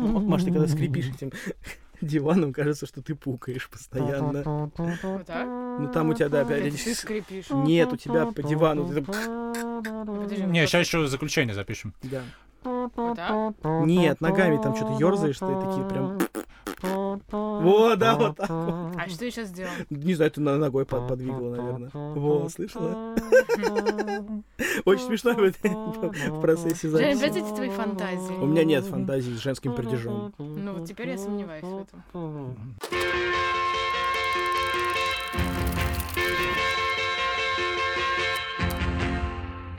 Маш, ты когда скрипишь этим диваном, кажется, что ты пукаешь постоянно. Вот так? Ну там у тебя, да, Это ты опять... скрипишь. Нет, у тебя по дивану. Подожди, Не, сейчас еще заключение запишем. Да. Вот так? Нет, ногами там что-то ерзаешь, ты такие прям... Вот, да, вот так вот. А что я сейчас сделал? Не знаю, ты ногой под- подвигала, наверное. Вот, слышала? Очень смешно в процессе записи. опять эти твои фантазии. У меня нет фантазии с женским пердежом. Ну вот теперь я сомневаюсь в этом.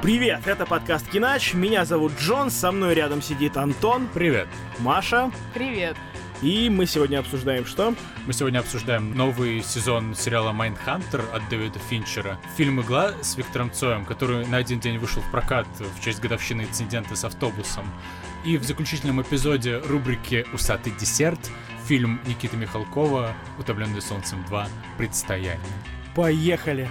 Привет, это подкаст Кинач. Меня зовут Джон, со мной рядом сидит Антон, Привет. Маша. Привет. И мы сегодня обсуждаем что? Мы сегодня обсуждаем новый сезон сериала «Майндхантер» от Дэвида Финчера. Фильм «Игла» с Виктором Цоем, который на один день вышел в прокат в честь годовщины инцидента с автобусом. И в заключительном эпизоде рубрики «Усатый десерт» фильм Никиты Михалкова «Утомленный солнцем 2. Предстояние». Поехали!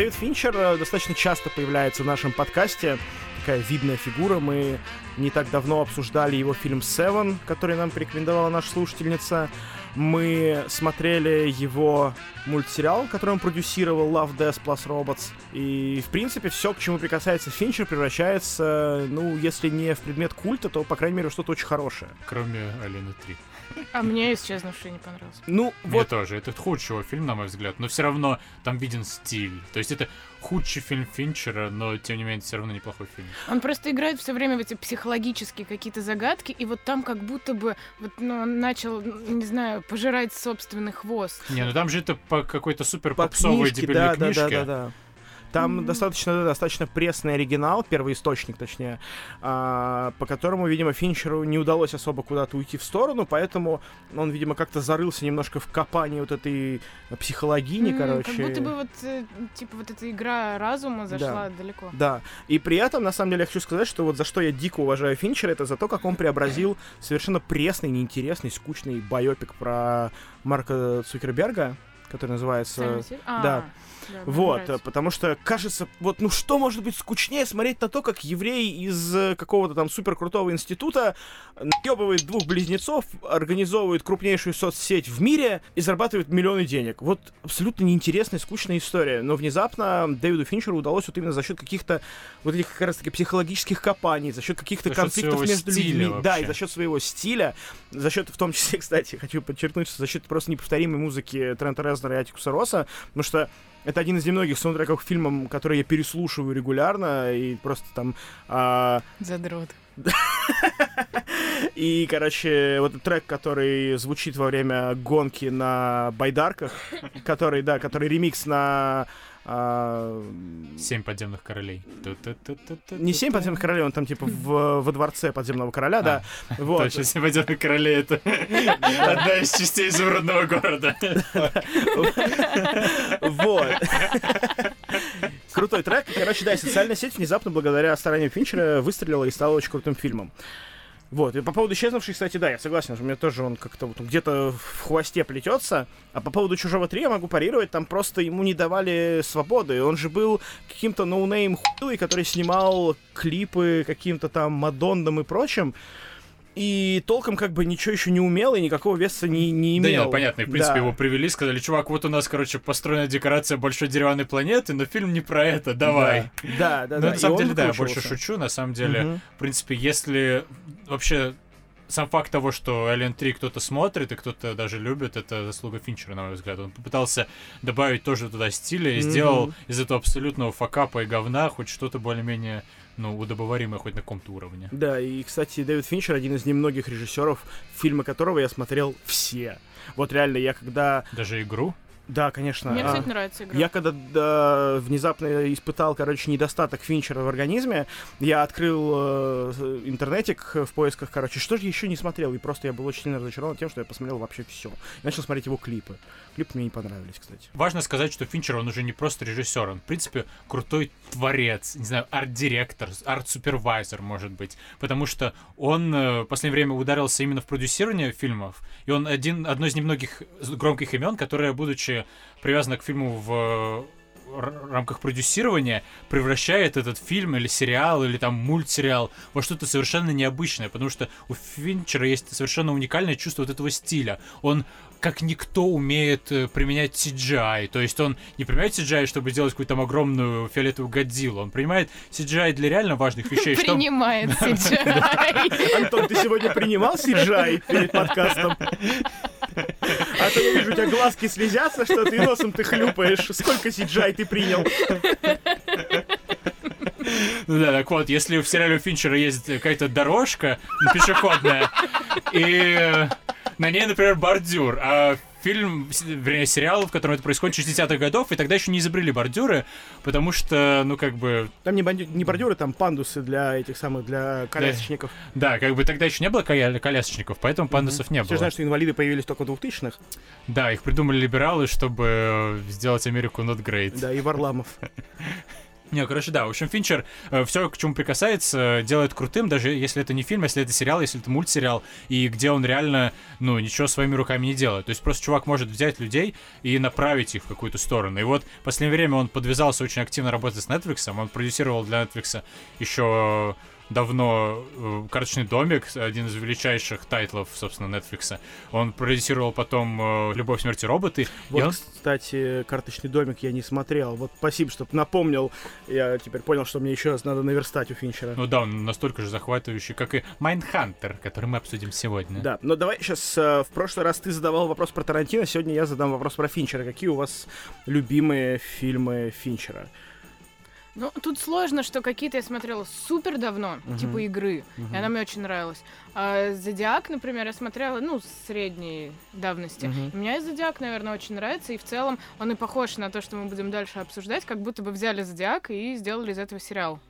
Дэвид Финчер э, достаточно часто появляется в нашем подкасте. Такая видная фигура. Мы не так давно обсуждали его фильм «Севен», который нам порекомендовала наша слушательница. Мы смотрели его мультсериал, который он продюсировал «Love, Death plus Robots». И, в принципе, все, к чему прикасается Финчер, превращается, ну, если не в предмет культа, то, по крайней мере, что-то очень хорошее. Кроме «Алены 3». А мне исчезнувший не понравился. Ну, Мне вот тоже. Это худший его фильм, на мой взгляд. Но все равно там виден стиль. То есть это худший фильм Финчера, но тем не менее все равно неплохой фильм. Он просто играет все время в эти психологические какие-то загадки, и вот там как будто бы вот, ну, он начал, не знаю, пожирать собственный хвост. Не, ну там же это по какой-то супер по попсовой книжке, дебильной да, да, книжке. да, да, да. Там Мгм. достаточно, да, достаточно пресный оригинал, первый источник, точнее, а, по которому, видимо, Финчеру не удалось особо куда-то уйти в сторону, поэтому он, видимо, как-то зарылся немножко в копании вот этой психологини, М, короче. Как будто бы вот, э, типа, вот эта игра разума зашла далеко. Да, и при этом, на самом деле, я хочу сказать, что вот за что я дико уважаю Финчера, это за то, как он преобразил совершенно пресный, неинтересный, скучный байопик про Марка Цукерберга, который называется... А, да. Да, Вот, нравится. э, потому что кажется, вот, ну что может быть скучнее смотреть на то, как еврей из э, какого-то там супер крутого института наебывает двух близнецов, организовывает крупнейшую соцсеть в мире и зарабатывает миллионы денег. Вот абсолютно неинтересная, скучная история. Но внезапно Дэвиду Финчеру удалось вот именно за счет каких-то вот этих как раз таки психологических копаний, за счет каких-то конфликтов между людьми. Да, и вообще. за счет своего стиля, за счет, в том числе, кстати, хочу подчеркнуть, что за счет просто неповторимой музыки Трента Резнера и Атикуса Росса, потому что это один из немногих саундтреков к фильмам, которые я переслушиваю регулярно, и просто там... а, Задрот. и, короче, вот этот трек, который звучит во время гонки на байдарках, который, да, который ремикс на... а, Семь подземных королей. Не семь подземных королей, он там типа в, во дворце подземного короля, да. Вот. Точно, семь подземных королей это одна из частей изумрудного города. Вот. Крутой трек. Короче, да, социальная сеть внезапно, благодаря стараниям Финчера, выстрелила и стала очень крутым фильмом. Вот, и по поводу исчезнувших, кстати, да, я согласен, что у меня тоже он как-то вот где-то в хвосте плетется. А по поводу Чужого 3 я могу парировать, там просто ему не давали свободы. Он же был каким-то no-name хуйлой, который снимал клипы каким-то там Мадоннам и прочим. И толком как бы ничего еще не умел и никакого веса не, не Да имел. нет, понятно, и, в принципе, Да. его привели, сказали, чувак, вот у нас, короче, построена декорация большой деревянной планеты, но фильм не про это, давай. Да, да, Ну, да. на самом деле, да, я больше шучу, на самом деле, Мгм. в принципе, если вообще сам факт того, что Alien 3 кто-то смотрит и кто-то даже любит, это заслуга Финчера, на мой взгляд. Он попытался добавить тоже туда стиля и Мгм. сделал из этого абсолютного факапа и говна хоть что-то более-менее, ну, удобоваримое хоть на каком-то уровне. Да, и, кстати, Дэвид Финчер один из немногих режиссеров, фильмы которого я смотрел все. Вот реально, я когда... Даже игру. Да, конечно. Мне, а, кстати, нравится игра. Я когда да, внезапно испытал, короче, недостаток Финчера в организме, я открыл э, интернетик в поисках, короче, что же я еще не смотрел, и просто я был очень сильно разочарован тем, что я посмотрел вообще все. начал смотреть его клипы. Клипы мне не понравились, кстати. Важно сказать, что Финчер, он уже не просто режиссер, он, в принципе, крутой творец, не знаю, арт-директор, арт-супервайзер, может быть, потому что он э, в последнее время ударился именно в продюсирование фильмов, и он один, одно из немногих громких имен, которое, будучи привязано к фильму в р- рамках продюсирования превращает этот фильм или сериал, или там мультсериал во что-то совершенно необычное, потому что у Финчера есть совершенно уникальное чувство вот этого стиля. Он как никто умеет э, применять CGI. То есть он не применяет CGI, чтобы сделать какую-то там огромную фиолетовую Годзиллу. Он принимает CGI для реально важных вещей. что- Принимает CGI. Антон, ты сегодня принимал CGI перед подкастом? А то я вижу, у тебя глазки слезятся, что ты носом ты хлюпаешь. Сколько CGI ты принял? Ну да, так вот, если в сериале Финчера есть какая-то дорожка пешеходная, и э, на ней, например, бордюр, а фильм, вернее, сериал, в котором это происходит 60-х годов, и тогда еще не изобрели бордюры, потому что, ну, как бы, Там не, банди- не бордюры, там пандусы для этих самых, для колясочников. да, как бы тогда еще не было коля- колясочников, поэтому пандусов не Все было. знают, что инвалиды появились только в 2000-х. Да, их придумали либералы, чтобы э, сделать Америку not great. Да, и Варламов. Не, короче, да. В общем, Финчер все, к чему прикасается, делает крутым, даже если это не фильм, если это сериал, если это мультсериал, и где он реально, ну, ничего своими руками не делает. То есть просто чувак может взять людей и направить их в какую-то сторону. И вот в последнее время он подвязался очень активно работать с Netflix, он продюсировал для Netflix еще давно э, «Карточный домик», один из величайших тайтлов, собственно, Netflix. Он продюсировал потом э, «Любовь, смерть и роботы». Вот, он кстати, карточный домик я не смотрел. Вот спасибо, что напомнил. Я теперь понял, что мне еще раз надо наверстать у Финчера. Ну да, он настолько же захватывающий, как и Mindhunter, который мы обсудим сегодня. Да, но давай сейчас, в прошлый раз ты задавал вопрос про Тарантино, сегодня я задам вопрос про Финчера. Какие у вас любимые фильмы Финчера? Ну, тут сложно, что какие-то я смотрела супер давно, типа игры, и она мне очень нравилась. А Зодиак, например, я смотрела, ну, средней давности. Мгм. И Мне Зодиак, наверное, очень нравится, и в целом он и похож на то, что мы будем дальше обсуждать, как будто бы взяли Зодиак и сделали из этого сериал.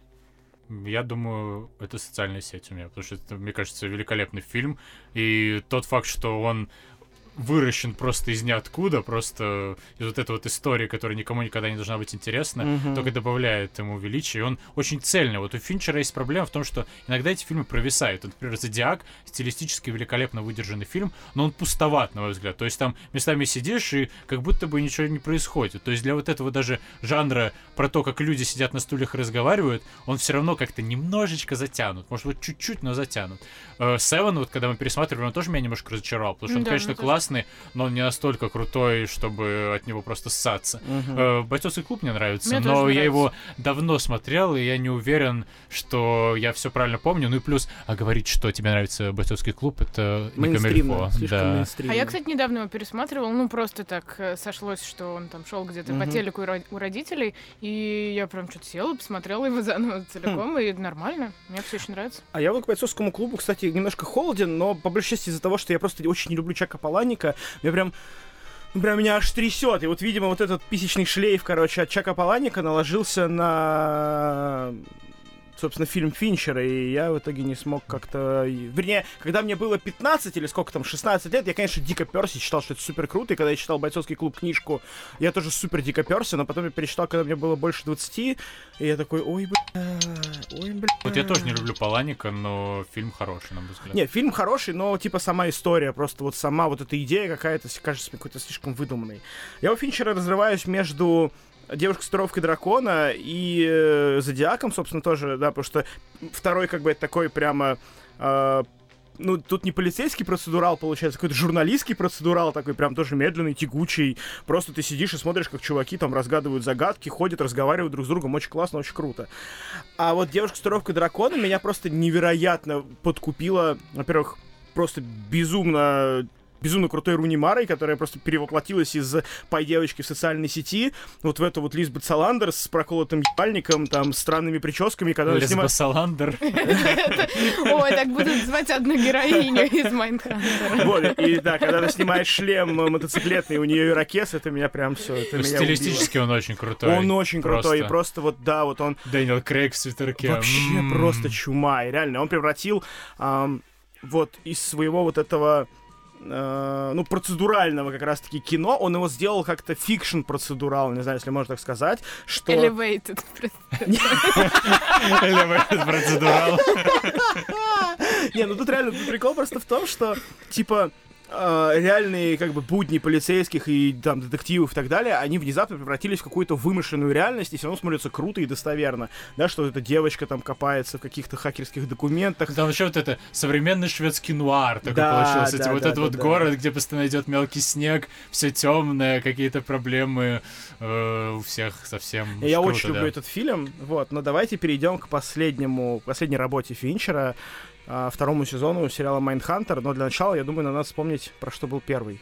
Я думаю, это социальная сеть у меня, потому что это, мне кажется, великолепный фильм. И тот факт, что он выращен просто из ниоткуда, просто из вот этой вот истории, которая никому никогда не должна быть интересна, Мгм. только добавляет ему величия. И он очень цельный. Вот у Финчера есть проблема в том, что иногда эти фильмы провисают. Вот, Например, «Зодиак» стилистически великолепно выдержанный фильм, но он пустоват, на мой взгляд. То есть там местами сидишь, и как будто бы ничего не происходит. То есть для вот этого даже жанра про то, как люди сидят на стульях и разговаривают, он все равно как-то немножечко затянут. Может быть, чуть-чуть, но затянут. Э, Севен, вот когда мы пересматривали, он тоже меня немножко разочаровал, потому что он, Да, конечно, мне тоже. Классный, но он не настолько крутой, чтобы от него просто ссаться. Мгм. Э, Бойцовский клуб мне нравится, Мне но я нравится. его давно смотрел, и я не уверен, что я все правильно помню. Ну и плюс, а говорить, что тебе нравится бойцовский клуб, это не камильфо. Да. А я, кстати, недавно его пересматривала, ну, просто так э, сошлось, что он там шел где-то по Мгм. телеку у ро- у родителей, и я прям что-то села, посмотрела его заново целиком, и нормально, мне все очень нравится. А я вот к бойцовскому клубу, кстати, немножко холоден, но по большей части из-за того, что я просто очень не люблю Чака Паланика, мне прям прям меня аж трясет. И вот, видимо, вот этот писечный шлейф, короче, от Чака Паланика наложился на собственно, фильм Финчера, и я в итоге не смог как-то... Вернее, когда мне было 15 или сколько там, 16 лет, я, конечно, дико перся, считал, что это супер круто, и когда я читал «Бойцовский клуб» книжку, я тоже супер дико перся, но потом я перечитал, когда мне было больше 20, и я такой, ой, бля, ой, бля. Вот я тоже не люблю Паланика, но фильм хороший, на мой взгляд. Не, фильм хороший, но типа сама история, просто вот сама вот эта идея какая-то кажется мне какой-то слишком выдуманной. Я у Финчера разрываюсь между девушка с татуировкой дракона и э, Зодиаком, собственно, тоже, да, потому что второй как бы это такой прямо э, ну, тут не полицейский процедурал, получается, какой-то журналистский процедурал, такой прям тоже медленный, тягучий. Просто ты сидишь и смотришь, как чуваки там разгадывают загадки, ходят, разговаривают друг с другом. Очень классно, очень круто. А вот девушка с татуировкой дракона меня просто невероятно подкупила. Во-первых, просто безумно безумно крутой Руни Марой, которая просто перевоплотилась из пай девочки в социальной сети вот в эту вот Лизбет Саландер с проколотым ебальником, там, странными прическами, когда Лесбо снимает... Саландер. Ой, так будут звать одну героиню из Майнхантера. Вот, и да, когда она снимает шлем мотоциклетный, у нее ирокез, это меня прям все, это меня Стилистически он очень крутой. Он очень крутой, и просто вот, да, вот он Дэниел Крейг в свитерке. вообще просто чума, и реально, он превратил вот из своего вот этого э, ну, процедурального как раз-таки кино, он его сделал как-то fiction procedural, не знаю, если можно так сказать, что... Elevated. Elevated procedural. Не, ну тут реально прикол просто в том, что, типа, э, реальные как бы будни полицейских и там детективов и так далее, они внезапно превратились в какую-то вымышленную реальность и все равно смотрятся круто и достоверно. Да, что эта девочка там копается в каких-то хакерских документах. Там еще вот это современный шведский нуар такой Да, получился. да, Типа вот да, этот да, вот да. город, где постоянно идет мелкий снег, все темное, какие-то проблемы э, у всех совсем. Я Круто, очень люблю да. этот фильм. Вот, но давайте перейдем к последнему, последней работе Финчера, а, второму сезону сериала Майндхантер. Но для начала, я думаю, надо вспомнить, про что был первый.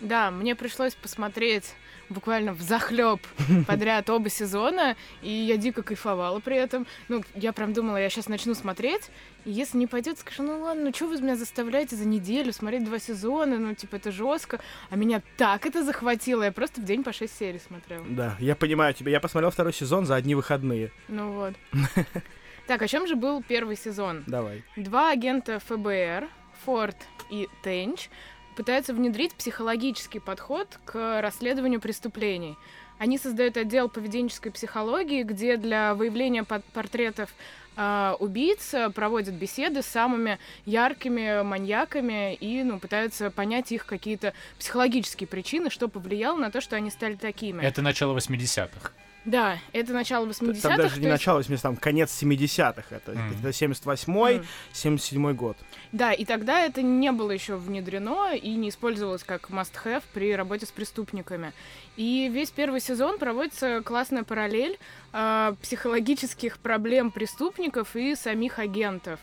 Да, мне пришлось посмотреть буквально в захлеб подряд оба сезона, и я дико кайфовала при этом. Ну, я прям думала, я сейчас начну смотреть, и если не пойдет, скажу, ну ладно, ну что вы меня заставляете за неделю смотреть два сезона, ну типа это жестко. А меня так это захватило, я просто в день по шесть серий смотрела. Да, я понимаю тебя. Я посмотрел второй сезон за одни выходные. Ну вот. Так, о чем же был первый сезон? Давай. Два агента ФБР, Форд и Тенч, пытаются внедрить психологический подход к расследованию преступлений. Они создают отдел поведенческой психологии, где для выявления портретов а, убийц э, проводят беседы с самыми яркими маньяками и ну, пытаются понять их какие-то психологические причины, что повлияло на то, что они стали такими. Это начало 80-х. Да, это начало 80-х. Там даже не есть- начало 80 там конец 70-х. Это, Мгм. это 78-й, Мгм. 77-й год. Да, и тогда это не было еще внедрено и не использовалось как must-have при работе с преступниками. И весь первый сезон проводится классная параллель а, психологических проблем преступников и самих агентов.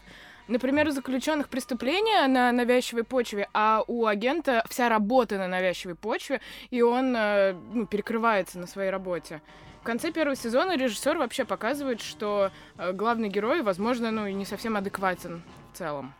Например, у заключенных преступления на навязчивой почве, а у агента вся работа на навязчивой почве, и он э, ну, перекрывается на своей работе. В конце первого сезона режиссер вообще показывает, что э, главный герой, возможно, ну и не совсем адекватен в целом.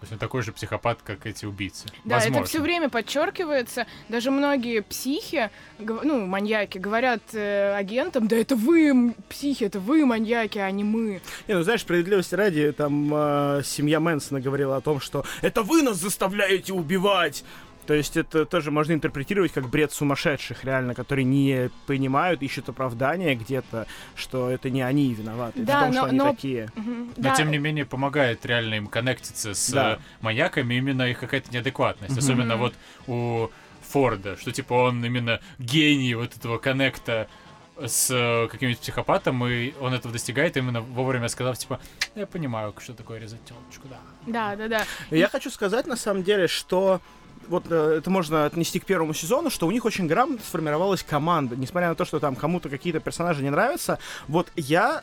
То есть он такой же психопат, как эти убийцы. Да, Возможно. это все время подчеркивается. Даже многие психи, ну, маньяки, говорят э, агентам, да это вы психи, это вы маньяки, а не мы. Не, ну знаешь, справедливости ради, там э, семья Мэнсона говорила о том, что это вы нас заставляете убивать. То есть это тоже можно интерпретировать как бред сумасшедших, реально, которые не понимают, ищут оправдания где-то, что это не они виноваты, Да, в том, что но- они но- такие. Но да. тем не менее помогает реально им коннектиться с Да. э, маньяками, именно их какая-то неадекватность. Мгм. Особенно вот у Форда, что типа он именно гений вот этого коннекта с э, каким-нибудь психопатом, и он этого достигает, именно вовремя сказав, типа, я понимаю, что такое резать телочку, да. Да, да, да. Я хочу сказать, на самом деле, что вот э, это можно отнести к первому сезону, что у них очень грамотно сформировалась команда. Несмотря на то, что там кому-то какие-то персонажи не нравятся, вот я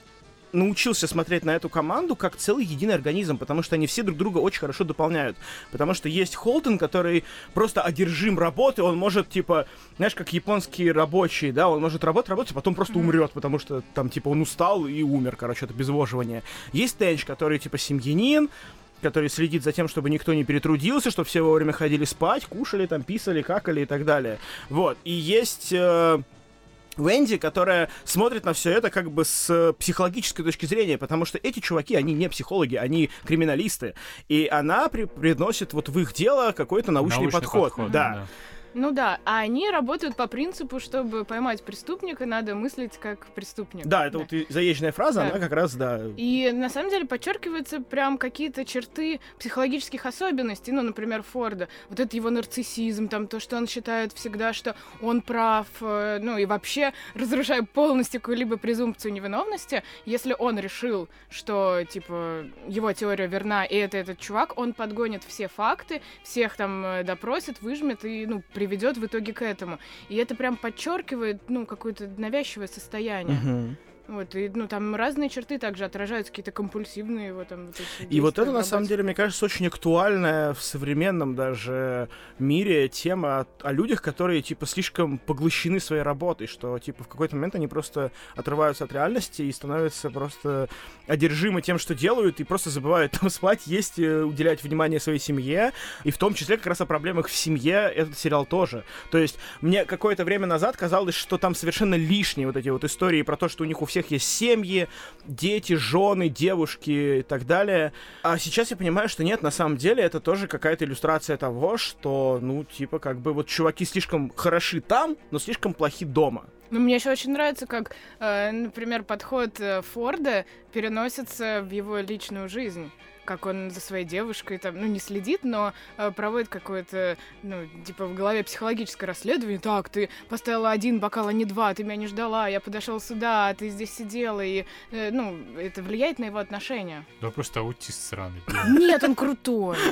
научился смотреть на эту команду как целый единый организм, потому что они все друг друга очень хорошо дополняют. Потому что есть Холтон, который просто одержим работой, он может, типа, знаешь, как японские рабочие, да, он может работать, работать, а потом просто умрет, потому что там, типа, он устал и умер, короче, это безвоживание. Есть Тенч, который, типа, семьянин, который следит за тем, чтобы никто не перетрудился, чтобы все вовремя ходили спать, кушали, там, писали, какали и так далее. Вот. И есть... э, Венди, которая смотрит на все это как бы с э, психологической точки зрения, потому что эти чуваки, они не психологи, они криминалисты. И она при- приносит вот в их дело какой-то научный, подход. да. Ну да, а они работают по принципу, чтобы поймать преступника, надо мыслить как преступник. Да, это вот и заезженная фраза, Да. она как раз, да. И на самом деле подчеркиваются прям какие-то черты психологических особенностей, ну, например, Форда. Вот это его нарциссизм, там то, что он считает всегда, что он прав, э, ну и вообще разрушая полностью какую-либо презумпцию невиновности, если он решил, что, типа, его теория верна, и это этот чувак, он подгонит все факты, всех там э, допросит, выжмет и, ну, приведет в итоге к этому. И это прям подчеркивает, ну, какое-то навязчивое состояние. Мгм. Вот, и, ну, там разные черты также отражаются, какие-то компульсивные его там вот И вот это, на самом деле, мне кажется, очень актуальная в современном даже мире тема о, о людях, которые, типа, слишком поглощены своей работой, что, типа, в какой-то момент они просто отрываются от реальности и становятся просто одержимы тем, что делают, и просто забывают там спать, есть, э, уделять внимание своей семье, и в том числе как раз о проблемах в семье этот сериал тоже. То есть мне какое-то время назад казалось, что там совершенно лишние вот эти вот истории про то, что у них у всех есть семьи, дети, жены, девушки и так далее. А сейчас я понимаю, что нет, на самом деле это тоже какая-то иллюстрация того, что, ну, типа, как бы вот чуваки слишком хороши там, но слишком плохи дома. Ну, мне еще очень нравится, как, э, например, подход э, Форда переносится в его личную жизнь. Как он за своей девушкой там, ну, не следит, но э, проводит какое-то, ну, типа в голове психологическое расследование. Так, ты поставила один бокал, а не два, ты меня не ждала, я подошел сюда, а ты здесь сидела, и, э, ну, это влияет на его отношения. Да просто аутист сраный. Нет, он крутой.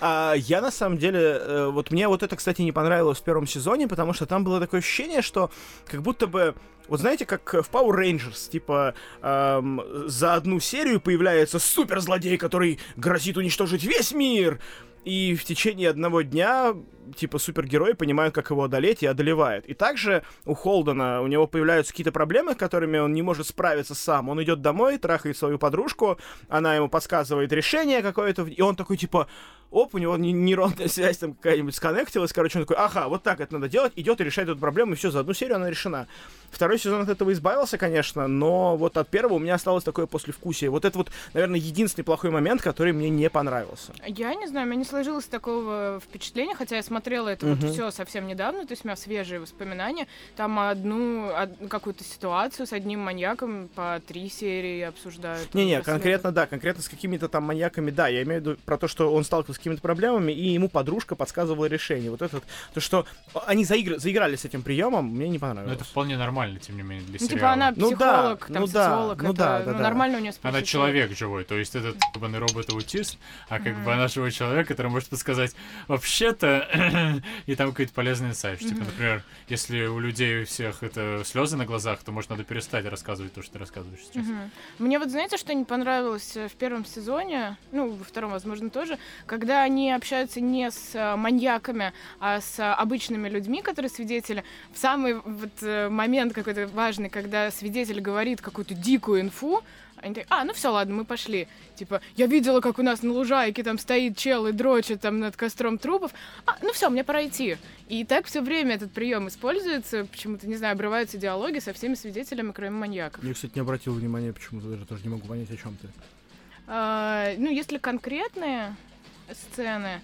А, я на самом деле, э, вот мне вот это, кстати, не понравилось в первом сезоне, потому что там было такое ощущение, что как будто бы вот знаете, как в Power Rangers, типа, эм, за одну серию появляется суперзлодей, который грозит уничтожить весь мир, и в течение одного дня типа супергерои понимают, как его одолеть и одолевают. И также у Холдена у него появляются какие-то проблемы, с которыми он не может справиться сам. Он идет домой, трахает свою подружку, она ему подсказывает решение какое-то, и он такой типа, оп, у него нейронная связь там какая-нибудь сконнектилась, короче, он такой, ага, вот так это надо делать, идет и решает эту проблему, и все, за одну серию она решена. Второй сезон от этого избавился, конечно, но вот от первого у меня осталось такое послевкусие. Вот это вот, наверное, единственный плохой момент, который мне не понравился. Я не знаю, у меня не сложилось такого впечатления, хотя я смотрела это uh-huh. вот все совсем недавно, то есть у меня свежие воспоминания. Там одну какую-то ситуацию с одним маньяком по три серии обсуждают. Не-не, конкретно, да, конкретно с какими-то там маньяками, да, я имею в виду про то, что он сталкивался какими-то проблемами, и ему подружка подсказывала решение. Вот это, то, что они заигр... заиграли с этим приемом, мне не понравилось. Но это вполне нормально, тем не менее, для ну, сериала. Типа она психолог, ну, да, там, ну, социолог, да, ну, это, да, да, ну, да. нормально у нее Она человек живой, то есть этот ебаный робот-аутист, а как mm. бы она живой человек, который может подсказать, вообще-то, и там какой-то полезный инсайт. Mm-hmm. Типа, например, если у людей у всех это слезы на глазах, то, может, надо перестать рассказывать то, что ты рассказываешь сейчас. Mm-hmm. Мне вот, знаете, что не понравилось э, в первом сезоне, ну, во втором, возможно, тоже, когда они общаются не с э, маньяками, а с обычными людьми, которые свидетели. В самый вот э, момент какой-то важный, когда свидетель говорит какую-то дикую инфу, они такие, а, ну все, ладно, мы пошли. Типа, я видела, как у нас на лужайке там стоит чел и дрочит там над костром трупов. А, ну все, мне пора идти. И так все время этот прием используется. Почему-то, не знаю, обрываются диалоги со всеми свидетелями, кроме маньяков. Я, кстати, не обратил внимания, почему-то даже тоже не могу понять, о чем ты. А, ну, если конкретные сцены,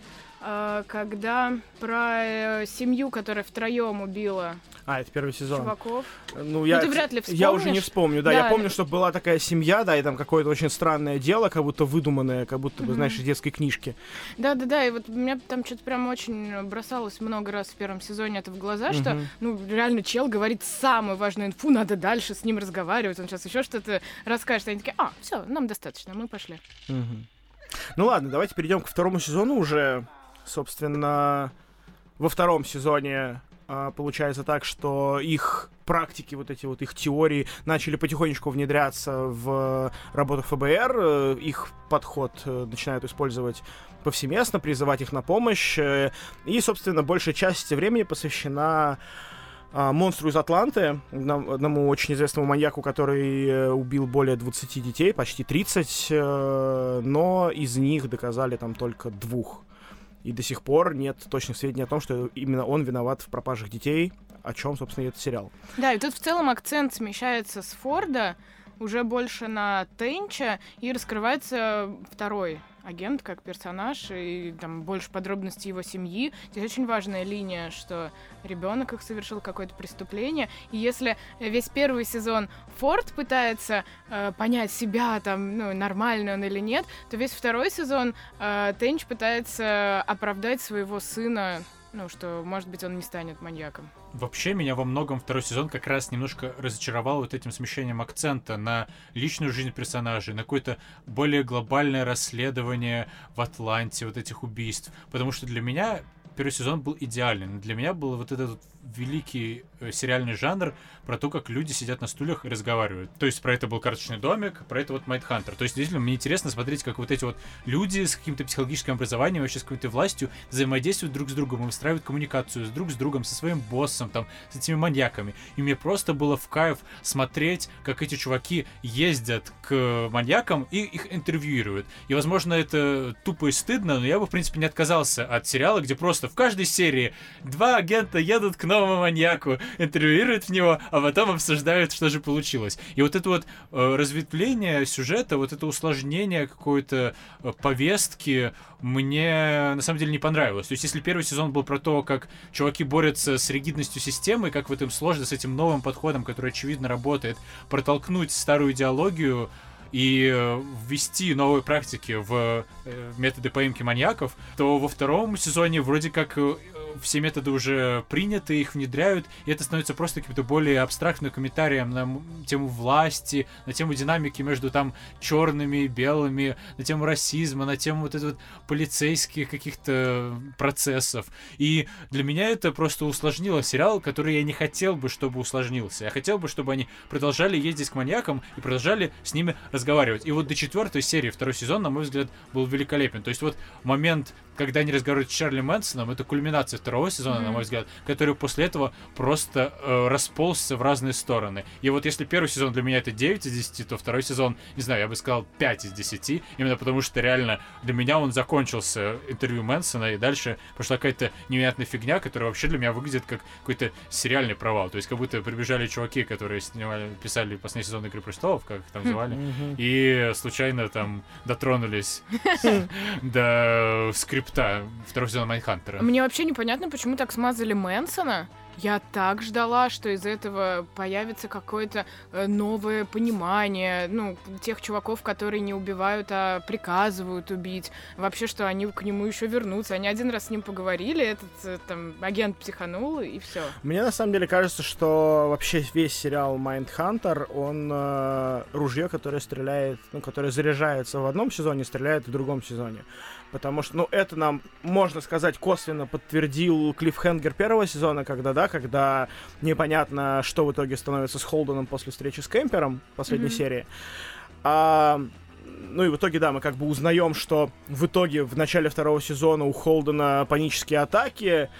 когда про э, семью, которая втроем убила а, это первый сезон. Чуваков. Ну, я, ну, ты вряд ли вспомнишь. Я уже не вспомню, да. да. Я помню, что была такая семья, да, и там какое-то очень странное дело, как будто выдуманное, как будто бы, mm-hmm. знаешь, из детской книжки. Да-да-да, и вот меня там что-то прям очень бросалось много раз в первом сезоне это в глаза, mm-hmm. что, ну, реально чел говорит самую важную инфу, надо дальше с ним разговаривать, он сейчас еще что-то расскажет. Они такие, а, все, нам достаточно, мы пошли. Mm-hmm. Ну ладно, давайте перейдем к второму сезону уже. Собственно, во втором сезоне а, получается так, что их практики, вот эти вот их теории начали потихонечку внедряться в работу ФБР, э, их подход э, начинают использовать повсеместно, призывать их на помощь, э, и, собственно, большая часть времени посвящена а, монстру из Атланты, одному очень известному маньяку, который убил более 20 детей, почти 30, но из них доказали там только двух и до сих пор нет точных сведений о том, что именно он виноват в пропажах детей, о чем, собственно, и этот сериал. Да, и тут в целом акцент смещается с Форда уже больше на Тенча, и раскрывается второй агент как персонаж, и там больше подробностей его семьи. Здесь очень важная линия, что ребенок их совершил какое-то преступление. И если весь первый сезон Форд пытается э, понять себя, там, ну, нормальный он или нет, то весь второй сезон э, Тенч пытается оправдать своего сына ну, что, может быть, он не станет маньяком. Вообще, меня во многом второй сезон как раз немножко разочаровал вот этим смещением акцента на личную жизнь персонажей, на какое-то более глобальное расследование в Атланте вот этих убийств. Потому что для меня первый сезон был идеален. Для меня был вот этот великий э, сериальный жанр про то, как люди сидят на стульях и разговаривают. То есть про это был карточный домик, про это вот Майдхантер. То есть действительно мне интересно смотреть, как вот эти вот люди с каким-то психологическим образованием, вообще с какой-то властью взаимодействуют друг с другом и выстраивают коммуникацию с друг с другом, со своим боссом, там, с этими маньяками. И мне просто было в кайф смотреть, как эти чуваки ездят к маньякам и их интервьюируют. И, возможно, это тупо и стыдно, но я бы, в принципе, не отказался от сериала, где просто в каждой серии два агента едут к новому маньяку, интервьюируют в него, а потом обсуждают, что же получилось. И вот это вот э, разветвление сюжета, вот это усложнение какой-то э, повестки мне на самом деле не понравилось. То есть, если первый сезон был про то, как чуваки борются с ригидностью системы, как в этом сложно с этим новым подходом, который очевидно работает, протолкнуть старую идеологию, и э, ввести новые практики в методы поимки маньяков, то во втором сезоне вроде как все методы уже приняты, их внедряют, и это становится просто каким-то более абстрактным комментарием на тему власти, на тему динамики между там черными и белыми, на тему расизма, на тему вот этого вот полицейских каких-то процессов. И для меня это просто усложнило сериал, который я не хотел бы, чтобы усложнился. Я хотел бы, чтобы они продолжали ездить к маньякам и продолжали с ними разговаривать. И вот до четвертой серии второй сезон, на мой взгляд, был великолепен. То есть вот момент когда они разговаривают с Чарли Мэнсоном, это кульминация второго сезона, mm-hmm. на мой взгляд, который после этого просто э, расползся в разные стороны. И вот если первый сезон для меня это 9 из 10, то второй сезон, не знаю, я бы сказал 5 из 10, именно потому что реально для меня он закончился интервью Мэнсона, и дальше пошла какая-то невероятная фигня, которая вообще для меня выглядит как какой-то сериальный провал. То есть как будто прибежали чуваки, которые снимали, писали последний сезон Игры престолов, как их там хм. звали, mm-hmm. и случайно там дотронулись до скрипта скрипта второго сезона Майнхантера. Мне вообще непонятно, почему так смазали Мэнсона. Я так ждала, что из этого появится какое-то э, новое понимание, ну, тех чуваков, которые не убивают, а приказывают убить. Вообще, что они к нему еще вернутся. Они один раз с ним поговорили, этот э, там агент психанул, и все. Мне на самом деле кажется, что вообще весь сериал Mindhunter, он э, ружье, которое стреляет, ну, которое заряжается в одном сезоне, стреляет в другом сезоне. Потому что, ну, это нам, можно сказать, косвенно подтвердил Клиффхенгер первого сезона, когда, да, когда непонятно, что в итоге становится с Холденом после встречи с Кемпером в последней mm-hmm. серии. А, ну и в итоге, да, мы как бы узнаем, что в итоге в начале второго сезона у Холдена панические атаки,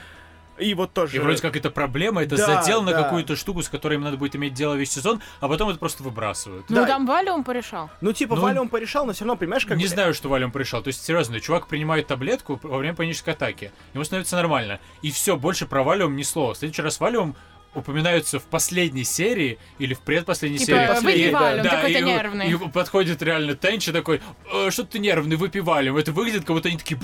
и вот тоже... И вроде как это проблема, это да, задел на да. какую-то штуку, с которой им надо будет иметь дело весь сезон, а потом это просто выбрасывают. Ну, да. там Валиум порешал. Ну, типа, ну, Валиум порешал, но все равно, понимаешь, как... Не знаю, что Валиум порешал. То есть, серьезно, чувак принимает таблетку во время панической атаки. Ему становится нормально. И все, больше про Валиум ни слова. В следующий раз Валиум упоминаются в последней серии или в предпоследней типа, серии. Выпивали, и, да, такой-то нервный. И подходит реально Тенчи такой, э, что ты нервный, выпивали. Это выглядит, как будто они такие,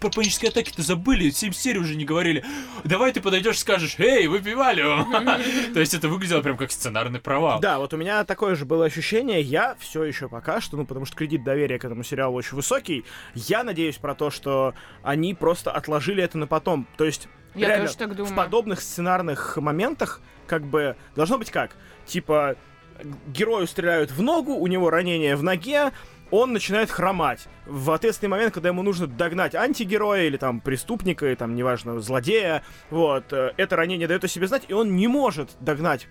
про панические атаки-то забыли, 7 серий уже не говорили. Давай ты подойдешь и скажешь, эй, выпивали. То есть это выглядело прям как сценарный провал. Да, вот у меня такое же было ощущение. Я все еще пока что, ну потому что кредит доверия к этому сериалу очень высокий, я надеюсь про то, что они просто отложили это на потом. То есть я Реально, тоже так думаю. В подобных сценарных моментах, как бы, должно быть как? Типа, герою стреляют в ногу, у него ранение в ноге, он начинает хромать. В ответственный момент, когда ему нужно догнать антигероя или там преступника, или там, неважно, злодея, вот, э, это ранение дает о себе знать, и он не может догнать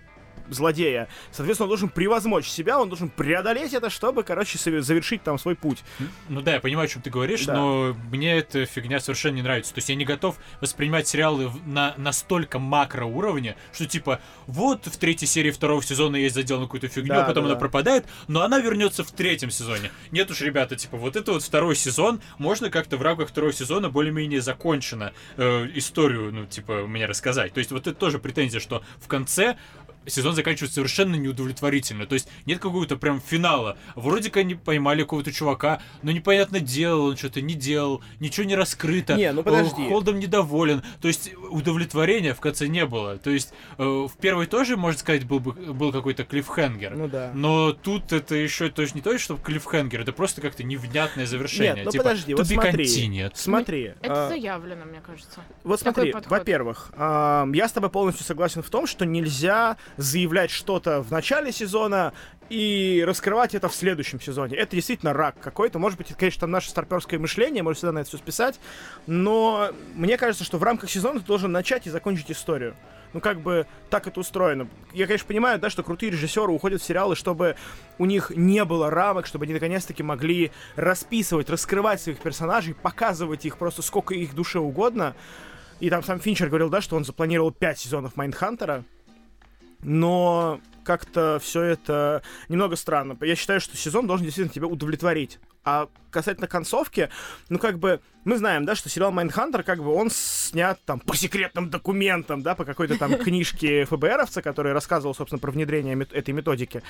злодея. Соответственно, он должен превозмочь себя, он должен преодолеть это, чтобы, короче, завершить там свой путь. Ну да, я понимаю, о чем ты говоришь, да. но мне эта фигня совершенно не нравится. То есть я не готов воспринимать сериалы на настолько макро уровне, что типа вот в третьей серии второго сезона есть задел на какую-то фигню, да, а потом да, она да. пропадает, но она вернется в третьем сезоне. Нет уж, ребята, типа вот это вот второй сезон, можно как-то в рамках второго сезона более-менее закончено э, историю, ну, типа, мне рассказать. То есть вот это тоже претензия, что в конце сезон заканчивается совершенно неудовлетворительно. То есть нет какого-то прям финала. Вроде как они поймали какого-то чувака, но непонятно делал он что-то, не делал, ничего не раскрыто. Не, ну подожди. Холдом недоволен. То есть удовлетворения в конце не было. То есть э, в первой тоже, можно сказать, был, был какой-то клиффхенгер. Ну да. Но тут это еще то есть не то, что клиффхенгер, это просто как-то невнятное завершение. Нет, ну типа, подожди, вот смотри. Нет. Смотри. Это а... заявлено, мне кажется. Вот смотри, во-первых, э, я с тобой полностью согласен в том, что нельзя заявлять что-то в начале сезона и раскрывать это в следующем сезоне. Это действительно рак какой-то. Может быть, это, конечно, там наше старперское мышление, можно всегда на это все списать. Но мне кажется, что в рамках сезона ты должен начать и закончить историю. Ну, как бы так это устроено. Я, конечно, понимаю, да, что крутые режиссеры уходят в сериалы, чтобы у них не было рамок, чтобы они наконец-таки могли расписывать, раскрывать своих персонажей, показывать их просто сколько их душе угодно. И там сам Финчер говорил, да, что он запланировал 5 сезонов Майндхантера но как-то все это немного странно. Я считаю, что сезон должен действительно тебя удовлетворить. А касательно концовки, ну как бы мы знаем, да, что сериал Mindhunter, как бы он снят там по секретным документам, да, по какой-то там книжке ФБРовца, который рассказывал, собственно, про внедрение этой методики.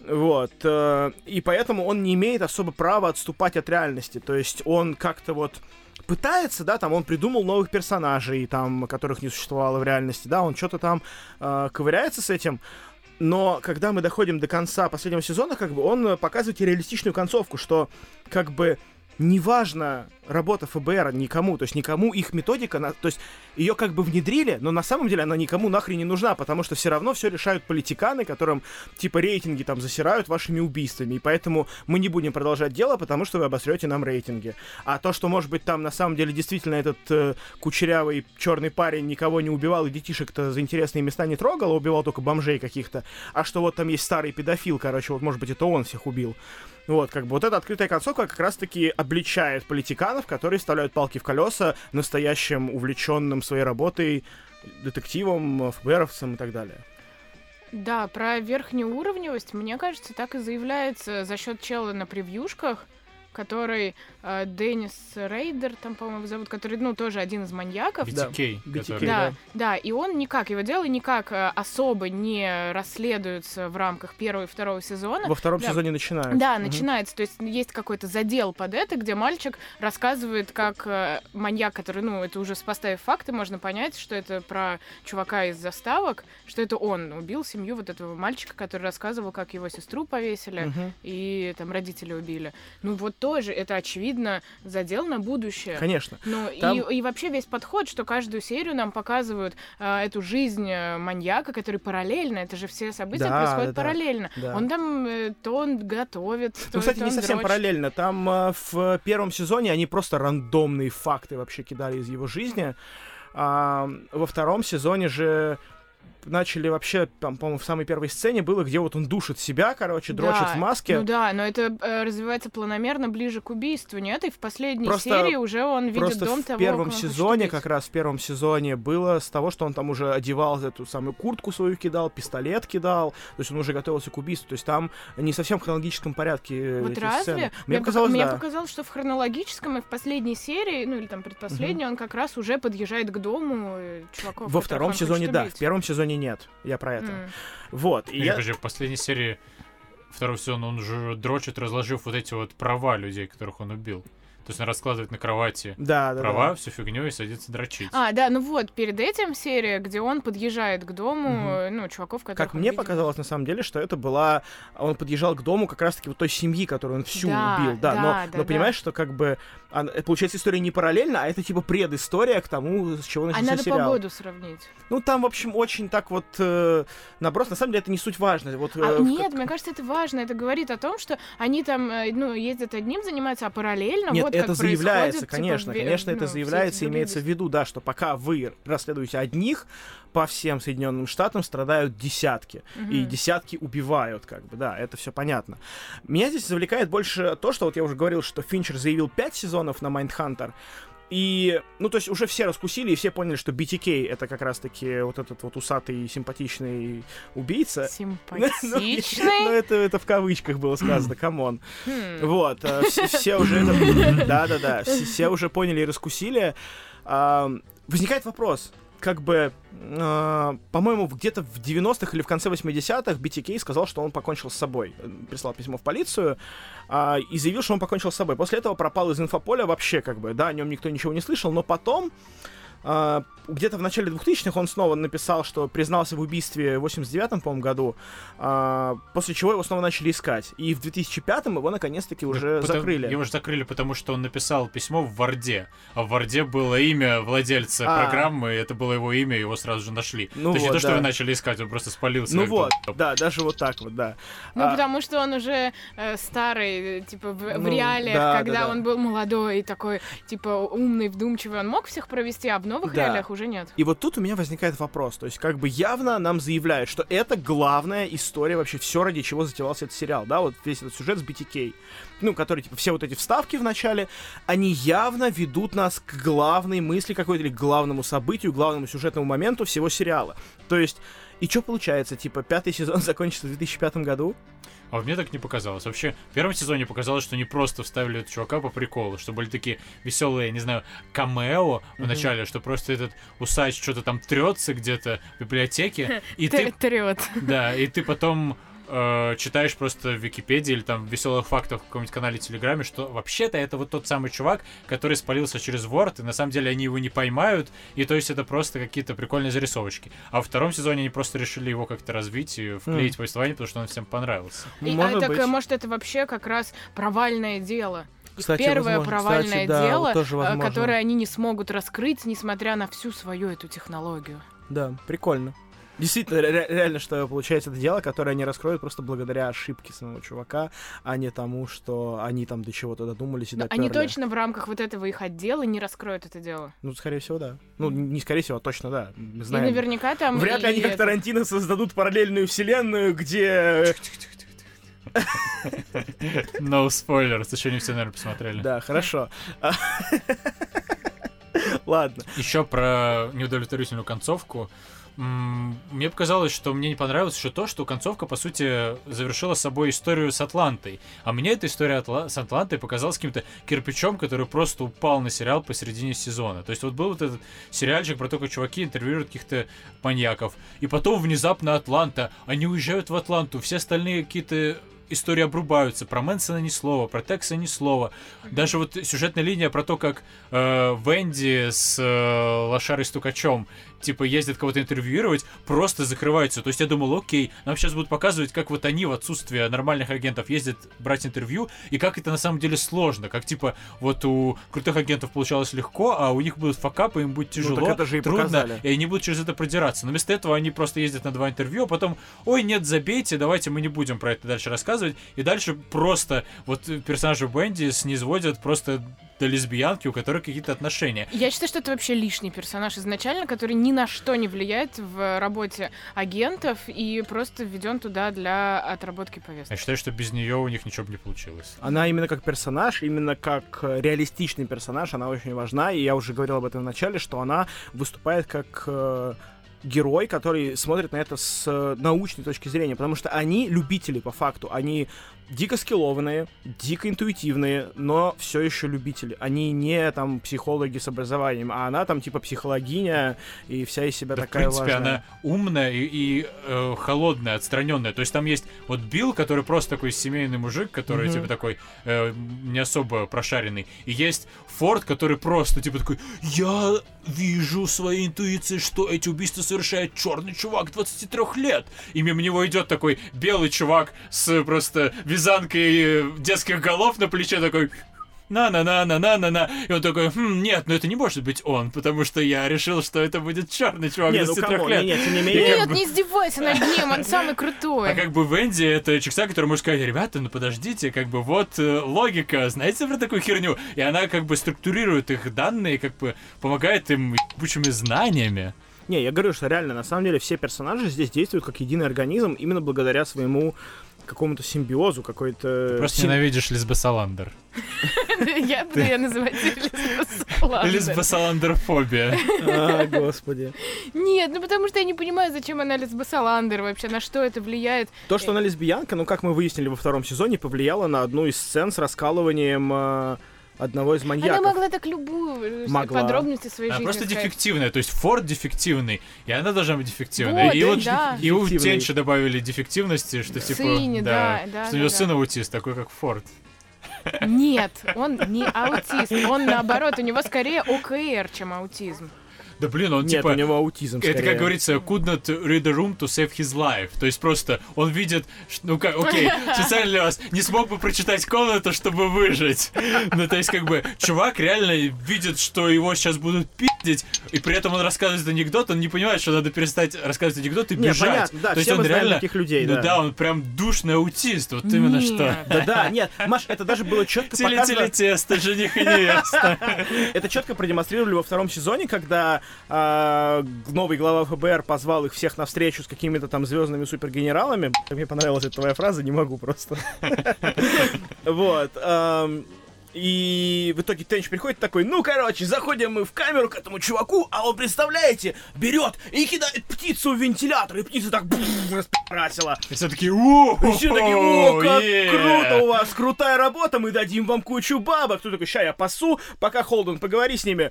Вот. Э, и поэтому он не имеет особо права отступать от реальности. То есть он как-то вот пытается, да, там он придумал новых персонажей, там, которых не существовало в реальности, да, он что-то там э, ковыряется с этим, но когда мы доходим до конца последнего сезона, как бы он показывает реалистичную концовку, что как бы неважно работа ФБР никому, то есть никому их методика, то есть ее как бы внедрили, но на самом деле она никому нахрен не нужна, потому что все равно все решают политиканы, которым типа рейтинги там засирают вашими убийствами, и поэтому мы не будем продолжать дело, потому что вы обосрете нам рейтинги. А то, что может быть там на самом деле действительно этот э, кучерявый черный парень никого не убивал и детишек-то за интересные места не трогал, а убивал только бомжей каких-то, а что вот там есть старый педофил, короче, вот может быть это он всех убил. Вот, как бы вот эта открытая концовка как раз-таки обличает политиканов, которые вставляют палки в колеса настоящим увлеченным своей работой детективом, ФБРовцем и так далее. Да, про верхнеуровневость, мне кажется, так и заявляется за счет чела на превьюшках, который Деннис Рейдер, там, по-моему, зовут, который, ну, тоже один из маньяков. BTK, Да, который- Да, да. да, и он никак, его дело никак э, особо не расследуется в рамках первого и второго сезона. Во втором Да. сезоне начинают. Да, Мгм. начинается. То есть есть какой-то задел под это, где мальчик рассказывает, как э, маньяк, который, ну, это уже поставив факты, можно понять, что это про чувака из заставок, что это он убил семью вот этого мальчика, который рассказывал, как его сестру повесили Мгм. и там родители убили. Ну вот тоже это очевидно задел на будущее. Конечно. Ну Там- и, и вообще весь подход, что каждую серию нам показывают э, эту жизнь э, маньяка, который параллельно, это же все события Да, происходят да, параллельно. Да. Он там э, то он готовит, то Ну, кстати, не совсем дрочит. параллельно. Там э, в первом сезоне они просто рандомные факты вообще кидали из его жизни. А, во втором сезоне же начали вообще, там, по-моему, в самой первой сцене было, где вот он душит себя, короче, дрочит Да, в маске. Ну да, но это э, развивается планомерно ближе к убийству, нет? И в последней Просто- серии уже он видит Просто дом в того, первом он хочет сезоне, как раз в первом сезоне было с того, что он там уже одевал эту самую куртку свою кидал, пистолет кидал, то есть он уже готовился к убийству, то есть там не совсем в хронологическом порядке э, Вот разве? сцены. Мне пока- показалось, мне да. показалось, что в хронологическом и в последней серии, ну или там предпоследней, он как раз уже подъезжает к дому э, чуваков. Во втором он сезоне да, в первом сезоне нет. Я про это. М. Вот. И я... подожди, в последней серии второго сезона он уже дрочит, разложив вот эти вот права людей, которых он убил. То есть он раскладывает на кровати Да, да, права, да. всю фигню и садится дрочить. А, да, ну вот, перед этим серия, где он подъезжает к дому, э, ну, чуваков, которых Как мне видел. показалось, на самом деле, что это была... Он подъезжал к дому как раз-таки вот той семьи, которую он всю Да, убил. Да, да, но, да, но да. понимаешь, что как бы... получается, история не параллельно, а это типа предыстория к тому, с чего А начался надо сериал. погоду сравнить. Ну, там, в общем, очень так вот э, наброс. На самом деле, это не суть важно. Вот, А, э, в- нет, мне кажется, это важно. Это говорит о том, что они там, э, ну, ездят одним, занимаются, а параллельно Нет, вот это заявляется, происходит, типа, конечно, конечно, ну, это заявляется, имеется в виду, да, что пока вы расследуете одних, по всем Соединенным Штатам страдают десятки, и Мгм. десятки убивают, как бы, да, это все понятно. Меня здесь завлекает больше то, что вот я уже говорил, что Финчер заявил 5 сезонов на Майндхантер, и, ну, то есть уже все раскусили, и все поняли, что BTK это как раз-таки вот этот вот усатый, симпатичный убийца. Ну, Ну, Симпатичный. это, это в кавычках было сказано, come on. Хм. Вот, э, все, уже это... Да-да-да, все, уже поняли и раскусили. Возникает вопрос, как бы, э, по-моему, где-то в 90-х или в конце 80-х BTK сказал, что он покончил с собой. Э, Прислал письмо в полицию а, и заявил, что он покончил с собой. После этого пропал из инфополя вообще, как бы, да, о нем никто ничего не слышал, но потом где-то в начале 2000-х он снова написал, что признался в убийстве в 89-м, по-моему, году, а, после чего его снова начали искать. И в 2005-м его наконец-таки уже Потому- закрыли. Его же закрыли, потому что он написал письмо в Варде. А в Варде было имя владельца А. программы, это было его имя, его сразу же нашли. Ну то есть не вот, то, что да. его начали искать, он просто спалился. Ну вот, долб. да, даже вот так вот, да. Ну, А, потому что он уже э, старый, типа, в, в Ну, реалиях, да, когда да, да. он был молодой и такой, типа, умный, вдумчивый, он мог всех провести, а в новых Да. реалиях уже нет. И вот тут у меня возникает вопрос. То есть, как бы явно нам заявляют, что это главная история вообще, все ради чего затевался этот сериал, да, вот весь этот сюжет с BTK. Ну, который, типа, все вот эти вставки в начале, они явно ведут нас к главной мысли какой-то, или к главному событию, главному сюжетному моменту всего сериала. То есть, и что получается, типа, пятый сезон закончится в 2005 году? А мне так не показалось. Вообще, в первом сезоне показалось, что не просто вставили этого чувака по приколу, что были такие веселые, не знаю, камео в Мгм. начале, что просто этот усач что-то там трется где-то в библиотеке, и ты, Трет. да, и ты потом э, читаешь просто в Википедии или там в веселых фактах в каком-нибудь канале Телеграме, что вообще-то это вот тот самый чувак, который спалился через Word, и на самом деле они его не поймают, и то есть это просто какие-то прикольные зарисовочки. А во втором сезоне они просто решили его как-то развить и вклеить в повествование, потому что он всем понравился. И, а, Может так, быть. э, может, это вообще как раз провальное дело. Кстати, Первое возможно. провальное Кстати, да, дело, вот э, которое они не смогут раскрыть, несмотря на всю свою эту технологию. Да, прикольно. Действительно, ре- реально, что получается это дело, которое они раскроют просто благодаря ошибке самого чувака, а не тому, что они там до чего-то додумались и Но они допёрли. точно в рамках вот этого их отдела не раскроют это дело. Ну, скорее всего, да. Ну, не скорее всего, а точно, да. Мы И знаем. наверняка там... Вряд ли и они, как это- Тарантино, создадут параллельную вселенную, где... No spoilers, еще не все, наверное, посмотрели. Да, хорошо. Ладно. Еще про неудовлетворительную концовку. Мне показалось, что мне не понравилось еще то, что концовка, по сути, завершила собой историю с Атлантой. А мне эта история Атла- с Атлантой показалась каким-то кирпичом, который просто упал на сериал посередине сезона. То есть вот был вот этот сериальчик про то, как чуваки интервьюируют каких-то маньяков. И потом внезапно Атланта. Они уезжают в Атланту. Все остальные какие-то истории обрубаются. Про Мэнсона ни слова, про Текса ни слова. Даже вот сюжетная линия про то, как э, Венди с э, Лошарой Стукачом типа ездят кого-то интервьюировать, просто закрывается. То есть я думал, окей, нам сейчас будут показывать, как вот они в отсутствие нормальных агентов ездят брать интервью, и как это на самом деле сложно. Как типа вот у крутых агентов получалось легко, а у них будут факапы, им будет тяжело, так это же и трудно, показали. и они будут через это продираться. Но вместо этого они просто ездят на два интервью, а потом, ой, нет, забейте, давайте мы не будем про это дальше рассказывать. И дальше просто вот персонажа Бенди снизводят просто до лесбиянки, у которой какие-то отношения. Я считаю, что это вообще лишний персонаж изначально, который ни на что не влияет в работе агентов и просто введен туда для отработки повестки. Я считаю, что без нее у них ничего бы не получилось. Она именно как персонаж, именно как э, реалистичный персонаж, она очень важна, и я уже говорил об этом в начале, что она выступает как э, герой, который смотрит на это с э, научной точки зрения, потому что они любители по факту, они дико скиллованные, дико интуитивные, но все еще любители. Они не там психологи с образованием, а она там типа психологиня и вся из себя Да, такая в принципе, важная. она умная и, и, э, холодная, отстраненная. То есть там есть вот Билл, который просто такой семейный мужик, который Мгм. типа такой э, не особо прошаренный. И есть Форд, который просто типа такой: Я вижу своей интуицией, что эти убийства совершает черный чувак 23 лет. И мимо него идет такой белый чувак с просто вязанкой э, детских голов на плече такой. На-на-на-на-на-на-на. И он такой, хм, нет, ну это не может быть он, потому что я решил, что это будет черный чувак Не, ну 23 come on, лет. не, не, менее, как Нет, бы- не издевайся над ним, он самый крутой. А как бы Венди это чикса, который может сказать, ребята, ну подождите, как бы вот э, логика, знаете про такую херню? И она как бы структурирует их данные, как бы помогает им ебучими знаниями. Не, я говорю, что реально, на самом деле, все персонажи здесь действуют как единый организм именно благодаря своему какому-то симбиозу, какой-то... Просто сим- ненавидишь Лизбасаландер. Я буду ее называть Лизбасаландер. Лизбасаландерфобия. А, господи. Нет, ну потому что я не понимаю, зачем она Лизбасаландер вообще, на что это влияет. То, что она лесбиянка, ну, как мы выяснили во втором сезоне, повлияло на одну из сцен с раскалыванием э, одного из маньяков. Она могла так любую э, Могла. подробности своей Она жизни просто сказать. дефективная, то есть Форд дефективный, и она должна быть дефективной. Вот, и да, вот да. и у. Тенча добавили дефективности, что типа, Сыне, да, да, что да, у него да. сын аутист, такой как Форд. Нет, он не аутист, он наоборот, у него скорее ОКР, чем аутизм. Да блин, он Нет, типа у него аутизм Это, скорее. как говорится, could not read a room to save his life. То есть просто он видит, ну как, окей, специально для вас, не смог бы прочитать комнату, чтобы выжить. Ну, то есть, как бы, чувак реально видит, что его сейчас будут пиздить, и при этом он рассказывает анекдот, он не понимает, что надо перестать рассказывать анекдот и Не, бежать. понятно, да, то есть он реально... таких людей, ну да. да, он прям душный аутист, вот именно Нет. что. Да-да, нет, Маш, это даже было четко показано... Теле-теле-тесто, жених и невеста. Это четко продемонстрировали во втором сезоне, когда а, новый глава ФБР позвал их всех на встречу с какими-то там звездными супергенералами. Мне понравилась эта твоя фраза, не могу просто. Вот. И в итоге Тенч приходит такой, ну, короче, заходим мы в камеру к этому чуваку, а он, представляете, берет и кидает птицу в вентилятор, и птица так распи***расила. И все таки о И все такие, о, как круто у вас, крутая работа, мы дадим вам кучу бабок. Кто такой, ща я пасу, пока Холден, поговори с ними.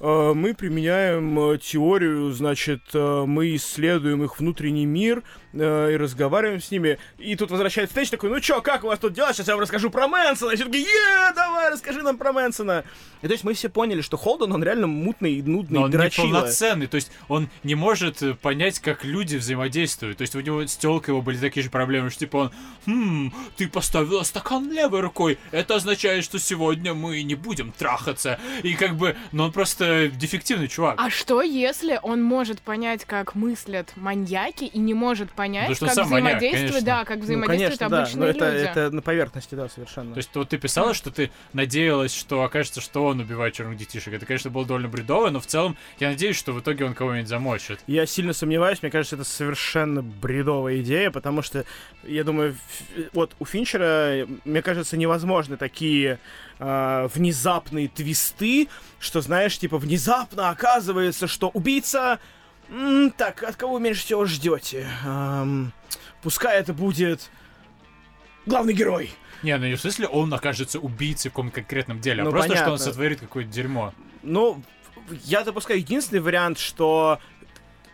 «Э, Мы применяем э, теорию, значит, э, мы исследуем их внутренний мир, э, и разговариваем с ними. И тут возвращается Стейдж такой, ну чё, как у вас тут дела? Сейчас я вам расскажу про Мэнсона. И все такие, е, давай, расскажи нам про Мэнсона. И то есть мы все поняли, что Холден, он реально мутный и нудный, Но он дрочила. неполноценный, то есть он не может э, понять, как люди взаимодействуют. То есть у него с тёлкой его были такие же проблемы, что типа он, хм, ты поставила стакан левой рукой, это означает, что сегодня мы не будем трахаться. И как бы, ну он просто дефективный чувак. А что, если он может понять, как мыслят маньяки, и не может понять, Да что как сам да, как Ну, взаимодействуют да, обычные но это, люди? это на поверхности, да, совершенно. То есть вот ты писала, что ты надеялась, что окажется, что он убивает черных детишек. Это, конечно, было довольно бредово, но в целом я надеюсь, что в итоге он кого-нибудь замочит. Я сильно сомневаюсь, мне кажется, это совершенно бредовая идея, потому что, я думаю, вот у Финчера, мне кажется, невозможны такие а, внезапные твисты, что, знаешь, типа, внезапно оказывается, что убийца... так, от кого вы меньше всего ждете? Ам, пускай это будет главный герой. Не, ну не в смысле он окажется убийцей в каком-то конкретном деле, Ну, а просто, что он понятно. сотворит какое-то дерьмо. Ну, я допускаю единственный вариант, что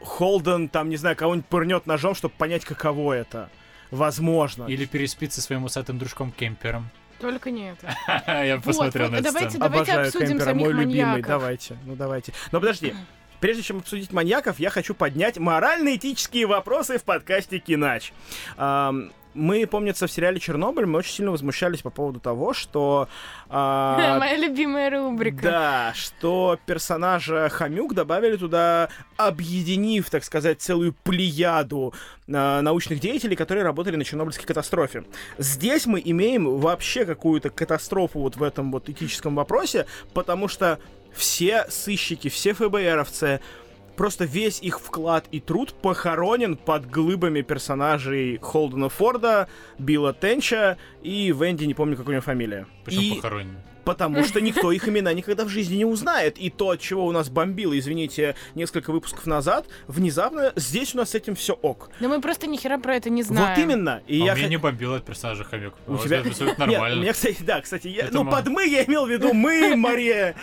Холден, там, не знаю, кого-нибудь пырнет ножом, чтобы понять, каково это. Возможно. Или переспит со своим усатым дружком Кемпером. Только не это. Я посмотрел на эту давайте-. Обожаю обсудим Кемпера, самих мой любимый. маньяков. Давайте, ну давайте. Но подожди. Прежде чем обсудить маньяков, я хочу поднять морально-этические вопросы в подкасте Кинач. Ам, мы, помнится, в сериале «Чернобыль» мы очень сильно возмущались по поводу того, что... а, Моя любимая рубрика. Да, что персонажа Хомюк добавили туда, объединив, так сказать, целую плеяду э, научных деятелей, которые работали на Чернобыльской катастрофе. Здесь мы имеем вообще какую-то катастрофу вот в этом вот этическом вопросе, потому что все сыщики, все ФБРовцы, просто весь их вклад и труд похоронен под глыбами персонажей Холдена Форда, Билла Тенча и Венди, не помню, как у него фамилия. Почему И- похоронен? Потому что никто их имена никогда в жизни не узнает. И то, от чего у нас бомбило, извините, несколько выпусков назад, внезапно здесь у нас с этим все ок. Да мы просто ни хера про это не знаем. Вот именно. И А я меня хо- не бомбило от персонажа Хомяк. У тебя Это абсолютно Нет, нормально. у меня, кстати, да, кстати, я... Это ну, под мы я имел в виду мы, Мария.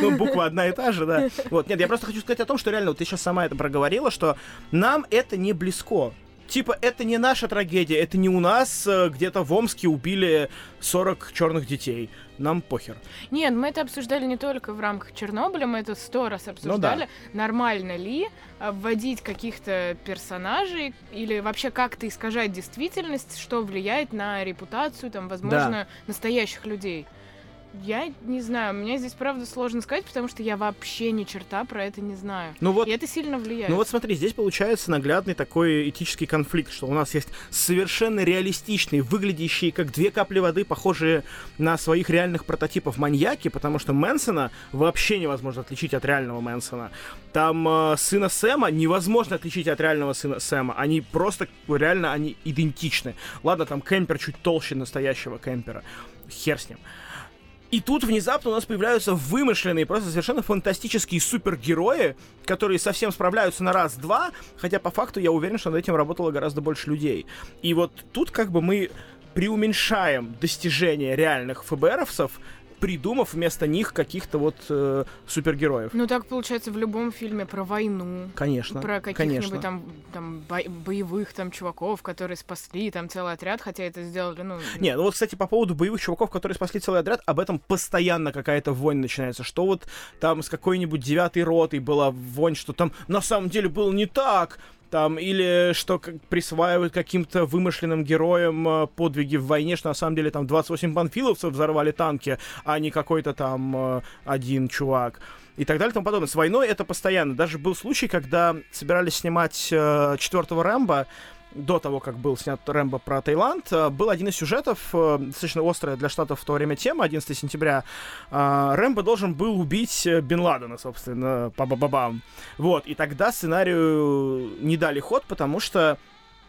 Ну, буква одна и та же, да. Вот, нет, я просто хочу сказать о том, что реально, вот ты сейчас сама это проговорила, что нам это не близко. Типа, это не наша трагедия, это не у нас э, где-то в Омске убили 40 черных детей. Нам похер. Нет, мы это обсуждали не только в рамках Чернобыля, мы это сто Ну раз обсуждали. Нормально ли вводить каких-то персонажей или вообще как-то искажать действительность, что влияет на репутацию, там, возможно, настоящих людей? Я не знаю, мне здесь правда сложно сказать, потому что я вообще ни черта про это не знаю. Ну вот И это сильно влияет. Ну вот смотри, здесь получается наглядный такой этический конфликт, что у нас есть совершенно реалистичные, выглядящие как две капли воды, похожие на своих реальных прототипов маньяки, потому что Мэнсона вообще невозможно отличить от реального Мэнсона. Там э, сына Сэма невозможно отличить от реального сына Сэма. Они просто реально они идентичны. Ладно, там Кемпер чуть толще настоящего Кемпера. Хер с ним. И тут внезапно у нас появляются вымышленные, просто совершенно фантастические супергерои, которые совсем справляются на раз-два, хотя по факту я уверен, что над этим работало гораздо больше людей. И вот тут как бы мы преуменьшаем достижения реальных ФБРовцев, придумав вместо них каких-то вот э, супергероев. Ну так получается в любом фильме про войну. Конечно. Про каких-нибудь там, там бо- боевых там чуваков, которые спасли там целый отряд, хотя это сделали, ну... Не, ну вот, кстати, по поводу боевых чуваков, которые спасли целый отряд, об этом постоянно какая-то вонь начинается. Что вот там с какой-нибудь девятой ротой была вонь, что там на самом деле было не так. Там, или что как, присваивают каким-то вымышленным героям э, подвиги в войне, что на самом деле там 28 панфиловцев взорвали танки, а не какой-то там э, один чувак. И так далее и тому подобное. С войной это постоянно. Даже был случай, когда собирались снимать э, четвертого Рэмбо, до того, как был снят Рэмбо про Таиланд, э, был один из сюжетов, э, достаточно острая для Штатов в то время тема, 11 сентября. Э, Рэмбо должен был убить Бен Ладена, собственно, па ба ба бам Вот, и тогда сценарию не дали ход, потому что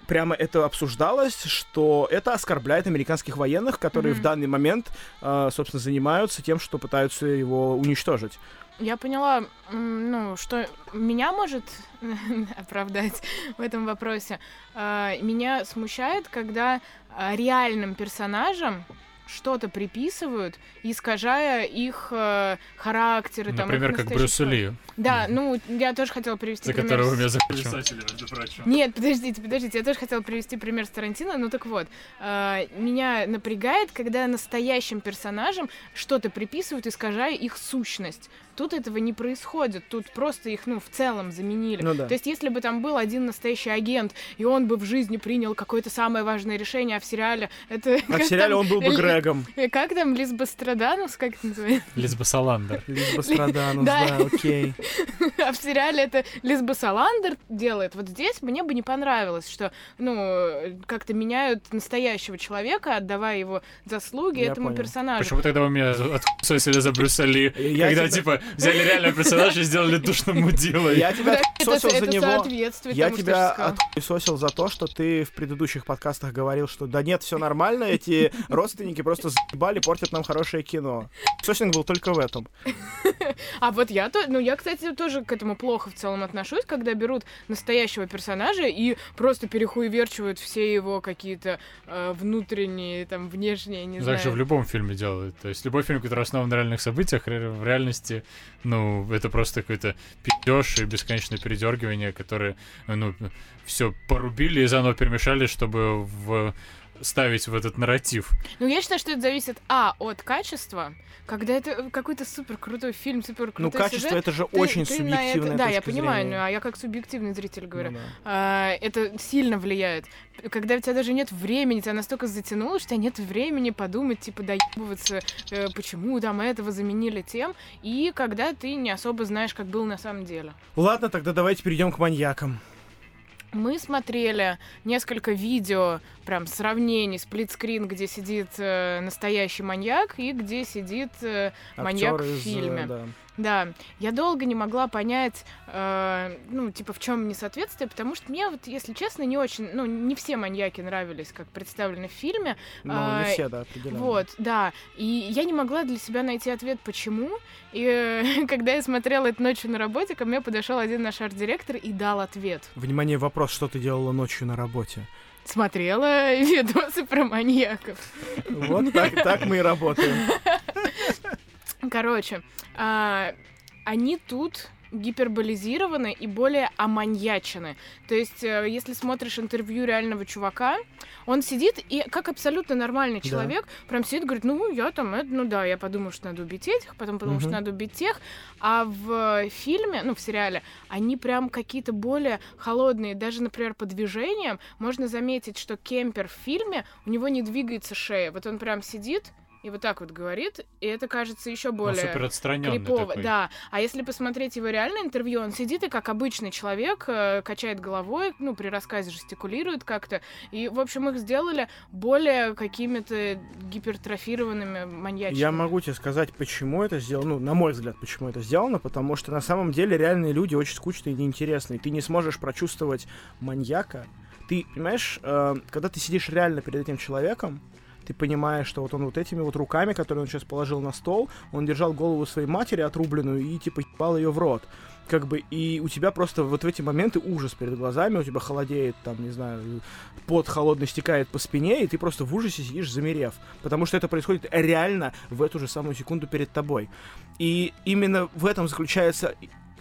прямо это обсуждалось, что это оскорбляет американских военных, которые Мгм. в данный момент, собственно, занимаются тем, что пытаются его уничтожить. Я поняла, ну, что меня может оправдать в этом вопросе. А, Меня смущает, когда а, реальным персонажам что-то приписывают, искажая их э, характеры. там, Например, их как Брюсу Ли, Да, ну, я тоже хотела привести за пример которого меня захочу. Нет, подождите, подождите, я тоже хотела привести пример с Тарантино. Ну так вот, э, меня напрягает, когда настоящим персонажам что-то приписывают, искажая их сущность. Тут этого не происходит, тут просто их, ну, в целом заменили. Ну да. То есть, если бы там был один настоящий агент, и он бы в жизни принял какое-то самое важное решение, а в сериале это... А в сериале он был бы Грегом. Как там, Лизба Страданус, как это называется? Лизба Саландер. Лизба Страданус, Да. да, окей. А в сериале это Лизба Саландер делает. Вот здесь мне бы не понравилось, что, ну, как-то меняют настоящего человека, отдавая его заслуги Я этому понял. персонажу. Почему тогда вы меня отсосили за Брюса Ли? Я Когда, тебя- типа, взяли реального персонажа и сделали душным мудилой. Я тебя отсосил за него. Я тому, что тебя отсосил за то, что ты в предыдущих подкастах говорил, что да нет, все нормально, эти родственники просто заебали, портят нам хорошее кино. Сосинг был только в этом. А вот я, то, ну, я, кстати, тоже к этому плохо в целом отношусь, когда берут настоящего персонажа и просто перехуеверчивают все его какие-то э, внутренние, там, внешние, не Ну, знаю. Так же в любом фильме делают. То есть любой фильм, который основан на реальных событиях, ре- в реальности, ну, это просто какой-то пиздеж и бесконечное передергивание, которые, ну, все порубили и заново перемешали, чтобы в ставить в этот нарратив. Ну, я считаю, что это зависит, а, от качества, когда это какой-то супер крутой фильм, супер крутой Ну, качество сюжет, это же ты- очень ты на это- субъективная Да, я понимаю, зрения. ну, а я как субъективный зритель говорю. Ну да. А, это сильно влияет. Когда у тебя даже нет времени, тебя настолько затянуло, что у тебя нет времени подумать, типа, доебываться, э, почему там этого заменили тем, и когда ты не особо знаешь, как было на самом деле. Ладно, тогда давайте перейдем к маньякам. Мы смотрели несколько видео, прям сравнений, сплитскрин, где сидит э, настоящий маньяк и где сидит э, маньяк в из, э, фильме. да. Да, я долго не могла понять, э, ну, типа, в чем несоответствие, потому что мне, вот, если честно, не очень, ну, не все маньяки нравились, как представлены в фильме. Ну, А, не все, да, определенно. Вот, да. И я не могла для себя найти ответ, почему. И э, когда я смотрела это ночью на работе, ко мне подошел один наш арт-директор и дал ответ. Внимание, вопрос, что ты делала ночью на работе? Смотрела видосы про маньяков. Вот так, так мы и работаем. Короче, а, они тут гиперболизированы и более оманьячены. То есть, э, если смотришь интервью реального чувака, он сидит и, как абсолютно нормальный Да. человек, прям сидит и говорит, ну, я там, это, ну да, я подумал, что надо убить этих, потом подумал, что Мгм. надо убить тех. А в фильме, ну, в сериале, они прям какие-то более холодные. Даже, например, по движениям можно заметить, что Кемпер в фильме, у него не двигается шея. Вот он прям сидит и вот так вот говорит, и это кажется еще Он более супер отстраненный крипово. такой. Да. А если посмотреть его реальное интервью, он сидит и как обычный человек э, качает головой, ну, при рассказе жестикулирует как-то. И, в общем, их сделали более какими-то гипертрофированными маньячными. Я могу тебе сказать, почему это сделано. Ну, на мой взгляд, почему это сделано. Потому что на самом деле реальные люди очень скучные и неинтересные. Ты не сможешь прочувствовать маньяка. Ты, понимаешь, э, когда ты сидишь реально перед этим человеком, ты понимаешь, что вот он вот этими вот руками, которые он сейчас положил на стол, он держал голову своей матери отрубленную и типа ебал ее в рот. Как бы, и у тебя просто вот в эти моменты ужас перед глазами, у тебя холодеет, там, не знаю, пот холодный стекает по спине, и ты просто в ужасе сидишь, замерев. Потому что это происходит реально в эту же самую секунду перед тобой. И именно в этом заключается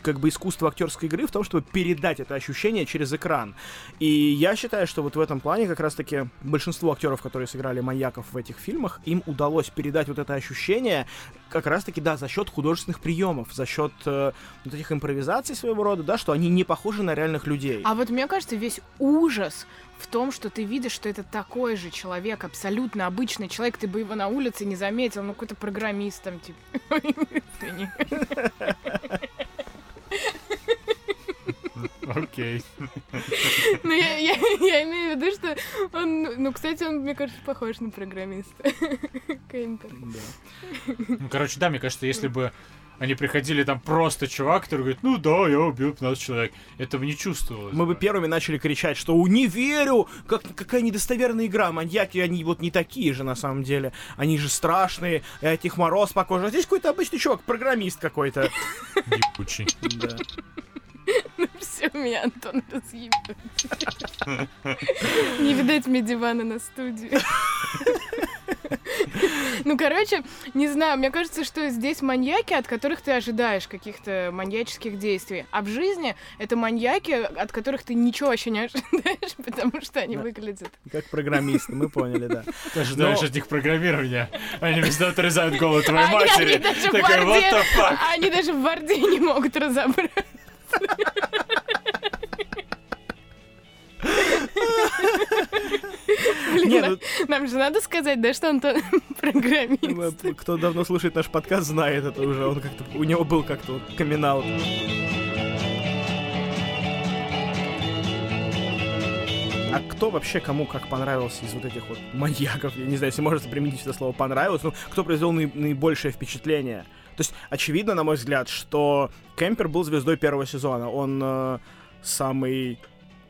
как бы искусство актерской игры в том, чтобы передать это ощущение через экран. И я считаю, что вот в этом плане как раз-таки большинство актеров, которые сыграли маньяков в этих фильмах, им удалось передать вот это ощущение как раз-таки, да, за счет художественных приемов, за счет э, вот этих импровизаций своего рода, да, что они не похожи на реальных людей. А вот мне кажется, весь ужас в том, что ты видишь, что это такой же человек, абсолютно обычный человек, ты бы его на улице не заметил, ну какой-то программист там, типа. Окей. Ну, я, я, я имею в виду, что он, ну, кстати, он, мне кажется, похож на программиста. Да. Ну, короче, да, мне кажется, если бы они приходили там просто чувак, который говорит, ну да, я убил 15 человек. Этого не чувствовалось. Мы бы первыми начали кричать, что «У, не верю, как, какая недостоверная игра, маньяки, они вот не такие же на самом деле, они же страшные, этих мороз по коже, а здесь какой-то обычный чувак, программист какой-то. Ебучий. Да. Все, меня Антон разъебет. Не видать мне дивана на студии. Ну, короче, не знаю, мне кажется, что здесь маньяки, от которых ты ожидаешь каких-то маньяческих действий. А в жизни это маньяки, от которых ты ничего вообще не ожидаешь, потому что они выглядят. Как программисты, мы поняли, да. Ты ожидаешь Но- от них программирования. Они везде отрезают голову твоей Они- они матери. даже в fuck? Они даже в борде не могут разобрать. Блин, Не, нам- ну, нам же надо сказать, да, что он то программист. ну, кто давно слушает наш подкаст, знает это уже. Он как-то, у него был как-то вот камин А кто вообще кому как понравился из вот этих вот маньяков? Я не знаю, если можно применить это слово понравилось, ну, кто произвел наи- наибольшее впечатление? То есть, очевидно, на мой взгляд, что Кемпер был звездой первого сезона. Он э, самый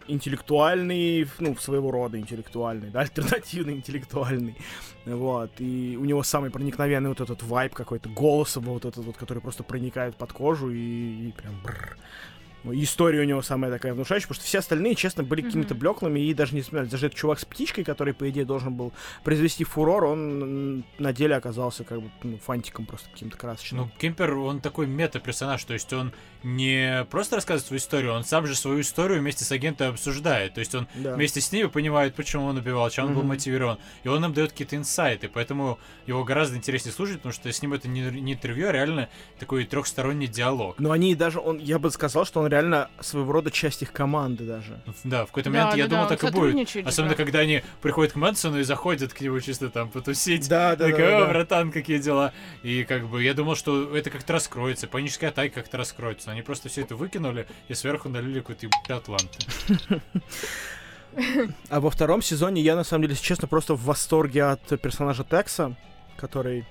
интеллектуальный, ну, своего рода интеллектуальный, да, альтернативный интеллектуальный. Вот. И у него самый проникновенный вот этот вайб какой-то, голос его вот этот вот, который просто проникает под кожу и, и прям бррр. Ну, История у него самая такая внушающая, потому что все остальные, честно, были Мгм. какими-то блеклыми и даже не смеялись. Даже этот чувак с птичкой, который, по идее, должен был произвести фурор, он на деле оказался как бы ну, фантиком просто каким-то красочным. Ну, Кемпер, он такой мета-персонаж, то есть он не просто рассказывает свою историю, он сам же свою историю вместе с агентом обсуждает. То есть он да. вместе с ними понимает, почему он убивал, чем он был мотивирован. И он нам дает какие-то инсайты, поэтому его гораздо интереснее слушать, потому что с ним это не, не интервью, а реально такой трехсторонний диалог. Но они даже, он, я бы сказал, что он реально своего рода часть их команды даже. Да, в какой-то Да, момент я да, думал, да, так и будет. Особенно, да. когда они приходят к Мэнсону и заходят к нему чисто там потусить. Да, да, Такой, да, «О, да. братан, какие дела? И как бы я думал, что это как-то раскроется, паническая атака как-то раскроется. Они просто все это выкинули и сверху налили какой-то Атланты. А во втором сезоне я, на самом деле, если честно, просто в восторге от персонажа Текса, который...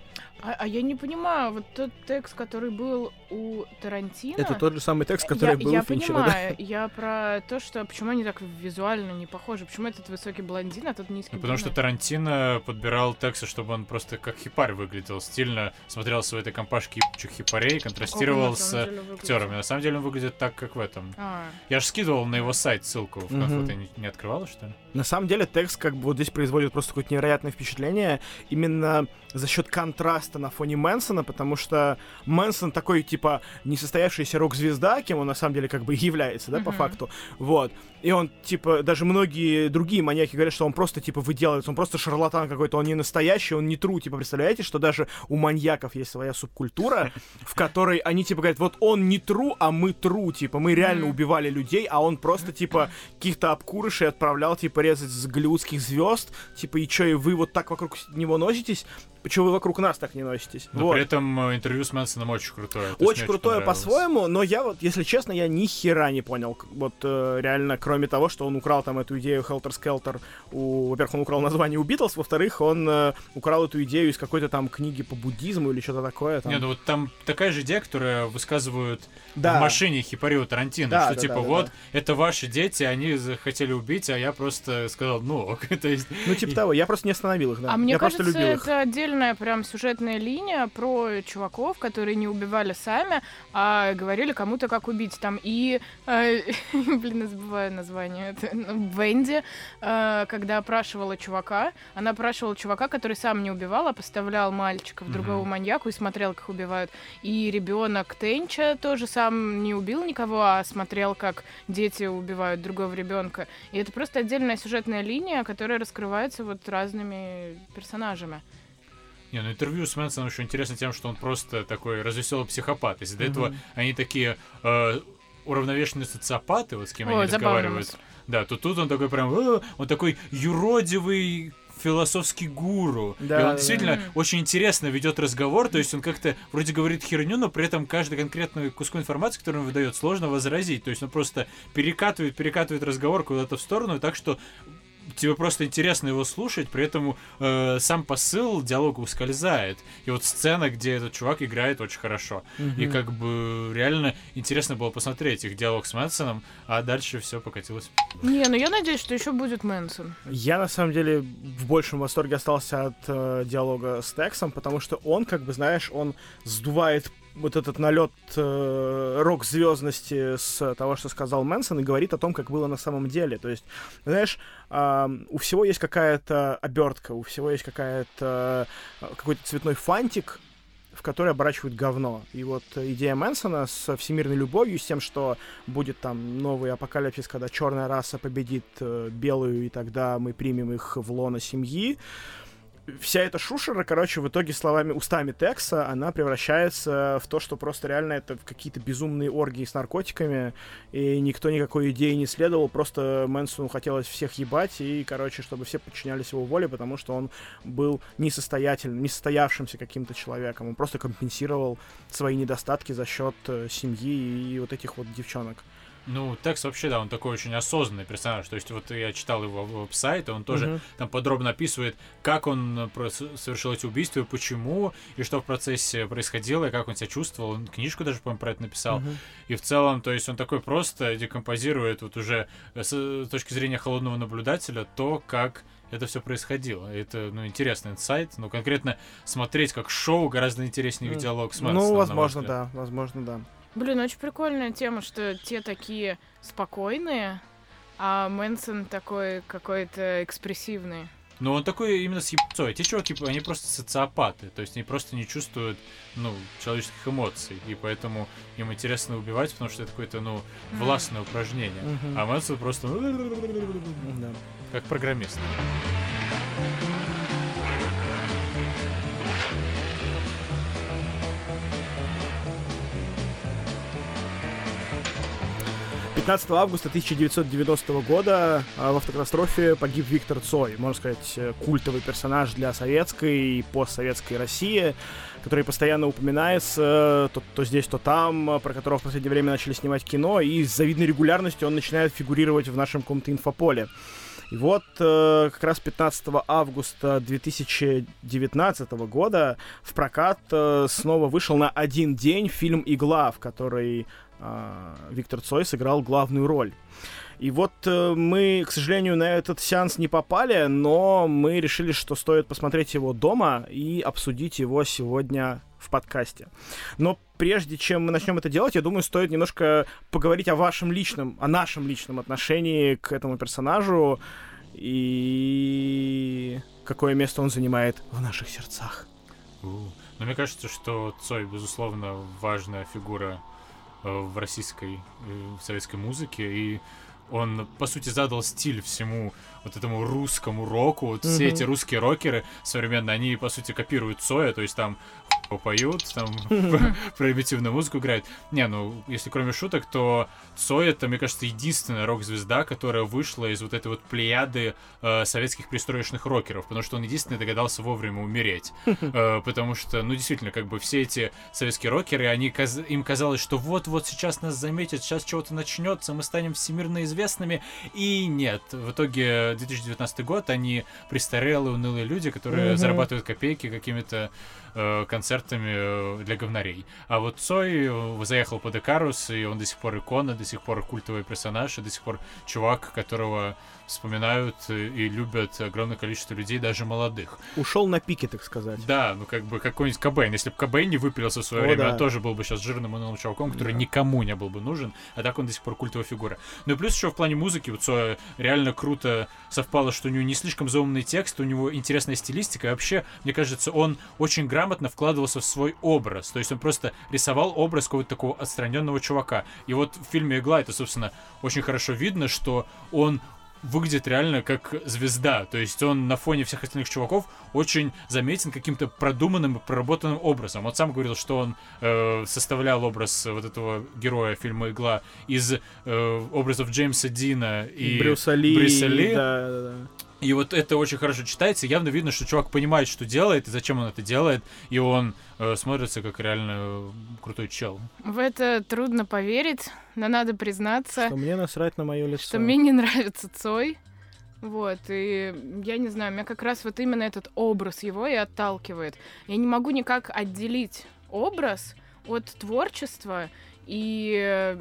А, а я не понимаю, вот тот текст, который был у Тарантино... Это тот же самый текст, который я, был я у Финчера, да? понимаю, я про то, что почему они так визуально не похожи, почему этот высокий блондин, а тот низкий Ну, потому что? Тарантино подбирал Текса, чтобы он просто как хипарь выглядел, стильно смотрелся в этой компашке ебучих хипарей, он контрастировал с актерами. На самом деле он выглядит так, как в этом. А, Я же скидывал на его сайт ссылку. В конце ты не, не открывала, что ли? На самом деле текст как бы вот здесь производит просто какое-то невероятное впечатление именно за счет контраста на фоне Мэнсона, потому что Мэнсон такой, типа, несостоявшаяся рок-звезда, кем он на самом деле как бы и является, да, по Мгм. факту. Вот. И он, типа, даже многие другие маньяки говорят, что он просто, типа, выделывается, он просто шарлатан какой-то, он не настоящий, он не тру, типа, представляете, что даже у маньяков есть своя субкультура, в которой они, типа, говорят, вот он не тру, а мы тру, типа, мы реально убивали людей, а он просто, типа, каких-то обкурышей отправлял, типа, резать с голливудских звезд, типа, и чё, и вы вот так вокруг него носитесь? Почему вы вокруг нас так не носитесь? Но Вот. при этом э, интервью с Мэнсоном очень крутое. Очень мне крутое по-своему, но я вот, если честно, я ни хера не понял. Вот э, реально, кроме того, что он украл там эту идею Helter Skelter. У, во-первых, он украл название у Битлз, во-вторых, он э, украл эту идею из какой-то там книги по буддизму или что-то такое. Там. Не, ну вот там такая же идея, которая высказывают да. в машине Хипарио Тарантино, Да, что да, типа да, да, вот, да. это ваши дети, они захотели убить, а я просто сказал, ну, ок». то есть... Ну, типа того, я просто не остановил их, да. А мне я кажется, просто любил их. это отдельная прям сюжетная линия про чуваков, которые не убивали сами, а говорили кому-то, как убить. Там и, э, блин, я забываю название, это, ну, Венди, э, когда опрашивала чувака, она опрашивала чувака, который сам не убивал, а поставлял мальчиков Мгм. другого маньяку и смотрел, как убивают. И ребенок Тенча тоже сам не убил никого, а смотрел, как дети убивают другого ребенка. И это просто отдельная сюжетная линия, которая раскрывается вот разными персонажами. Не, ну интервью с Мэнсоном еще интересно тем, что он просто такой развеселый психопат. Если до этого они такие э, уравновешенные социопаты, вот с кем Ой, они разговаривают, да, то тут он такой прям, «Э», он такой юродивый философский гуру. Да, и он да, действительно да. очень интересно ведет разговор, то есть он как-то вроде говорит херню, но при этом каждый конкретный куску информации, который он выдает, сложно возразить. То есть он просто перекатывает, перекатывает разговор куда-то в сторону, так что тебе просто интересно его слушать, при этом э, сам посыл диалога ускользает. И вот сцена, где этот чувак играет очень хорошо. И Мгм. как бы реально интересно было посмотреть их диалог с Мэнсоном, а дальше все покатилось. Не, ну я надеюсь, что еще будет Мэнсон. Я на самом деле в большем восторге остался от э, диалога с Тексом, потому что он, как бы, знаешь, он сдувает вот этот налет э, рок-звездности с того, что сказал Мэнсон, и говорит о том, как было на самом деле. То есть, знаешь, э, у всего есть какая-то обертка, у всего есть какая-то э, какой-то цветной фантик, в который оборачивают говно. И вот идея Мэнсона с всемирной любовью, с тем, что будет там новый апокалипсис, когда черная раса победит э, белую, и тогда мы примем их в лоно семьи, вся эта шушера, короче, в итоге словами, устами Текса, она превращается в то, что просто реально это какие-то безумные оргии с наркотиками, и никто никакой идеи не следовал, просто Мэнсону хотелось всех ебать, и, короче, чтобы все подчинялись его воле, потому что он был несостоятельным, несостоявшимся каким-то человеком, он просто компенсировал свои недостатки за счет э, семьи и вот этих вот девчонок. Ну, Текс вообще, да, он такой очень осознанный персонаж. То есть, вот я читал его веб-сайт, он тоже uh-huh. там подробно описывает, как он совершил эти убийства, и почему, и что в процессе происходило, и как он себя чувствовал. Он книжку даже, по-моему, про это написал. Uh-huh. И в целом, то есть, он такой просто декомпозирует вот уже с точки зрения холодного наблюдателя то, как это все происходило. Это, ну, интересный инсайт. Но конкретно смотреть как шоу гораздо интереснее, mm. диалог с. Ну, возможно, да. Возможно, да. Блин, очень прикольная тема, что те такие спокойные, а Мэнсон такой какой-то экспрессивный. Но он такой именно с ебцой. Те чуваки, они просто социопаты. То есть они просто не чувствуют, ну, человеческих эмоций. И поэтому им интересно убивать, потому что это какое-то, ну, властное mm. упражнение. Mm-hmm. А Мэнсон просто... Как программист. 15 августа 1990 года а, в автокатастрофе погиб Виктор Цой, можно сказать, э, культовый персонаж для советской и постсоветской России, который постоянно упоминается то, то здесь, то там, про которого в последнее время начали снимать кино, и с завидной регулярностью он начинает фигурировать в нашем каком-то инфополе. И вот э, как раз 15 августа 2019 года в прокат э, снова вышел на один день фильм «Игла», в который Виктор Цой сыграл главную роль. И вот э, мы, к сожалению, на этот сеанс не попали, но мы решили, что стоит посмотреть его дома и обсудить его сегодня в подкасте. Но прежде чем мы начнем это делать, я думаю, стоит немножко поговорить о вашем личном, о нашем личном отношении к этому персонажу и какое место он занимает в наших сердцах. Но ну, мне кажется, что Цой, безусловно, важная фигура в российской, э, в советской музыке, и он, по сути, задал стиль всему вот этому русскому року. Вот mm-hmm. все эти русские рокеры современные, они, по сути, копируют Цоя, то есть там поют, там примитивную музыку играют. Не, ну, если кроме шуток, то Цой это, мне кажется, единственная рок-звезда, которая вышла из вот этой вот плеяды э, советских пристроечных рокеров, потому что он единственный догадался вовремя умереть. Э, потому что, ну, действительно, как бы все эти советские рокеры, они, каз им казалось, что вот-вот сейчас нас заметят, сейчас чего-то начнется, мы станем всемирно известными, и нет. В итоге 2019 год, они престарелые, унылые люди, которые зарабатывают копейки какими-то э, концертами э, для говнарей. А вот Цой э, заехал под Экарус, и он до сих пор икона, до сих пор культовый персонаж, и до сих пор чувак, которого вспоминают и любят огромное количество людей, даже молодых. Ушел на пике, так сказать. Да, ну как бы какой-нибудь Кобейн. Если бы Кобейн не выпилился в свое О, время, да. он тоже был бы сейчас жирным и новым чуваком, который да. никому не был бы нужен, а так он до сих пор культовая фигура. Ну и плюс еще в плане музыки, вот Цоя реально круто совпало, что у него не слишком заумный текст, у него интересная стилистика, и вообще, мне кажется, он очень грамотно грамотно вкладывался в свой образ. То есть он просто рисовал образ какого-то такого отстраненного чувака. И вот в фильме «Игла» это, собственно, очень хорошо видно, что он выглядит реально как звезда. То есть он на фоне всех остальных чуваков очень заметен каким-то продуманным и проработанным образом. Он сам говорил, что он э, составлял образ вот этого героя фильма «Игла» из э, образов Джеймса Дина и Брюса Ли. Брюса Ли. Да, да, да. И вот это очень хорошо читается. Явно видно, что чувак понимает, что делает и зачем он это делает. И он э, смотрится как реально э, крутой чел. В это трудно поверить, но надо признаться. Что мне насрать на мое лицо. Что мне не нравится Цой. Вот, и я не знаю, меня как раз вот именно этот образ его и отталкивает. Я не могу никак отделить образ от творчества и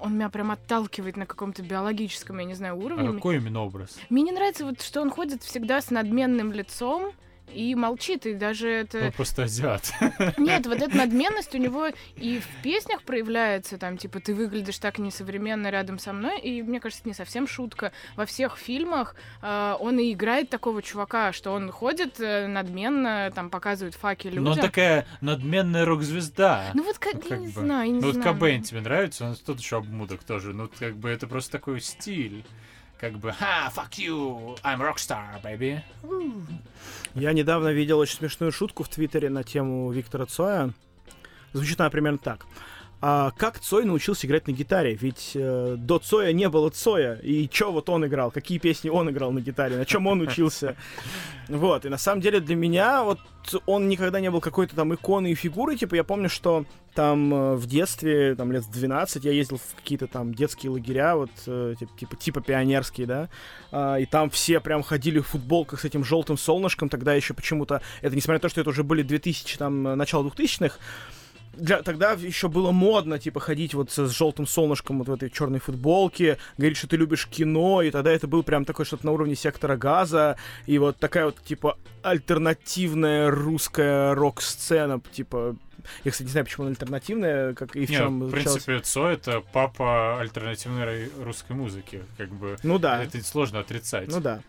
он меня прям отталкивает на каком-то биологическом, я не знаю, уровне. А какой именно образ? Мне не нравится вот, что он ходит всегда с надменным лицом, и молчит, и даже это... Он просто азиат. Нет, вот эта надменность у него и в песнях проявляется, там, типа, ты выглядишь так несовременно рядом со мной, и мне кажется, не совсем шутка. Во всех фильмах э, он и играет такого чувака, что он ходит э, надменно, там, показывает факи людям. Но он такая надменная рок-звезда. Ну вот, как, я как не бы. знаю, я не Ну вот знаю. Кобейн тебе нравится, он тут еще обмудок тоже. Ну, как бы это просто такой стиль. Как бы, ха, fuck you, I'm rockstar, baby. Я недавно видел очень смешную шутку в Твиттере на тему Виктора Цоя. Звучит она примерно так. А как Цой научился играть на гитаре? Ведь э, до Цоя не было Цоя. И чё вот он играл? Какие песни он играл на гитаре? На чем он учился? Вот. И на самом деле для меня вот он никогда не был какой-то там иконой и фигурой. Типа я помню, что там э, в детстве, там лет в 12, я ездил в какие-то там детские лагеря, вот э, тип- типа, типа пионерские, да, а, и там все прям ходили в футболках с этим желтым солнышком, тогда еще почему-то, это несмотря на то, что это уже были 2000, там, э, начало 2000-х, для, тогда еще было модно, типа, ходить вот с, желтым солнышком вот в этой черной футболке, говорить, что ты любишь кино, и тогда это был прям такой что-то на уровне сектора газа, и вот такая вот, типа, альтернативная русская рок-сцена, типа, я, кстати, не знаю, почему она альтернативная, как и в Не, чем в принципе, Цой это папа альтернативной русской музыки. Как бы, Ну да, это сложно отрицать. ну да.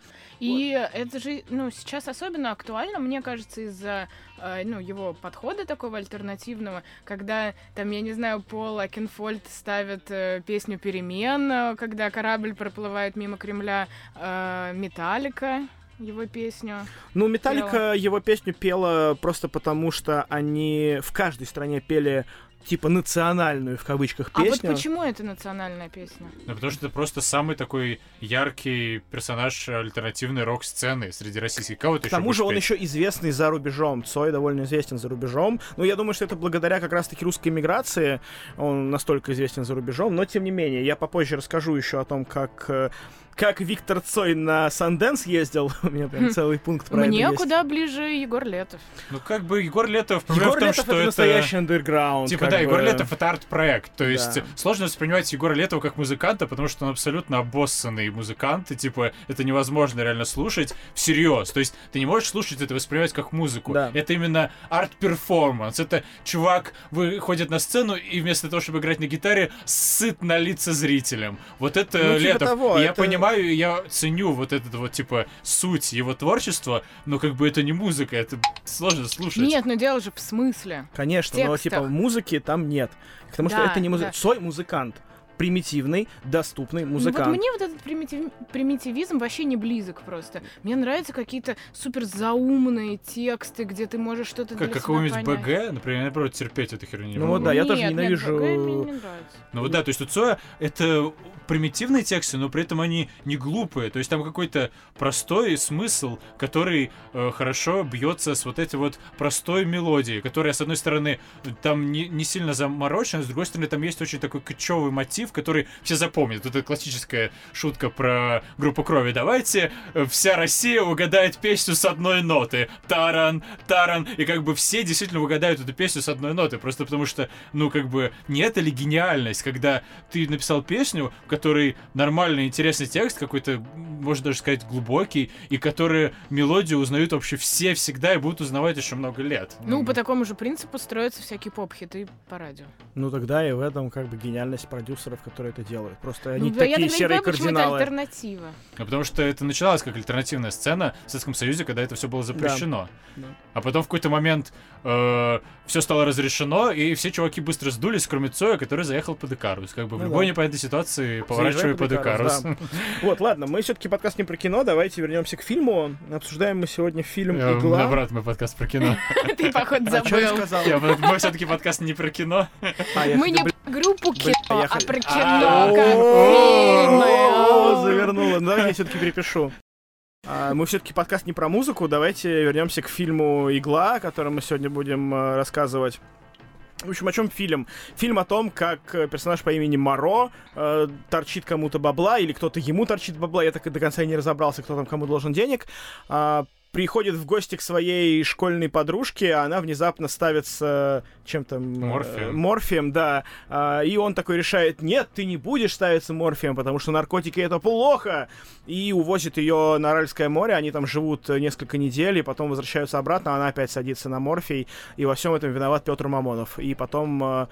И это же, ну, сейчас особенно актуально, мне кажется, из-за, э, ну, его подхода такого альтернативного, когда, там, я не знаю, Пол Акинфольд ставит э, песню «Перемен», э, когда корабль проплывает мимо Кремля, э, «Металлика», его песню. Ну, Металлика его песню пела просто потому, что они в каждой стране пели типа национальную в кавычках А вот песню. почему это национальная песня? Ну, потому что это просто самый такой яркий персонаж альтернативной рок-сцены среди российских. Кого ты К тому еще же он еще известный за рубежом. Цой довольно известен за рубежом. Но я думаю, что это благодаря как раз-таки русской миграции он настолько известен за рубежом. Но тем не менее, я попозже расскажу еще о том, как э, как Виктор Цой на Санденс ездил. У меня прям Хм. целый пункт про Мне это есть. куда ближе Егор Летов. Ну, как бы Егор Летов, проблема Егор в том, Летов что это это... настоящий андерграунд. Типа, да, бы. Егор Летов это арт-проект. То есть Да. сложно воспринимать Егора Летова как музыканта, потому что он абсолютно обоссанный музыкант, и типа это невозможно реально слушать всерьез. То есть ты не можешь слушать это воспринимать как музыку. Да. Это именно арт-перформанс. Это чувак выходит на сцену и вместо того, чтобы играть на гитаре, ссыт на лица зрителям. Вот это Ну, типа Летов. того, И я это- понимаю, и я ценю вот этот вот типа суть его творчества, но как бы это не музыка, это сложно слушать. Нет, но дело же в смысле. Конечно, но типа музыки там нет. Потому что Да, это не музыкант. да. Цой музыкант. Примитивный, доступный Ну, музыкант. Вот мне вот этот примитив- примитивизм вообще не близок просто. Мне нравятся какие-то супер заумные тексты, где ты можешь что-то Как какого-нибудь. БГ, например, я наоборот терпеть эту херню не Ну могу. вот да, я тоже Нет, нет, ненавижу- БГ мне не нравится. Ну вот да, то есть у Цоя это примитивные тексты, но при этом они не глупые. То есть там какой-то простой смысл, который э, хорошо бьется с вот этой вот простой мелодией, которая, с одной стороны, там не, не сильно заморочена, с другой стороны, там есть очень такой кочевый мотив, который все запомнят. Это классическая шутка про группу крови. Давайте э, вся Россия угадает песню с одной ноты. Таран, таран. И как бы все действительно угадают эту песню с одной ноты. Просто потому что, ну, как бы, не это ли гениальность, когда ты написал песню, в которой нормальный, интересный текст, какой-то, можно даже сказать, глубокий, и который мелодию узнают вообще все всегда и будут узнавать еще много лет. Ну, по такому же принципу строятся всякие поп-хиты по радио. Ну тогда и в этом как бы гениальность продюсеров, которые это делают. Просто Ну, они да, я такие не серые понимаю, почему это кардиналы. альтернатива. А потому что это начиналось как альтернативная сцена в Советском Союзе, когда это все было запрещено. Да. А потом в какой-то момент все стало разрешено, и все чуваки быстро сдулись, кроме Цоя, который заехал под Икарус. Как бы в Ну любой да. непонятной ситуации поворачивай под Икарус, Икарус. Вот, ладно, мы все-таки подкаст не про кино, давайте вернемся к фильму. Обсуждаем мы сегодня фильм Э, «Игла». Наоборот, мы подкаст про кино. Ты, походу, А что я забыл. сказал? Я- Мы все-таки подкаст не про кино. А, я Мы не про группу Блин, кино, я а про А, кино как фильмы. завернула. Ну, я все-таки перепишу. А, Мы все-таки подкаст не про музыку. Давайте вернемся к фильму «Игла», о котором мы сегодня будем э, рассказывать. В общем, о чем фильм? Фильм о том, как э, персонаж по имени Моро э, торчит кому-то бабла, или кто-то ему торчит бабла. Я так и до конца и не разобрался, кто там кому должен денег. А, приходит в гости к своей школьной подружке, а она внезапно ставится чем-то... Морфием. Морфием, да. А, и он такой решает, нет, ты не будешь ставиться морфием, потому что наркотики это плохо. И увозит ее на Аральское море, они там живут несколько недель, и потом возвращаются обратно, она опять садится на морфий, и во всем этом виноват Петр Мамонов. И потом э,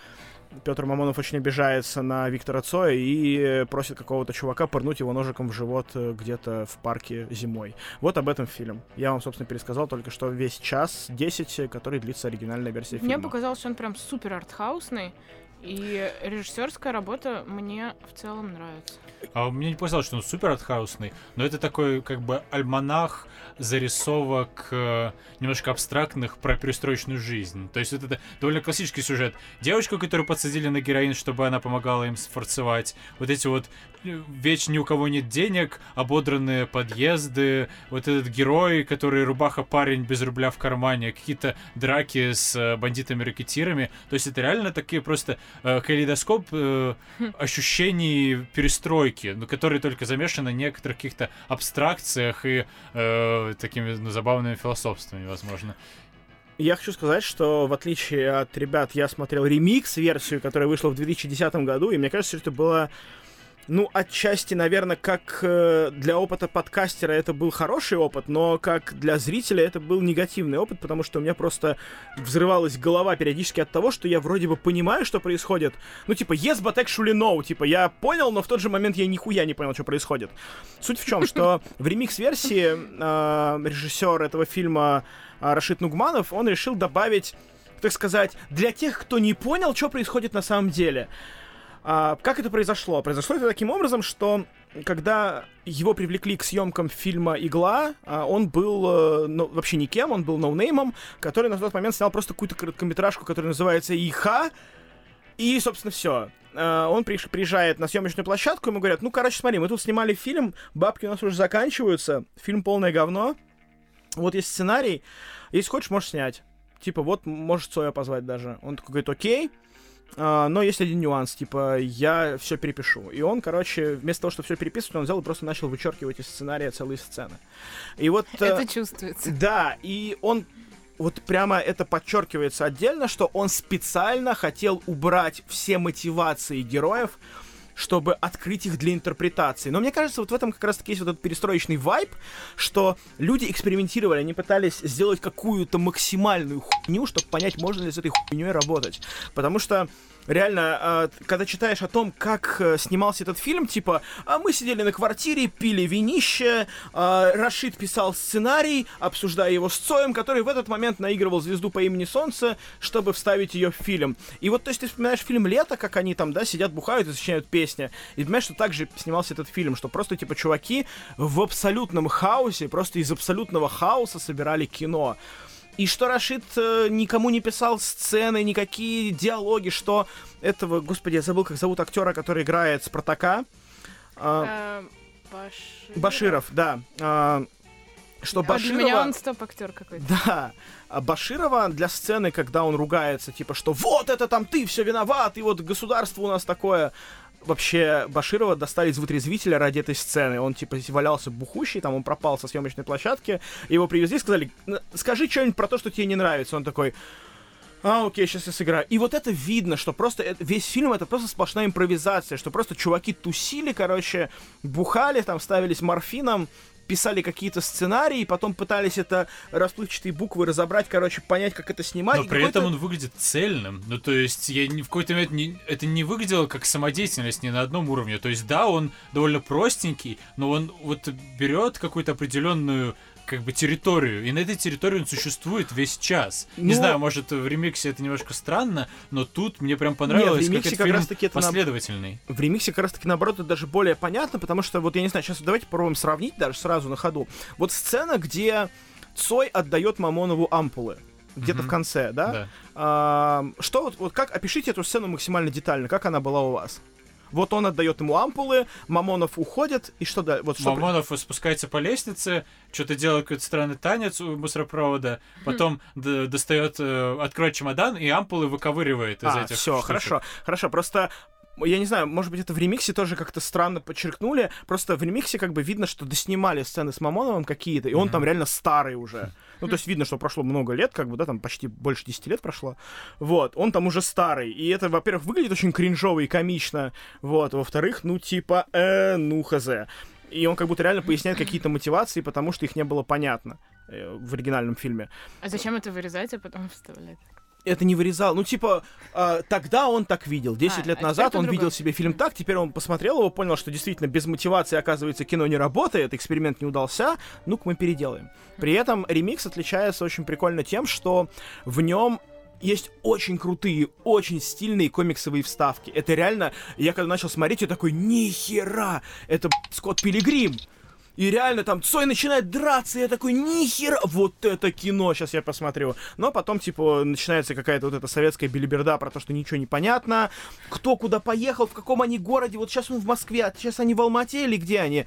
Петр Мамонов очень обижается на Виктора Цоя и просит какого-то чувака пырнуть его ножиком в живот э, где-то в парке зимой. Вот об этом фильм. Я вам, собственно, пересказал только что весь час 10, который длится оригинальная версия Мне фильма. показалось, что он прям супер артхаусный. И режиссерская работа мне в целом нравится. А мне не показалось, что он супер артхаусный, но это такой как бы альманах зарисовок э, немножко абстрактных про перестроечную жизнь. То есть это довольно классический сюжет. Девочку, которую подсадили на героин, чтобы она помогала им сфорцевать. Вот эти вот вечно ни у кого нет денег, ободранные подъезды, вот этот герой, который рубаха парень без рубля в кармане, какие-то драки с э, бандитами-ракетирами. То есть это реально такие просто э, калейдоскоп э, ощущений перестройки, но которые только замешаны на некоторых каких-то абстракциях и э, такими ну, забавными философствами, возможно. Я хочу сказать, что в отличие от ребят, я смотрел ремикс-версию, которая вышла в 2010 году, и мне кажется, что это было ну, отчасти, наверное, как э, для опыта подкастера это был хороший опыт, но как для зрителя это был негативный опыт, потому что у меня просто взрывалась голова периодически от того, что я вроде бы понимаю, что происходит. Ну, типа, yes, but actually no. Типа, я понял, но в тот же момент я нихуя не понял, что происходит. Суть в чем, что в ремикс-версии э, режиссер этого фильма э, Рашид Нугманов, он решил добавить, так сказать, для тех, кто не понял, что происходит на самом деле. А, как это произошло? Произошло это таким образом, что когда его привлекли к съемкам фильма «Игла», а, он был э, ну, вообще никем, он был ноунеймом, который на тот момент снял просто какую-то короткометражку, которая называется «Иха», и, собственно, все. Он приезжает на съемочную площадку, ему говорят, ну, короче, смотри, мы тут снимали фильм, бабки у нас уже заканчиваются, фильм полное говно, вот есть сценарий, если хочешь, можешь снять. Типа, вот, можешь Цоя позвать даже. Он такой говорит, окей, а, но есть один нюанс, типа, я все перепишу. И он, короче, вместо того, чтобы все переписывать, он взял и просто начал вычеркивать из сценария целые сцены. И вот... Это чувствуется. Да, и он вот прямо это подчеркивается отдельно, что он специально хотел убрать все мотивации героев, чтобы открыть их для интерпретации. Но мне кажется, вот в этом как раз-таки есть вот этот перестроечный вайб, что люди экспериментировали, они пытались сделать какую-то максимальную хуйню, чтобы понять, можно ли с этой хуйней работать. Потому что реально, э, когда читаешь о том, как э, снимался этот фильм, типа, а мы сидели на квартире, пили винище, э, Рашид писал сценарий, обсуждая его с Цоем, который в этот момент наигрывал звезду по имени Солнце, чтобы вставить ее в фильм. И вот, то есть, ты вспоминаешь фильм «Лето», как они там, да, сидят, бухают и сочиняют песни, и понимаешь, что также снимался этот фильм, что просто, типа, чуваки в абсолютном хаосе, просто из абсолютного хаоса собирали кино. И что Рашид э, никому не писал сцены, никакие диалоги, что этого, господи, я забыл, как зовут актера, который играет Спартака. Э, Баширов. Баширов, да. А, что А для Баширова... меня он стоп-актер какой-то. Да. А Баширова для сцены, когда он ругается, типа, что вот это там ты все виноват, и вот государство у нас такое. Вообще, Баширова достали из вытрезвителя ради этой сцены. Он, типа, валялся бухущий, там он пропал со съемочной площадки. Его привезли, сказали, «Н- скажи что-нибудь про то, что тебе не нравится. Он такой, а, окей, сейчас я сыграю. И вот это видно, что просто весь фильм это просто сплошная импровизация, что просто чуваки тусили, короче, бухали, там ставились морфином, писали какие-то сценарии, потом пытались это расплывчатые буквы разобрать, короче, понять, как это снимать. Но при этом он выглядит цельным. Ну, то есть, я ни в какой-то момент не, это не выглядело как самодеятельность ни на одном уровне. То есть, да, он довольно простенький, но он вот берет какую-то определенную как бы территорию, и на этой территории он существует весь час. Не Ну- знаю, может, в ремиксе это немножко странно, но тут мне прям понравилось, как ремиксе этот как фильм раз-таки это на- последовательный. В ремиксе как раз таки наоборот это даже более понятно, потому что вот я не знаю, сейчас давайте попробуем сравнить даже сразу на ходу. Вот сцена, где Цой отдает Мамонову ампулы. Где-то Мгм. в конце, да? Да. А, что вот, вот как опишите эту сцену максимально детально, как она была у вас? Вот он отдает ему ампулы, Мамонов уходит, и что дальше? Вот что при- Мамонов спускается по лестнице, что-то делает какой-то странный танец у мусоропровода, потом д- достает, э, откроет чемодан и ампулы выковыривает из А, этих все, хорошо, хорошо. Просто я не знаю, может быть, это в ремиксе тоже как-то странно подчеркнули. Просто в ремиксе как бы видно, что доснимали сцены с Мамоновым какие-то, и он Мгм. там реально старый уже. Ну, то есть видно, что прошло много лет, как бы, да, там почти больше 10 лет прошло. Вот, он там уже старый. И это, во-первых, выглядит очень кринжово и комично. Вот, во-вторых, ну, типа, э, ну, хз. И он как будто реально поясняет какие-то мотивации, потому что их не было понятно э, в оригинальном фильме. А зачем это вырезать, а потом вставлять? Это не вырезал. Ну, типа, э, тогда он так видел. 10 А, лет а назад он по-другому. видел себе фильм так, теперь он посмотрел его, понял, что действительно без мотивации, оказывается, кино не работает, эксперимент не удался, ну-ка мы переделаем. При этом ремикс отличается очень прикольно тем, что в нем есть очень крутые, очень стильные комиксовые вставки. Это реально, я когда начал смотреть, я такой, нихера, это Скотт Пилигрим. И реально там Цой начинает драться, и я такой, нихера, вот это кино, сейчас я посмотрю. Но потом, типа, начинается какая-то вот эта советская билиберда про то, что ничего не понятно, кто куда поехал, в каком они городе, вот сейчас он в Москве, а сейчас они в Алмате или где они?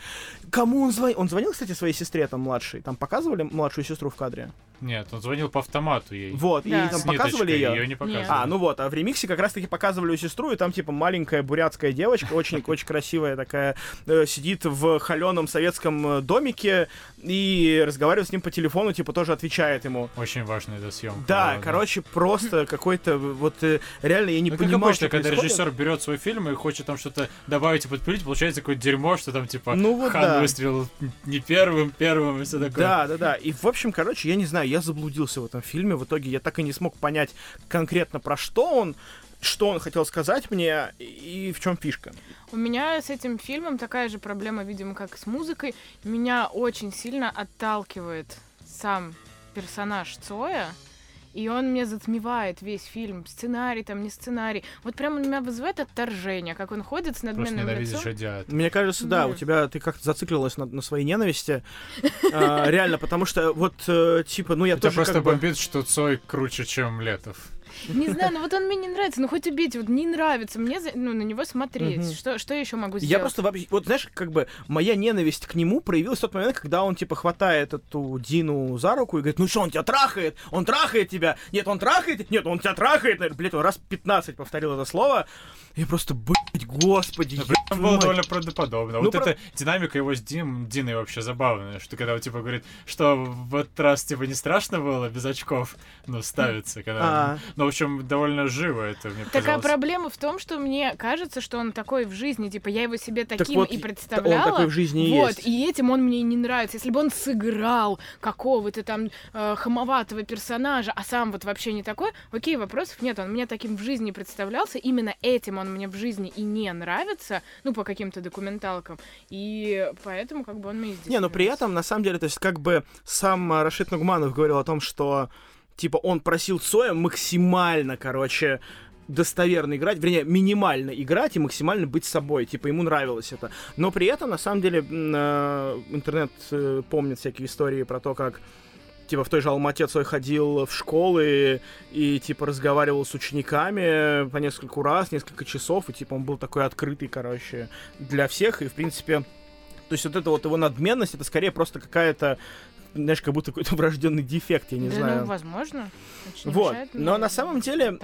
Кому он звонил? Он звонил, кстати, своей сестре там младшей, там показывали младшую сестру в кадре? Нет, он звонил по автомату ей. Вот, Да. и там С показывали ниточкой, ее? Ее не показывали. А, ну вот, а в ремиксе как раз-таки показывали сестру, и там, типа, маленькая бурятская девочка, очень, очень красивая такая, э, сидит в холеном советском э, домике и разговаривает с ним по телефону, типа, тоже отвечает ему. Очень важная эта съемка. Да, короче, просто какой-то, вот, э, реально, я не Ну, как понимаю, обычно, что когда происходит. режиссер берет свой фильм и хочет там что-то добавить и подпилить, получается какое-то дерьмо, что там типа Ну вот Хан да. выстрелил не первым, первым и все такое. Да, да, да. И, в общем, короче, я не знаю, я заблудился в этом фильме. В итоге я так и не смог понять конкретно про что он, что он хотел сказать мне и в чем фишка. У меня с этим фильмом такая же проблема, видимо, как и с музыкой. Меня очень сильно отталкивает сам персонаж Цоя. И он мне затмевает весь фильм. Сценарий, там, не сценарий. Вот прям он меня вызывает отторжение, как он ходит с Просто надменным лицом. одиат. Мне кажется, да, Да. у тебя ты как-то зациклилась на, на своей ненависти. А, Реально, потому что вот, э, типа, ну я Тебя тоже просто как бы... бомбит, что Цой круче, чем Летов. Не знаю, ну вот он мне не нравится. Ну хоть убейте, вот не нравится мне ну, на него смотреть. Что, что я еще могу сделать? Я просто вообще, вот знаешь, как бы моя ненависть к нему проявилась в тот момент, когда он типа хватает эту Дину за руку и говорит, ну что, он тебя трахает? Он трахает тебя? Нет, он трахает? Нет, он тебя трахает? Блядь, он раз 15 повторил это слово. Я просто, блядь, господи, при этом твою было мать. довольно правдоподобно. Ну, вот про- эта динамика его с Дим, Диной вообще забавная, что когда он типа говорит, что в этот раз типа не страшно было без очков, ну, ставится, когда... А. Ну, в общем, довольно живо это мне Такая показалось. проблема в том, что мне кажется, что он такой в жизни, типа, я его себе таким вот и представляла. он такой в жизни и Вот, есть. и этим он мне не нравится. Если бы он сыграл какого-то там э, хамоватого персонажа, а сам вот вообще не такой, окей, вопросов нет. Он мне таким в жизни представлялся. Именно этим он мне в жизни и не нравится, ну, по каким-то документалкам. И поэтому, как бы, он мне здесь Не, но при этом, на самом деле, то есть, как бы сам Рашид Нугманов говорил о том, что, типа, он просил Цоя максимально, короче, достоверно играть, вернее, минимально играть и максимально быть собой. Типа, ему нравилось это. Но при этом, на самом деле, э, интернет э, помнит всякие истории про то, как типа в той же Алмате Цой ходил в школы и типа разговаривал с учениками по нескольку раз, несколько часов, и типа он был такой открытый, короче, для всех, и в принципе то есть вот это вот его надменность, это скорее просто какая-то, знаешь, как будто какой-то врожденный дефект, я не да, знаю. ну, возможно. Не Вот, мешает но на самом деле-.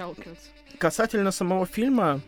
Касательно самого фильма,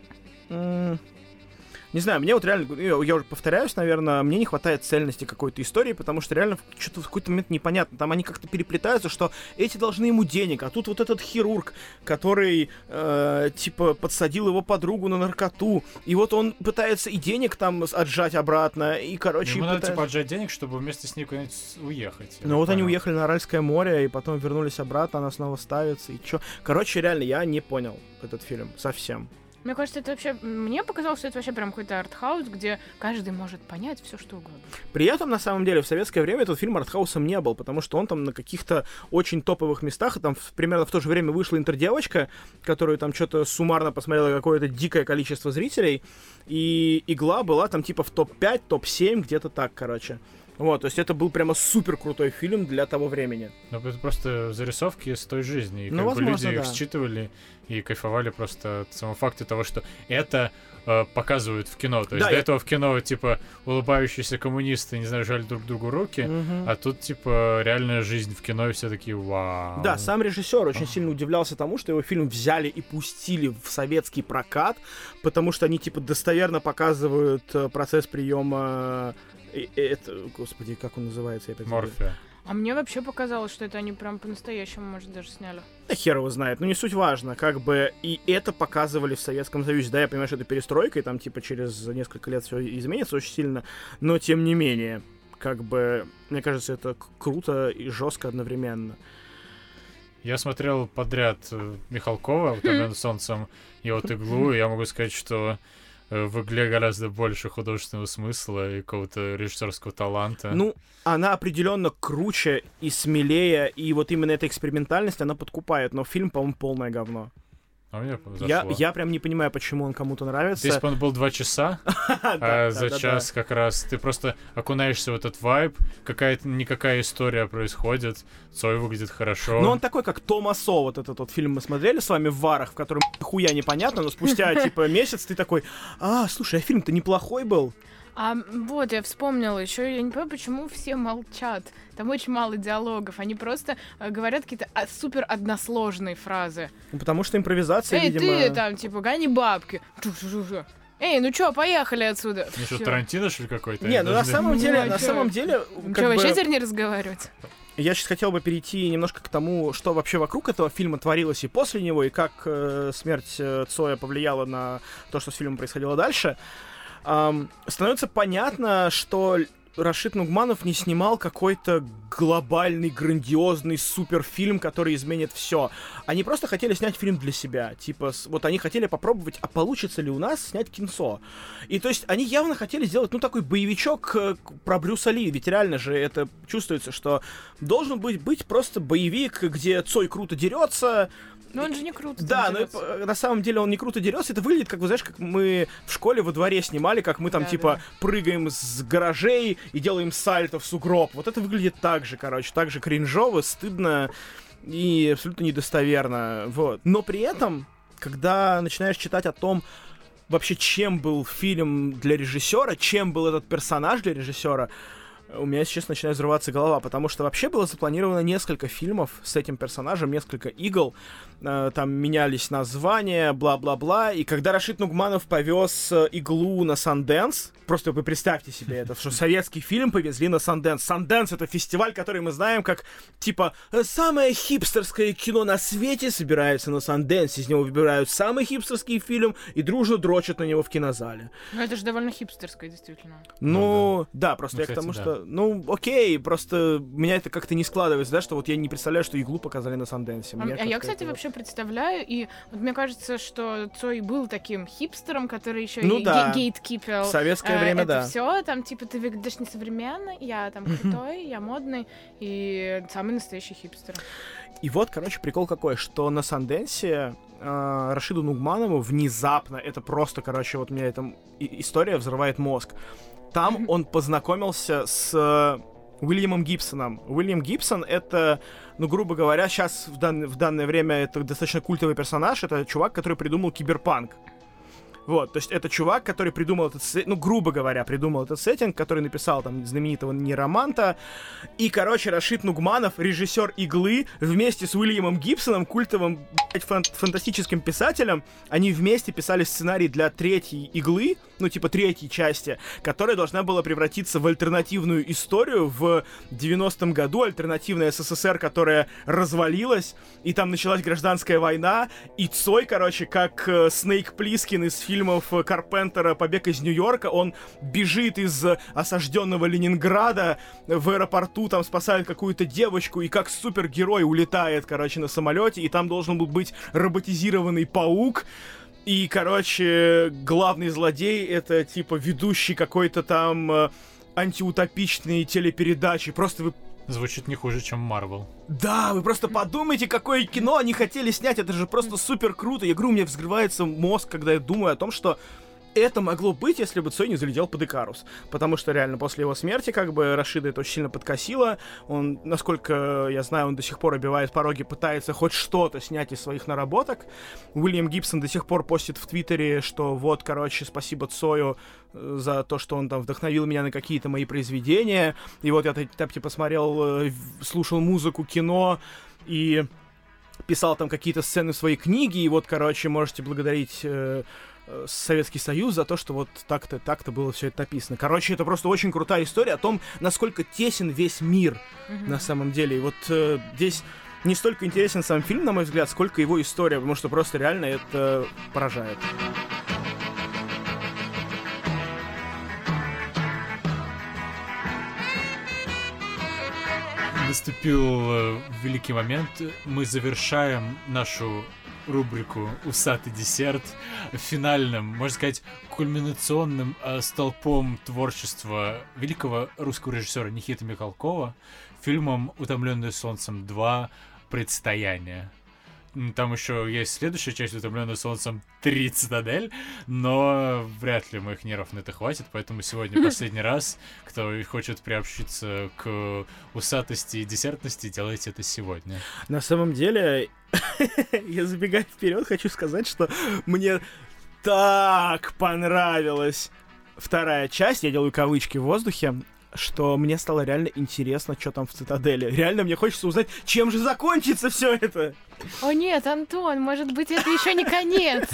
не знаю, мне вот реально, я, уже повторяюсь, наверное, мне не хватает цельности какой-то истории, потому что реально что-то в какой-то момент непонятно. Там они как-то переплетаются, что эти должны ему денег, а тут вот этот хирург, который, э, типа, подсадил его подругу на наркоту, и вот он пытается и денег там отжать обратно, и, короче... Ему и надо пытается- типа отжать денег, чтобы вместе с ней куда-нибудь уехать. Ну вот они уехали на Аральское море, и потом вернулись обратно, она снова ставится, и чё. Короче, реально, я не понял этот фильм совсем. Мне кажется, это вообще... Мне показалось, что это вообще прям какой-то артхаус, где каждый может понять все, что угодно. При этом, на самом деле, в советское время этот фильм артхаусом не был, потому что он там на каких-то очень топовых местах, там примерно в то же время вышла интердевочка, которую там что-то суммарно посмотрело какое-то дикое количество зрителей, и игла была там типа в топ-5, топ-7, где-то так, короче. Вот, то есть это был прямо супер крутой фильм для того времени. Ну, это просто зарисовки с той жизни. И Ну, как бы возможно, люди их да. считывали и кайфовали просто от самого факта того, что это э, показывают в кино. То есть Да, до я- этого в кино, типа, улыбающиеся коммунисты, не знаю, жали друг другу руки, Мгм. а тут, типа, реальная жизнь в кино, и все такие, вау. Да, сам режиссер очень сильно удивлялся тому, что его фильм взяли и пустили в советский прокат, потому что они типа достоверно показывают э, процесс приема. Это, господи, как он называется? Я опять. Морфия. А мне вообще показалось, что это они прям по-настоящему, может, даже сняли. Да хер его знает, ну не суть важно, как бы и это показывали в Советском Союзе. Да, я понимаю, что это перестройка, и там типа через несколько лет все изменится очень сильно, но тем не менее, как бы, мне кажется, это круто и жестко одновременно. Я смотрел подряд э, Михалкова, «Утомленный солнцем», и вот «Иглу», и я могу сказать, что в «Игле» гораздо больше художественного смысла и какого-то режиссерского таланта. Ну, она определенно круче и смелее, и вот именно эта экспериментальность, она подкупает, но фильм, по-моему, полное говно. А мне зашло. Я, я прям не понимаю, почему он кому-то нравится. Если бы он был два часа, а за час как раз ты просто окунаешься в этот вайб, какая-то никакая история происходит, Цой выглядит хорошо. Но он такой, как Томасо, вот этот вот фильм мы смотрели с вами в Варах, в котором хуя непонятно, но спустя, типа, месяц ты такой, а, слушай, а фильм-то неплохой был. А вот, я вспомнила еще, я не понимаю, почему все молчат. Там очень мало диалогов. Они просто э, говорят какие-то а, супер односложные фразы. Ну, потому что импровизация, Эй, видимо... ты там, типа, гони бабки. Эй, ну чё, поехали отсюда. Ну что. Тарантино, что ли, какой-то? Не, Я ну на даже- самом Ну, деле, на чё? самом деле, Ну чё, бы, вообще теперь не разговаривать? я сейчас хотел бы перейти немножко к тому, что вообще вокруг этого фильма творилось и после него, и как э, смерть э, Цоя повлияла на то, что с фильмом происходило дальше. Ам, становится понятно, что Рашид Нугманов не снимал какой-то глобальный, грандиозный суперфильм, который изменит все. Они просто хотели снять фильм для себя. Типа, вот они хотели попробовать, а получится ли у нас снять кинцо. И то есть они явно хотели сделать, ну, такой боевичок э, про Брюса Ли. Ведь реально же это чувствуется, что должен быть, быть просто боевик, где Цой круто дерется, Ну он же не круто. да, но э, на самом деле он не круто дерется. Это выглядит, как, вы знаешь, как мы в школе во дворе снимали, как мы там, Да, типа, да. прыгаем с гаражей и делаем сальто в сугроб. Вот это выглядит так же, короче, так же кринжово, стыдно и абсолютно недостоверно. Вот. Но при этом, когда начинаешь читать о том, вообще, чем был фильм для режиссера, чем был этот персонаж для режиссера, у меня, честно, начинает взрываться голова, потому что вообще было запланировано несколько фильмов с этим персонажем, несколько игл, э, там менялись названия, бла-бла-бла, и когда Рашид Нугманов повез э, иглу на Санденс, просто вы представьте себе это, что советский фильм повезли на Санденс. Санденс — это фестиваль, который мы знаем как, типа, э, самое хипстерское кино на свете собирается на Санденс, из него выбирают самый хипстерский фильм и дружно дрочат на него в кинозале. Ну это же довольно хипстерское, действительно. Ну, да, просто Ну, я к кстати, тому, да. что, ну, окей, просто меня это как-то не складывается, да, что вот я не представляю, что иглу показали на Санденсе. А, а я, кстати, вообще представляю, и вот мне кажется, что Цой был таким хипстером, который еще Ну и да. ге- гейткипил. В советское э, время, это да. все, там, типа, ты выглядишь не современно, я там крутой, я модный, и самый настоящий хипстер. И вот, короче, прикол какой, что на Санденсе э, Рашиду Нугманову внезапно, это просто, короче, вот у меня эта история взрывает мозг. Там он познакомился с э, Уильямом Гибсоном. Уильям Гибсон — это, ну, грубо говоря, сейчас в, дан- в данное время это достаточно культовый персонаж. Это чувак, который придумал киберпанк. Вот, то есть это чувак, который придумал этот, ну, грубо говоря, придумал этот сеттинг, который написал там знаменитого Нероманта. И, короче, Рашид Нугманов, режиссер «Иглы», вместе с Уильямом Гибсоном, культовым, блядь, фан- фантастическим писателем, они вместе писали сценарий для третьей «Иглы», ну, типа третьей части, которая должна была превратиться в альтернативную историю в 90-м году, альтернативная СССР, которая развалилась, и там началась гражданская война, и Цой, короче, как э, Снейк Плискин из фильмов Карпентера «Побег из Нью-Йорка», он бежит из осажденного Ленинграда в аэропорту, там спасает какую-то девочку, и как супергерой улетает, короче, на самолете, и там должен был быть роботизированный паук, и, короче, главный злодей это типа ведущий какой-то там э, антиутопичной телепередачи. Просто вы Звучит не хуже, чем Марвел. да, вы просто подумайте, какое кино они хотели снять. Это же просто супер круто. Я говорю, у меня взрывается мозг, когда я думаю о том, что это могло быть, если бы Цой не залетел под Икарус. Потому что реально после его смерти, как бы, Рашида это очень сильно подкосило. Он, насколько я знаю, он до сих пор обивает пороги, пытается хоть что-то снять из своих наработок. Уильям Гибсон до сих пор постит в Твиттере, что вот, короче, спасибо Цою э, за то, что он там вдохновил меня на какие-то мои произведения. И вот я там, типа, смотрел, э, слушал музыку, кино, и писал там какие-то сцены в своей книги, и вот, короче, можете благодарить э, Советский Союз за то, что вот так-то, так-то было все это написано. Короче, это просто очень крутая история о том, насколько тесен весь мир mm-hmm. на самом деле. И вот э, здесь не столько интересен сам фильм, на мой взгляд, сколько его история, потому что просто реально это поражает. наступил э, великий момент. Мы завершаем нашу рубрику «Усатый десерт» финальным, можно сказать, кульминационным э, столпом творчества великого русского режиссера Никиты Михалкова фильмом «Утомленные солнцем 2. Предстояние». Там еще есть следующая часть «Утомленная солнцем 3 цитадель», но вряд ли моих нервов на это хватит, поэтому сегодня последний раз. Кто хочет приобщиться к усатости и десертности, делайте это сегодня. На самом деле, я забегая вперед, хочу сказать, что мне так понравилась вторая часть, я делаю кавычки в воздухе, что мне стало реально интересно, что там в цитадели. Реально мне хочется узнать, чем же закончится все это. О нет, Антон, может быть, это еще не конец.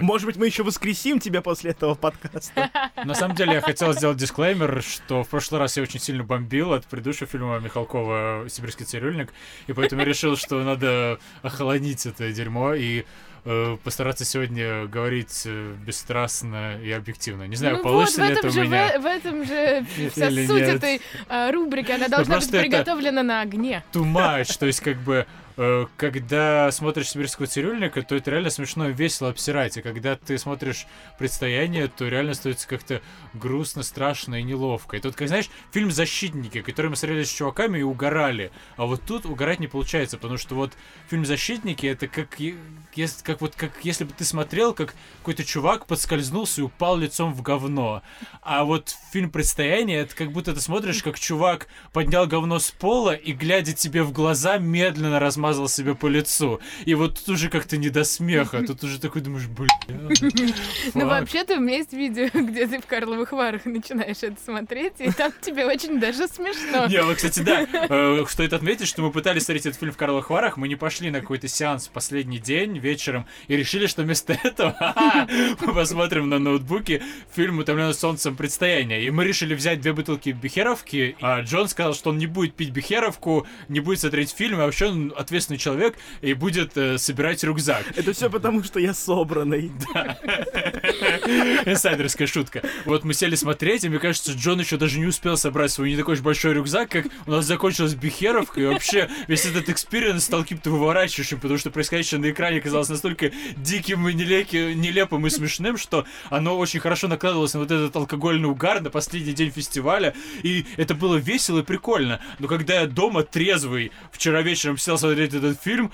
Может быть, мы еще воскресим тебя после этого подкаста. На самом деле, я хотел сделать дисклеймер, что в прошлый раз я очень сильно бомбил от предыдущего фильма Михалкова «Сибирский цирюльник», и поэтому решил, что надо охолонить это дерьмо и э, постараться сегодня говорить э, бесстрастно и объективно. Не знаю, ну получится вот, ли это у меня. В, в этом же вся суть нет. этой э, рубрики. Она должна быть приготовлена на огне. Much, то есть как бы Э, когда смотришь «Сибирского цирюльника», то это реально смешно и весело обсирать. А когда ты смотришь «Предстояние», то реально становится как-то грустно, страшно и неловко. И тут, как знаешь, фильм «Защитники», который мы смотрели с чуваками и угорали. А вот тут угорать не получается, потому что вот фильм «Защитники» — это как, если, как, вот, как если бы ты смотрел, как какой-то чувак подскользнулся и упал лицом в говно. А вот фильм «Предстояние» — это как будто ты смотришь, как чувак поднял говно с пола и, глядя тебе в глаза, медленно размазал себе по лицу. И вот тут уже как-то не до смеха. Тут уже такой думаешь, блин. Ну, вообще-то у меня есть видео, где ты в Карловых Варах начинаешь это смотреть, и там тебе очень даже смешно. Не, вот, кстати, да, э, стоит отметить, что мы пытались смотреть этот фильм в Карловых Варах, мы не пошли на какой-то сеанс в последний день вечером и решили, что вместо этого мы посмотрим на ноутбуке фильм «Утомленный солнцем предстояние». И мы решили взять две бутылки бихеровки, а Джон сказал, что он не будет пить бихеровку, не будет смотреть фильм, а вообще он ответственный человек и будет э, собирать рюкзак. Это все потому, что я собранный. Да. Инсайдерская шутка. Вот мы сели смотреть, и мне кажется, Джон еще даже не успел собрать свой не такой уж большой рюкзак, как у нас закончилась бихеровка, и вообще весь этот experience стал каким-то выворачивающим, потому что происходящее на экране казалось настолько диким и нелеки, нелепым и смешным, что оно очень хорошо накладывалось на вот этот алкогольный угар на последний день фестиваля, и это было весело и прикольно. Но когда я дома трезвый вчера вечером сел смотреть этот фильм,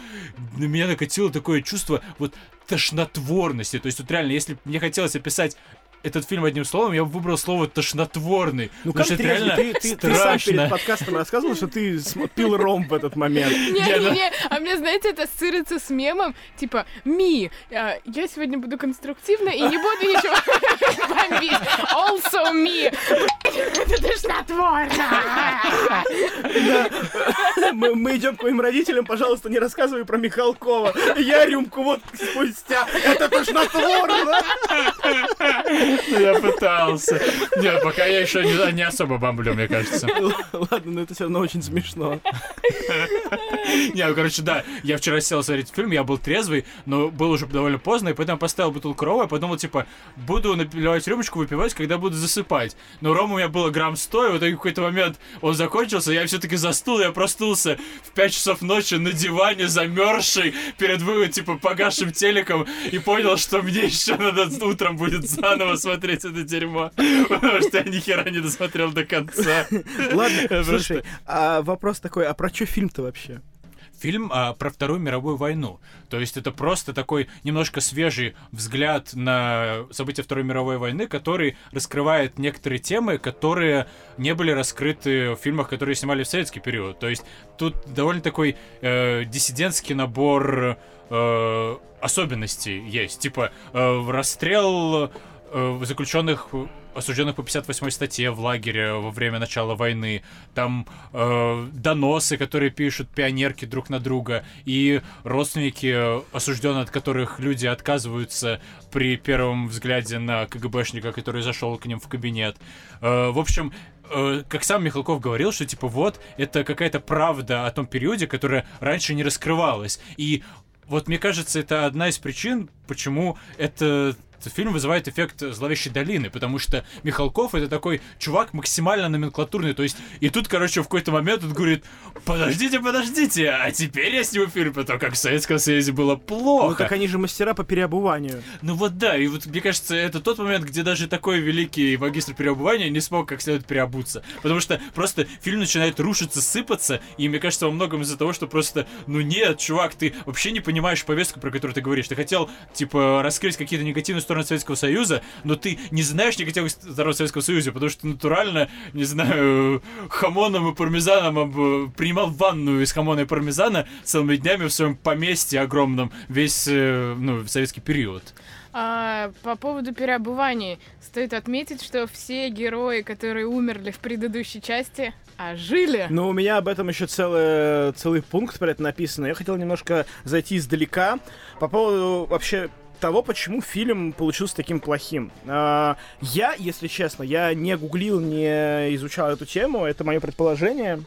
на меня накатило такое чувство вот тошнотворности. То есть вот реально, если мне хотелось описать этот фильм одним словом, я бы выбрал слово тошнотворный. Ну как это реально ты, ты, ты сам перед подкастом рассказывал, что ты пил ром в этот момент. Не-не-не, а мне, знаете, это ассоциируется с мемом, типа, Ми, а, я сегодня буду конструктивна и не буду ничего бомбить. Also me. Это тошнотворно. Мы идем к моим родителям, пожалуйста, не рассказывай про Михалкова. Я рюмку вот спустя. Это тошнотворно. Я пытался. Нет, пока я еще не, не особо бомблю, мне кажется. Ладно, но это все равно очень смешно. Не, ну, короче, да, я вчера сел смотреть фильм, я был трезвый, но было уже довольно поздно, и поэтому поставил бутылку рома, и подумал, типа, буду наливать рюмочку, выпивать, когда буду засыпать. Но рома у меня было грамм 100, и вот в какой-то момент он закончился, я все-таки застыл, я проснулся в 5 часов ночи на диване, замерзший, перед, типа, погасшим телеком, и понял, что мне еще надо утром будет заново смотреть это дерьмо, потому что я ни хера не досмотрел до конца. Ладно, слушай, а вопрос такой, а про что фильм-то вообще? фильм а, про Вторую мировую войну. То есть это просто такой немножко свежий взгляд на события Второй мировой войны, который раскрывает некоторые темы, которые не были раскрыты в фильмах, которые снимали в советский период. То есть тут довольно такой э, диссидентский набор э, особенностей есть. Типа э, расстрел заключенных осужденных по 58 статье в лагере во время начала войны, там э, доносы, которые пишут пионерки друг на друга, и родственники осужденных, от которых люди отказываются при первом взгляде на КГБшника, который зашел к ним в кабинет. Э, в общем, э, как сам Михалков говорил, что типа вот, это какая-то правда о том периоде, которая раньше не раскрывалась. И вот мне кажется, это одна из причин, почему это этот фильм вызывает эффект зловещей долины, потому что Михалков это такой чувак максимально номенклатурный, то есть и тут, короче, в какой-то момент он говорит, подождите, подождите, а теперь я сниму фильм про то, как в Советском Союзе было плохо. Ну так они же мастера по переобуванию. Ну вот да, и вот мне кажется, это тот момент, где даже такой великий магистр переобувания не смог как следует переобуться, потому что просто фильм начинает рушиться, сыпаться, и мне кажется, во многом из-за того, что просто, ну нет, чувак, ты вообще не понимаешь повестку, про которую ты говоришь, ты хотел, типа, раскрыть какие-то негативные стороны Советского Союза, но ты не знаешь негативных сторон Советского Союза, потому что натурально, не знаю, хамоном и пармезаном принимал ванную из хамона и пармезана целыми днями в своем поместье огромном весь, э, ну, советский период. А, по поводу переобуваний, стоит отметить, что все герои, которые умерли в предыдущей части, а жили. Ну, у меня об этом еще целый, целый пункт про это написано. Я хотел немножко зайти издалека по поводу вообще того, почему фильм получился таким плохим. А, я, если честно, я не гуглил, не изучал эту тему, это мое предположение.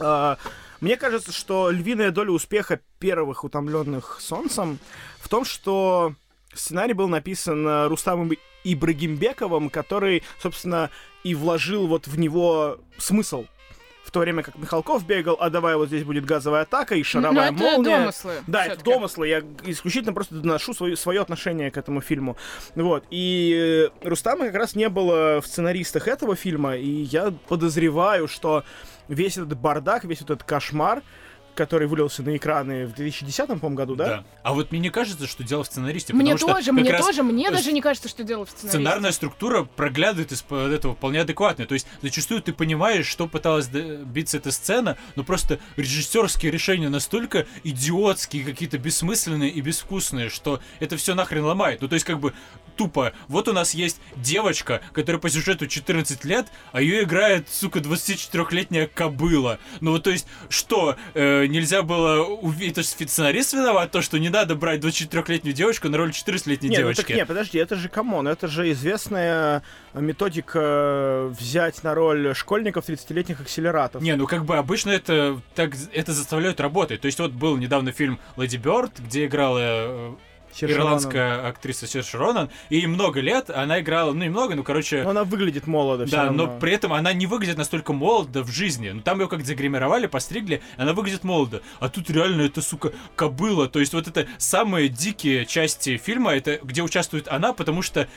А, мне кажется, что львиная доля успеха первых утомленных солнцем в том, что сценарий был написан Рустамом Ибрагимбековым, который, собственно, и вложил вот в него смысл в то время как Михалков бегал, а давай вот здесь будет газовая атака и шаровая Но молния. это домыслы. Да, это домыслы. Я исключительно просто доношу свое, свое отношение к этому фильму. Вот. И э, Рустама как раз не было в сценаристах этого фильма, и я подозреваю, что весь этот бардак, весь этот кошмар, который вылился на экраны в 2010 по году, да? Да. А вот мне не кажется, что дело в сценаристе. Мне тоже, что мне тоже, мне даже не кажется, что дело в сценаристе. Сценарная структура проглядывает из-под этого вполне адекватно. То есть зачастую ты понимаешь, что пыталась добиться эта сцена, но просто режиссерские решения настолько идиотские, какие-то бессмысленные и безвкусные, что это все нахрен ломает. Ну то есть как бы тупо, вот у нас есть девочка, которая по сюжету 14 лет, а ее играет, сука, 24-летняя кобыла. Ну вот то есть, что, э, нельзя было увидеть, это же сценарист виноват, то, что не надо брать 24-летнюю девочку на роль 14-летней девочки. Ну, так, не, подожди, это же come on, это же известная методика взять на роль школьников 30-летних акселератов. Не, ну как бы обычно это так это заставляют работать. То есть вот был недавно фильм Леди Бёрд, где играла Сирша ирландская Ронан. актриса Сирша Ронан. И много лет она играла, ну, немного, ну, короче... Но она выглядит молодо Да, равно. но при этом она не выглядит настолько молодо в жизни. Ну, там ее как загримировали, постригли, она выглядит молодо. А тут реально это, сука, кобыла. То есть вот это самые дикие части фильма, это где участвует она, потому что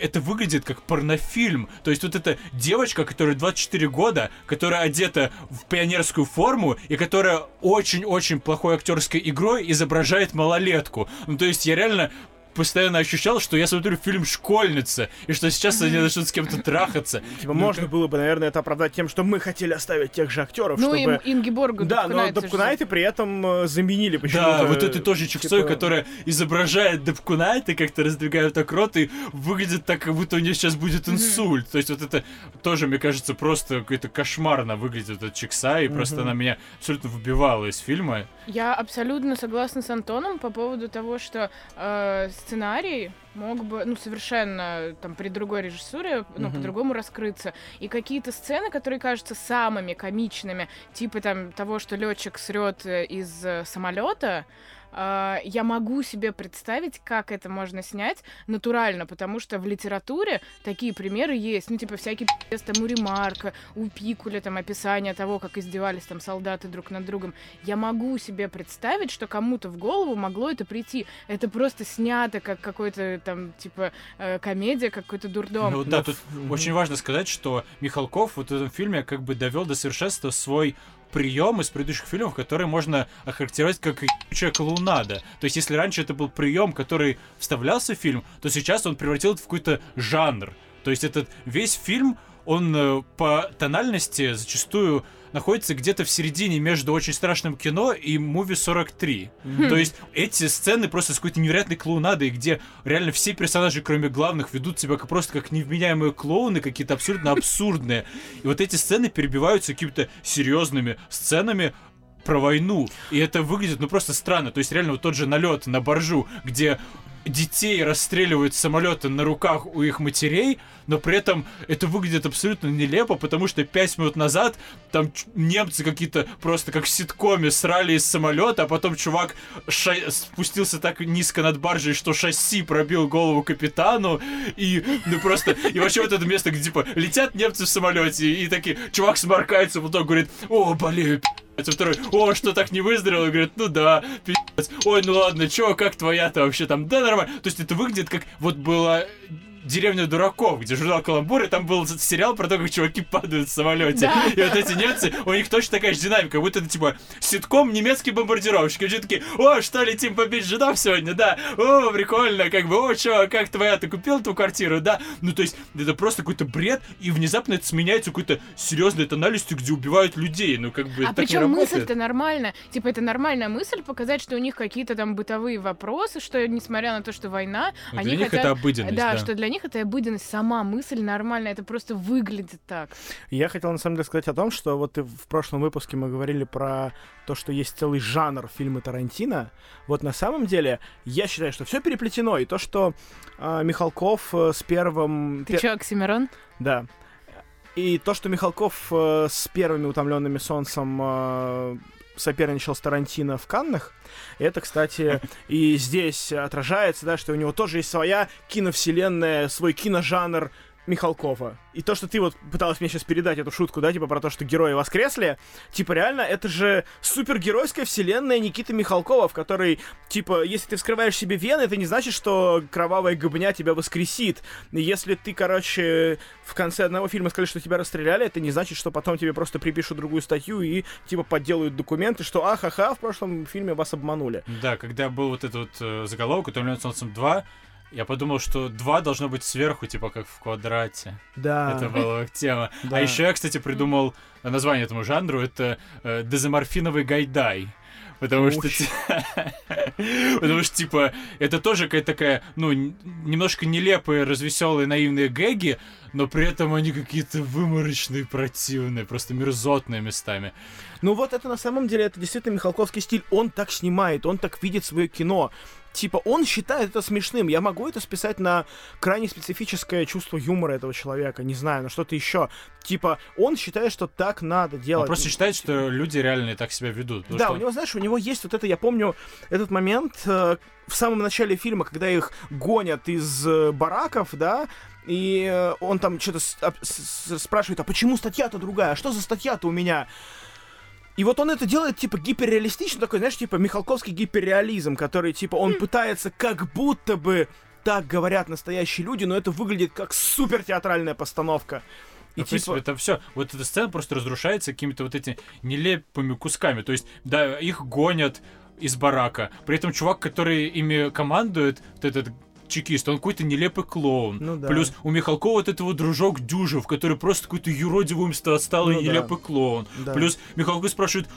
это выглядит как порнофильм. То есть вот эта девочка, которая 24 года, которая одета в пионерскую форму и которая очень-очень плохой актерской игрой изображает малолетку. Ну, то есть я реально постоянно ощущал, что я смотрю фильм «Школьница», и что сейчас они начнут с кем-то трахаться. Типа, ну, можно было бы, наверное, это оправдать тем, что мы хотели оставить тех же актеров, ну, чтобы... Ну, Ингеборгу Да, но Дапкунайты при этом э, заменили почему-то... Да, вот это тоже чиксой, типа... которая изображает Дапкунайты, как-то раздвигает так рот, и выглядит так, как будто у нее сейчас будет инсульт. То есть вот это тоже, мне кажется, просто какой-то кошмарно выглядит этот чикса, и просто она меня абсолютно выбивала из фильма. Я абсолютно согласна с Антоном по поводу того, что э, сценарий мог бы, ну, совершенно там при другой режиссуре, ну, mm-hmm. по-другому раскрыться. И какие-то сцены, которые кажутся самыми комичными, типа там того, что летчик срет э, из э, самолета, Uh, я могу себе представить, как это можно снять натурально, потому что в литературе такие примеры есть. Ну, типа, всякие пи***ц, там, у Ремарка, у Пикуля, там, описание того, как издевались там солдаты друг над другом. Я могу себе представить, что кому-то в голову могло это прийти. Это просто снято как какой-то там, типа, э, комедия, какой-то дурдом. Ну, да, тут очень важно сказать, что Михалков вот в этом фильме как бы довел до совершенства свой прием из предыдущих фильмов, который можно охарактеризовать как ебучая клоунада. То есть, если раньше это был прием, который вставлялся в фильм, то сейчас он превратил это в какой-то жанр. То есть, этот весь фильм, он э, по тональности зачастую находится где-то в середине между очень страшным кино и муви 43. Mm-hmm. То есть эти сцены просто с какой-то невероятной клоунадой, где реально все персонажи, кроме главных, ведут себя как, просто как невменяемые клоуны, какие-то абсолютно абсурдные. И вот эти сцены перебиваются какими-то серьезными сценами, про войну. И это выглядит, ну, просто странно. То есть, реально, вот тот же налет на боржу, где детей расстреливают самолеты на руках у их матерей, но при этом это выглядит абсолютно нелепо, потому что пять минут назад там немцы какие-то просто как в ситкоме срали из самолета, а потом чувак ша- спустился так низко над баржей, что шасси пробил голову капитану, и ну просто, и вообще вот это место, где типа летят немцы в самолете, и такие, чувак сморкается, потом говорит, о, болею, а второй, о, что так не выздоровел? И говорит, ну да, пи***ц. Ой, ну ладно, чё, как твоя-то вообще там? Да, нормально. То есть это выглядит как вот было деревня дураков, где журнал Каламбур, и там был сериал про то, как чуваки падают в самолете. Да. И вот эти немцы, у них точно такая же динамика, как будто это типа ситком немецкий бомбардировщик. И все такие, о, что, летим побить жидов сегодня, да, о, прикольно, как бы, о, чё, как твоя, ты купил эту квартиру, да? Ну, то есть, это просто какой-то бред, и внезапно это сменяется какой-то серьезной тональностью, где убивают людей, ну, как бы, А причем мысль-то нормальная, типа, это нормальная мысль показать, что у них какие-то там бытовые вопросы, что, несмотря на то, что война, ну, они для них хотят... это обыденность, да, да, что для них это обыденность, сама мысль нормальная, это просто выглядит так. Я хотел на самом деле сказать о том, что вот в прошлом выпуске мы говорили про то, что есть целый жанр фильма Тарантино. Вот на самом деле я считаю, что все переплетено, и то, что э, Михалков э, с первым... Ты пер... чё, Оксимирон? Да. И то, что Михалков э, с первыми утомленными солнцем э, соперничал с Тарантино в Каннах. Это, кстати, и здесь отражается, да, что у него тоже есть своя киновселенная, свой киножанр Михалкова. И то, что ты вот пыталась мне сейчас передать эту шутку, да, типа про то, что герои воскресли, типа реально, это же супергеройская вселенная Никиты Михалкова, в которой, типа, если ты вскрываешь себе вены, это не значит, что кровавая гобня тебя воскресит. Если ты, короче, в конце одного фильма сказали, что тебя расстреляли, это не значит, что потом тебе просто припишут другую статью и, типа, подделают документы, что ахаха, в прошлом фильме вас обманули. Да, когда был вот этот вот э, заголовок, «Утомленный солнцем 2», я подумал, что два должно быть сверху, типа как в квадрате. Да. Это была тема. Да. А еще я, кстати, придумал название этому жанру. Это э, дезоморфиновый гайдай. Потому что, потому что, типа, это тоже какая-то такая, ну, немножко нелепые, развеселые, наивные гэги, но при этом они какие-то выморочные, противные, просто мерзотные местами. Ну вот это на самом деле, это действительно Михалковский стиль. Он так снимает, он так видит свое кино типа, он считает это смешным. Я могу это списать на крайне специфическое чувство юмора этого человека, не знаю, на что-то еще. Типа, он считает, что так надо делать. Он просто считает, что люди реально так себя ведут. Да, что... у него, знаешь, у него есть вот это, я помню, этот момент э, в самом начале фильма, когда их гонят из э, бараков, да, и э, он там что-то спрашивает, а почему статья-то другая? А что за статья-то у меня? И вот он это делает, типа, гиперреалистично, такой, знаешь, типа, Михалковский гиперреализм, который, типа, он пытается как будто бы так говорят настоящие люди, но это выглядит как супер театральная постановка. И ну, типа... это все, вот эта сцена просто разрушается какими-то вот этими нелепыми кусками. То есть, да, их гонят из барака. При этом чувак, который ими командует, вот этот чекист, он какой-то нелепый клоун. Ну, да. Плюс у Михалкова вот этого дружок Дюжев, который просто какой-то юродивый отсталый ну, нелепый да. клоун. Да. Плюс Михалков спрашивает,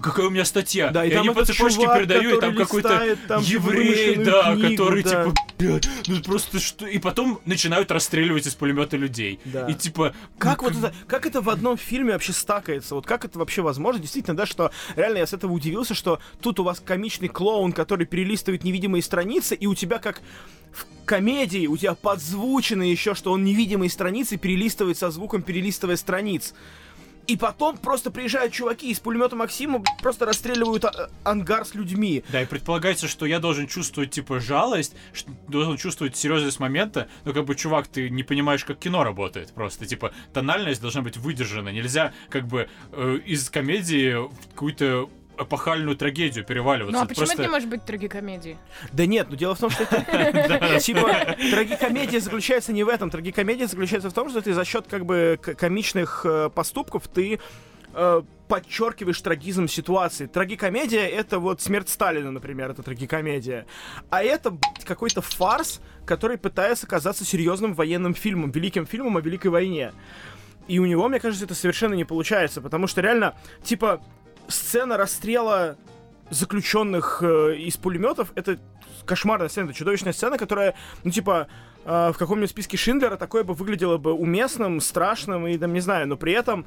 какая у меня статья. Да, и, и они по цепочке чувак, передают, и там какой-то там еврей, да, книгу, который да. типа, блядь, ну просто что. И потом начинают расстреливать из пулемета людей. Да. И типа. Как ну, вот это, как это в одном фильме вообще стакается? Вот как это вообще возможно? Действительно, да, что реально я с этого удивился, что тут у вас комичный клоун, который перелистывает невидимые страницы, и у тебя как в комедии у тебя подзвучено еще, что он невидимые страницы перелистывает со звуком перелистывая страниц. И потом просто приезжают чуваки из пулемета Максима, просто расстреливают а- ангар с людьми. Да, и предполагается, что я должен чувствовать, типа, жалость, должен чувствовать серьезность момента, но как бы, чувак, ты не понимаешь, как кино работает просто. Типа, тональность должна быть выдержана. Нельзя, как бы, э, из комедии какую-то эпохальную трагедию переваливаться. Ну а почему просто... это не может быть трагикомедией? Да нет, но дело в том, что это... Типа, трагикомедия заключается не в этом. Трагикомедия заключается в том, что ты за счет как бы комичных э, поступков ты э, подчеркиваешь трагизм ситуации. Трагикомедия — это вот «Смерть Сталина», например, это трагикомедия. А это какой-то фарс, который пытается казаться серьезным военным фильмом, великим фильмом о Великой войне. И у него, мне кажется, это совершенно не получается, потому что реально, типа, сцена расстрела заключенных э, из пулеметов это кошмарная сцена, это чудовищная сцена, которая, ну, типа, э, в каком-нибудь списке Шиндлера такое бы выглядело бы уместным, страшным и, там, не знаю, но при этом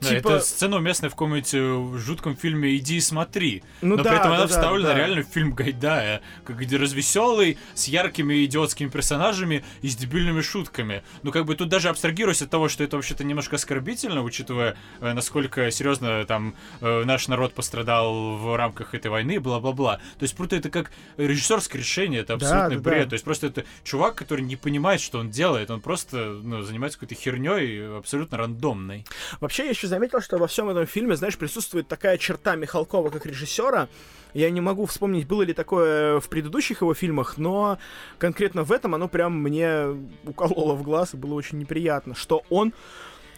Да, типа... это сцена уместная в каком-нибудь э, жутком фильме «Иди и смотри». Ну Но да, при этом да, она да, вставлена да. реально в фильм Гайдая, как где развеселый, с яркими идиотскими персонажами и с дебильными шутками. Ну, как бы тут даже абстрагируясь от того, что это вообще-то немножко оскорбительно, учитывая, э, насколько серьезно там э, наш народ пострадал в рамках этой войны, бла-бла-бла. То есть, просто это как режиссерское решение, это Да, абсолютный да, бред. да. То есть, просто это чувак, который не понимает, что он делает, он просто ну, занимается какой-то херней абсолютно рандомной. Вообще, я еще заметил, что во всем этом фильме, знаешь, присутствует такая черта Михалкова как режиссера. Я не могу вспомнить, было ли такое в предыдущих его фильмах, но конкретно в этом оно прям мне укололо в глаз и было очень неприятно, что он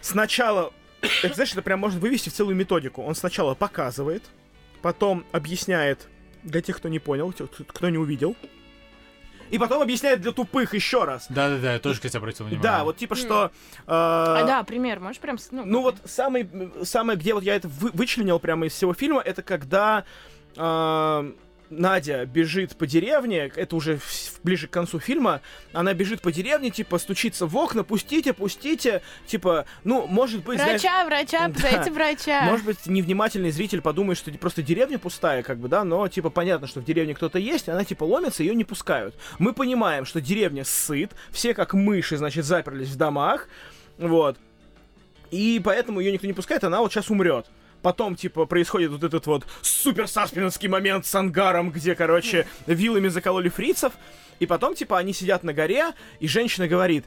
сначала... Это, знаешь, это прям можно вывести в целую методику. Он сначала показывает, потом объясняет для тех, кто не понял, кто не увидел, и потом объясняет для тупых еще раз. Да-да-да, я тоже, кстати, обратил внимание. Да, вот типа что... э, А, да, пример, можешь прям... Ну, ну вот самый, самое, где вот я это вы- вычленил прямо из всего фильма, это когда а, Надя бежит по деревне, это уже в- ближе к концу фильма, она бежит по деревне, типа, стучится в окна, пустите, пустите, типа, ну, может быть, знаешь, Врача, врача, Да. врача. может быть, невнимательный зритель подумает, что просто деревня пустая, как бы, да, но, типа, понятно, что в деревне кто-то есть, она, типа, ломится, ее не пускают. Мы понимаем, что деревня сыт, все как мыши, значит, заперлись в домах, вот. И поэтому ее никто не пускает, она вот сейчас умрет. Потом, типа, происходит вот этот вот супер саспенский момент с ангаром, где, короче, вилами закололи фрицев. И потом, типа, они сидят на горе, и женщина говорит,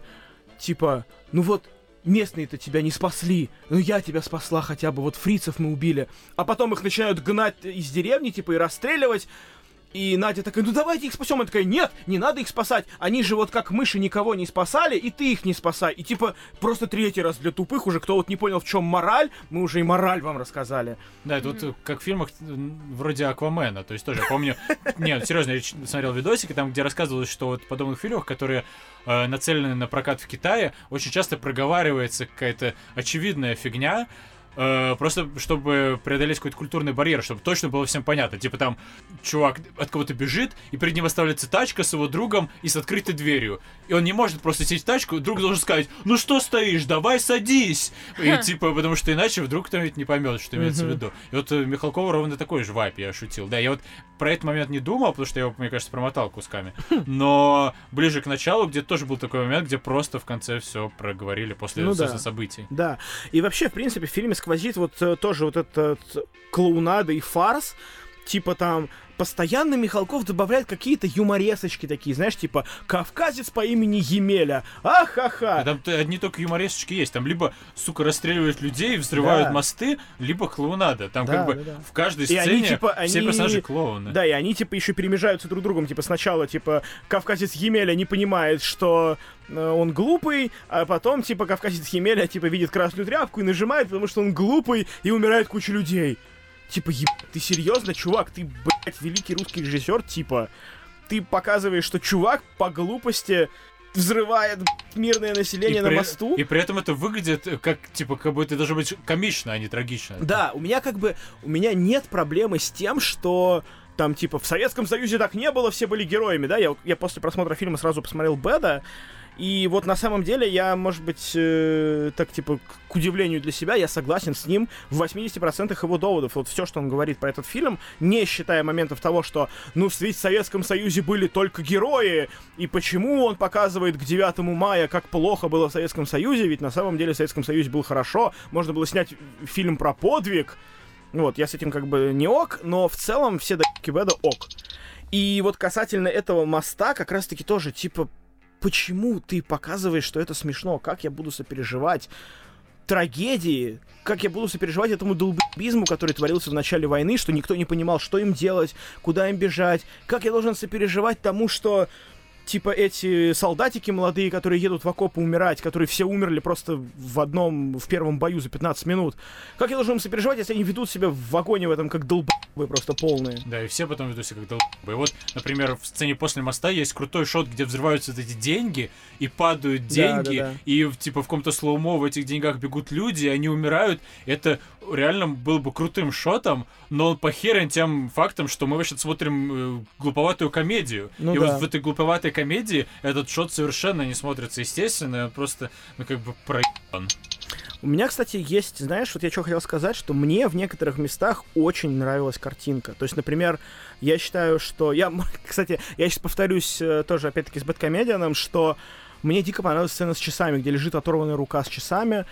типа, ну вот, местные-то тебя не спасли, ну я тебя спасла хотя бы, вот фрицев мы убили. А потом их начинают гнать из деревни, типа, и расстреливать. И Надя такая, ну давайте их спасем. Она такая, нет, не надо их спасать. Они же вот как мыши никого не спасали, и ты их не спасай. И типа просто третий раз для тупых уже, кто вот не понял, в чем мораль, мы уже и мораль вам рассказали. Да, это вот э, как в фильмах м, вроде Аквамена. То есть тоже я помню... Нет, серьезно, я смотрел видосики, там, где рассказывалось, что вот в подобных фильмах, которые э, нацелены на прокат в Китае, очень часто проговаривается какая-то очевидная фигня, э, просто чтобы преодолеть какой-то культурный барьер, чтобы точно было всем понятно. Типа там чувак от кого-то бежит, и перед ним оставляется тачка с его другом и с открытой дверью. И он не может просто сесть в тачку, друг должен сказать, ну что стоишь, давай садись. И типа, потому что иначе вдруг кто-нибудь не поймет, что имеется в виду. И вот э, Михалкова ровно такой же вайп, я шутил. Да, я вот про этот момент не думал, потому что я его, мне кажется, промотал кусками. Но ближе к началу, где тоже был такой момент, где просто в конце все проговорили после Ну собственно, да. событий. Да. И вообще, в принципе, в фильме сквозит вот э, тоже вот этот клоунада и фарс. Типа там постоянно Михалков добавляет какие-то юморесочки такие, знаешь, типа «Кавказец по имени Емеля». Ахаха. А там одни только юморесочки есть. Там либо, сука, расстреливают людей, взрывают Да. мосты, либо клоунада. Там Да, как бы да, да. в каждой И они, сцене типа, все они- персонажи клоуны. Да, и они, типа, еще перемежаются друг другом. Типа, сначала, типа, кавказец Емеля не понимает, что э, он глупый, а потом, типа, кавказец Емеля, типа, видит красную тряпку и нажимает, потому что он глупый, и умирает куча людей. Типа, еб... ты серьезно, чувак? Ты, блядь, великий русский режиссер, типа. Ты показываешь, что чувак по глупости взрывает мирное население на при, мосту. и при этом это выглядит как, типа, как будто это должно быть комично, а не трагично. Да, у меня как бы, у меня нет проблемы с тем, что там, типа, в Советском Союзе так не было, все были героями, да, я, я после просмотра фильма сразу посмотрел Беда, и вот на самом деле я, может быть, э, так, типа, к, удивлению для себя, я согласен с ним в 80% его доводов. Вот все, что он говорит про этот фильм, не считая моментов того, что, ну, ведь в Советском Союзе были только герои, и почему он показывает к 9 мая, как плохо было в Советском Союзе, ведь на самом деле в Советском Союзе было хорошо, можно было снять фильм про подвиг, вот, я с этим как бы не ок, но в целом все до Беда ок. И вот касательно этого моста, как раз-таки тоже, типа, почему ты показываешь, что это смешно? Как я буду сопереживать трагедии? Как я буду сопереживать этому долбизму, который творился в начале войны, что никто не понимал, что им делать, куда им бежать? Как я должен сопереживать тому, что типа эти солдатики молодые, которые едут в окопы умирать, которые все умерли просто в одном, в первом бою за 15 минут. Как я должен им сопереживать, если они ведут себя в вагоне в этом как долбы просто полные? Да, и все потом ведут себя как долбы. И вот, например, в сцене после моста есть крутой шот, где взрываются вот эти деньги, и падают деньги, да, да. и типа в каком-то слоумо в этих деньгах бегут люди, и они умирают. Это реально был бы крутым шотом, но он похерен тем фактом, что мы вообще смотрим э, глуповатую комедию. Ну и да. вот в этой глуповатой комедии этот шот совершенно не смотрится естественно, он просто, ну, как бы проебан. У меня, кстати, есть, знаешь, вот я что хотел сказать, что мне в некоторых местах очень нравилась картинка. То есть, например, я считаю, что... Я, кстати, я сейчас повторюсь э, тоже, опять-таки, с Бэткомедианом, что мне дико понравилась сцена с часами, где лежит оторванная рука с часами.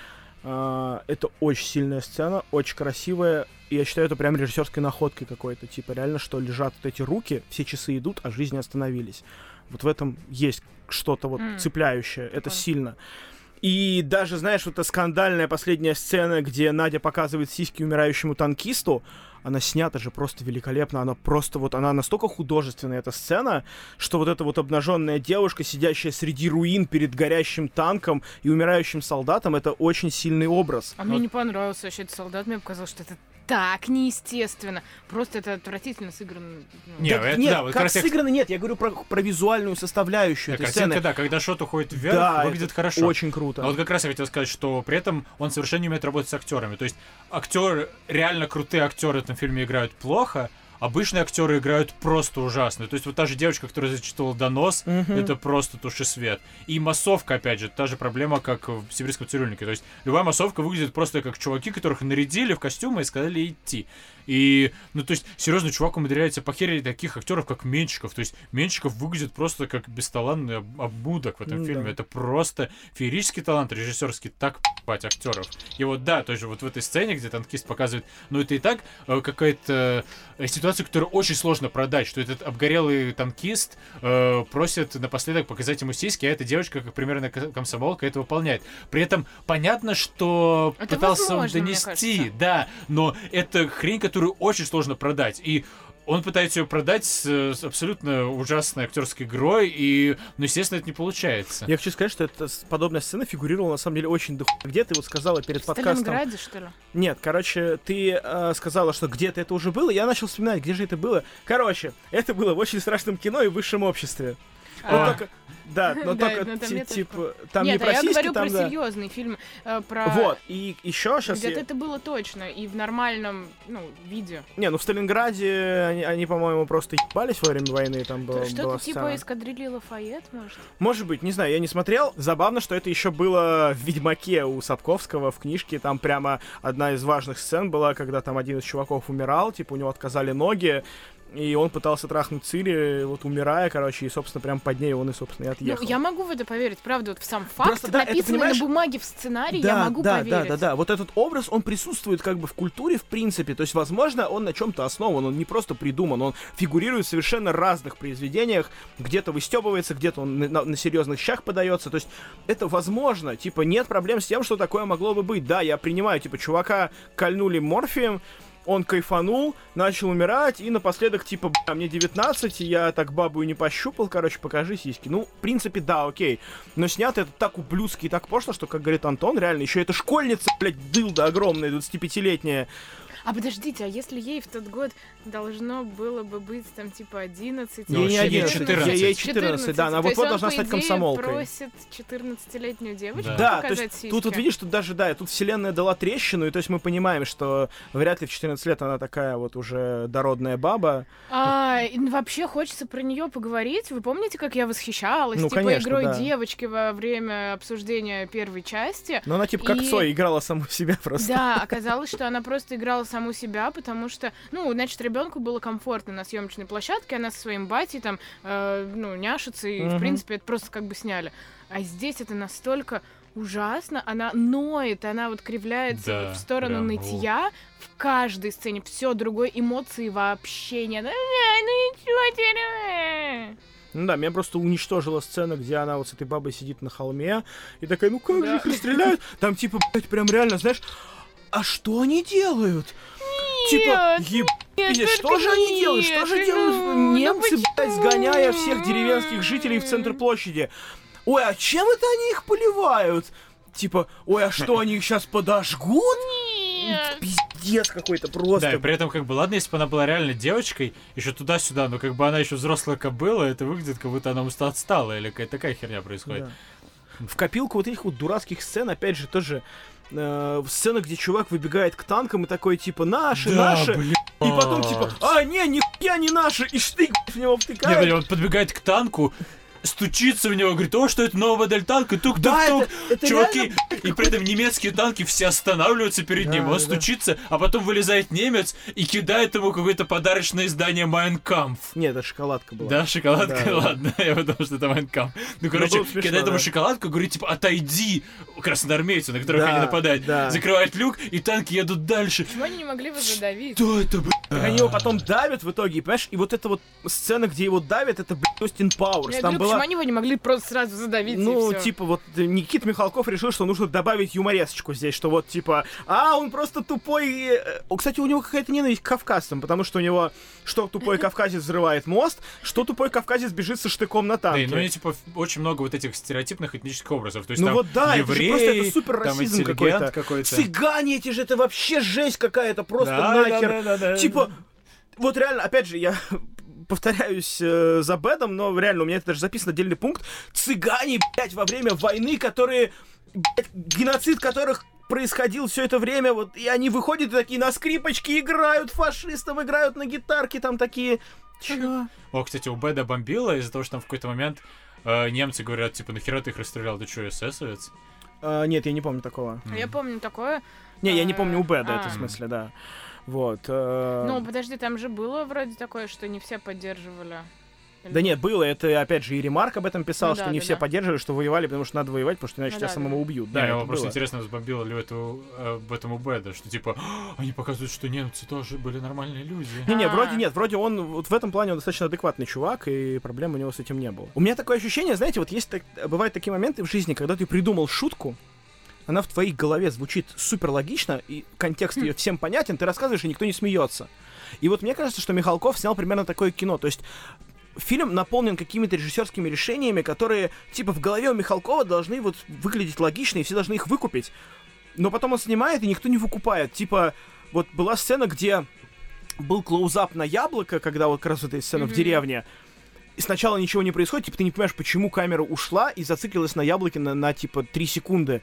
А, Это очень сильная сцена, очень красивая. И я считаю, это прям режиссерской находкой какой-то. Типа, реально, что лежат вот эти руки, все часы идут, а жизни остановились. Вот в этом есть что-то вот М. цепляющее. Это Прикольно. сильно. И даже, знаешь, вот эта скандальная последняя сцена, где Надя показывает сиськи умирающему танкисту, она снята же просто великолепно. Она просто вот, она настолько художественная, эта сцена, что вот эта вот обнаженная девушка, сидящая среди руин перед горящим танком и умирающим солдатом, это очень сильный образ. А мне не понравился вообще этот солдат, мне показалось, что это так неестественно. Просто это отвратительно сыграно. ну. Не, Так это нет, да, вот как я- сыграно, нет, я говорю про, про визуальную составляющую этой Картинка, сцены. да, когда шот уходит вверх, Да, выглядит это хорошо. Очень круто. А вот как раз я хотел сказать, что при этом он совершенно не умеет работать с актерами. То есть актеры, реально крутые актеры в этом фильме играют плохо, обычные актеры играют просто ужасно. То есть вот та же девочка, которая зачитывала донос, Мгм. это просто туши свет. И массовка, опять же, та же проблема, как в сибирском цирюльнике. То есть любая массовка выглядит просто как чуваки, которых нарядили в костюмы и сказали идти. И, ну, то есть, серьезно, чувак умудряется похерить таких актеров, как Менчиков. То есть, Менчиков выглядит просто как бесталанный об- обмудок в этом М, фильме. да. Это просто феерический талант режиссерский, так пать актеров. И вот да, тоже вот в этой сцене, где танкист показывает, ну это и так э, какая-то э, ситуация, которую очень сложно продать, что этот обгорелый танкист э, просит напоследок показать ему сиськи, а эта девочка, как примерно ко- комсомолка, это выполняет. При этом понятно, что Это пытался возможно, донести, да, но это хрень, которую очень сложно продать. И он пытается ее продать с, с абсолютно ужасной актерской игрой, и, ну, естественно, это не получается. Я хочу сказать, что эта подобная сцена фигурировала на самом деле очень дохуя. Где ты вот сказала перед В подкастом? Сталинграде, что ли? Нет, короче, ты э, сказала, что где-то это уже было. Я начал вспоминать, где же это было. Короче, это было в очень страшном кино и высшем обществе. А. Да, но только типа там не про а я говорю про серьезный фильм, э, про... Вот, и еще сейчас Где-то это было точно, и в нормальном, ну, виде. Не, ну в Сталинграде они, по-моему, просто ебались во время войны, там было, Что-то типа эскадрильи Лафайет, может? Может быть, не знаю, я не смотрел. Забавно, что это еще было в Ведьмаке у Сапковского в книжке. Там прямо одна из важных сцен была, когда там один из чуваков умирал, типа у него отказали ноги, и он пытался трахнуть Цири, вот умирая, короче, и, собственно, прям под ней он и, собственно, и Ну, отъехал. я могу в это поверить, правда, вот в сам факт, Просто, да, это, написанный понимаешь, на бумаге в сценарии, да, я могу да, поверить. да, да, да. Вот этот образ, он присутствует как бы в культуре, в принципе. То есть, возможно, он на чем-то основан, он не просто придуман, он фигурирует в совершенно разных произведениях, где-то выстебывается, где-то он на, на серьезных щах подается. То есть, это возможно. Типа, нет проблем с тем, что такое могло бы быть. Да, я принимаю, типа, чувака кольнули морфием, он кайфанул, начал умирать, и напоследок, типа, бля, мне 19, и я так бабу и не пощупал, короче, покажи сиськи. Ну, в принципе, да, окей. Но снято это так ублюдски и так пошло, что, как говорит Антон, реально, еще эта школьница, блядь, дылда огромная, 25-летняя. А подождите, а если ей в тот год должно было бы быть там типа 11? Ну, Ей не вообще ей 11, 14. ей 14, да, она вот-вот должна стать комсомолкой. просит 14-летнюю девочку Да. Да, то показать есть сиськи. тут вот видишь, тут даже, да, тут вселенная дала трещину, и то есть мы понимаем, что вряд ли в 14 лет она такая вот уже дородная баба. А, и вообще хочется про нее поговорить. Вы помните, как я восхищалась Ну, типа конечно, игрой да. девочки во время обсуждения первой части? Но она типа как И- Цой играла саму себя просто. Да, оказалось, что она просто играла саму себя, потому что, ну, значит, ребенку было комфортно на съемочной площадке, она со своим батей там, э, ну, няшится, и, в Мгм. принципе, это просто как бы сняли. А здесь это настолько ужасно, она ноет, она вот кривляется Да, в сторону прям, нытья в каждой сцене, все другой эмоции вообще нет. «Да, ну и чё теперь?» Ну да, меня просто уничтожила сцена, где она вот с этой бабой сидит на холме и такая, ну как же Да. их расстреляют? Там типа, блядь, прям реально, знаешь, а что они делают? Типа, Нет, еб... нет, что только же они делают? Что же нет, делают ну, немцы, ну блядь, сгоняя всех деревенских жителей в центр площади? Ой, а чем это они их поливают? Типа, ой, а что, они их сейчас подожгут? Нет. Пиздец какой-то просто. Да, и при этом, как бы, ладно, если бы она была реально девочкой, еще туда-сюда, но как бы она еще взрослая кобыла, это выглядит, как будто она просто отстала, или какая-то такая херня происходит. Да. В копилку вот этих вот дурацких сцен, опять же, тоже э, сцена, где чувак выбегает к танкам и такой, типа, наши, наши. бля. И потом, типа, а, не, нихуя не наши, и штык в него Не, втыкает. подожди, он подбегает к танку, стучится в него, говорит, о, что это новая модель танка, тук-тук-тук. Да, это- это Чуваки, реально, и при этом немецкие танки все останавливаются перед Да, ним, он да, да. стучится, а потом вылезает немец и кидает ему какое-то подарочное издание Майнкамф. Нет, это шоколадка была. Да, шоколадка, Да, да. ладно, я подумал, что это Майнкамф. Ну, короче, было смешно, кидает ему да. шоколадку, говорит, типа, отойди, красноармейцу, на которых Да, они нападают. да. Закрывает люк, и танки едут дальше. Почему они не могли его задавить? Что это, блядь? Так они его потом давят в итоге, и, понимаешь, и вот эта вот сцена, где его давят, это, блядь, Остин Пауэрс. Там говорю, была... почему они его не могли просто сразу задавить Ну, типа, вот Никита Михалков решил, что нужно добавить юморесочку здесь, что вот, типа, а, он просто тупой... э, о, Кстати, у него какая-то ненависть к кавказцам, потому что у него что тупой кавказец взрывает мост, что тупой кавказец бежит со штыком на Да, танке. и, ну, и, типа, очень много вот этих стереотипных этнических образов. То есть Ну там вот да, это же евреи, просто это супер расизм какой-то. какой-то. Цыгане эти же, это вообще жесть какая-то, просто Да, да, нахер. да, да, да. Типа, вот реально, опять же, я повторяюсь э, за Бэдом, но реально у меня это даже записан отдельный пункт. Цыгане, блядь, во время войны, которые, блядь, геноцид которых происходил все это время, вот, и они выходят и такие на скрипочке играют, фашистам играют на гитарке, там такие... Чё? О, кстати, у Бэда бомбило из-за того, что там в какой-то момент э, немцы говорят, типа, нахера ты их расстрелял, ты что, эсэсовец? А, нет, я не помню такого. Я помню такое. Не, я не помню у Бэда, А. это в смысле, да. Вот. э, Ну, подожди, там же было вроде такое, что не все поддерживали. Да нет, было, это опять же и Ремарк об этом писал, Ну что да, не да, все да. поддерживали, что воевали, потому что надо воевать, потому что иначе Ну тебя да, самого да. убьют. Да, Да, мне это просто было. интересно, взбомбило ли это э, об этом у Бэда, что типа, «А, они показывают, что немцы тоже были нормальные люди. Не-не, А. вроде нет, вроде он вот в этом плане он достаточно адекватный чувак, и проблем у него с этим не было. У меня такое ощущение, знаете, вот есть так- бывают такие моменты в жизни, когда ты придумал шутку, она в твоей голове звучит супер логично, и контекст ее всем понятен, ты рассказываешь, и никто не смеется. И вот мне кажется, что Михалков снял примерно такое кино. То есть фильм наполнен какими-то режиссерскими решениями, которые, типа, в голове у Михалкова должны вот выглядеть логично, и все должны их выкупить. Но потом он снимает, и никто не выкупает. Типа, вот была сцена, где был клоузап на яблоко, когда вот как раз эта сцена в Мгм. деревне. И сначала ничего не происходит, типа ты не понимаешь, почему камера ушла и зациклилась на яблоке на, на типа 3 секунды.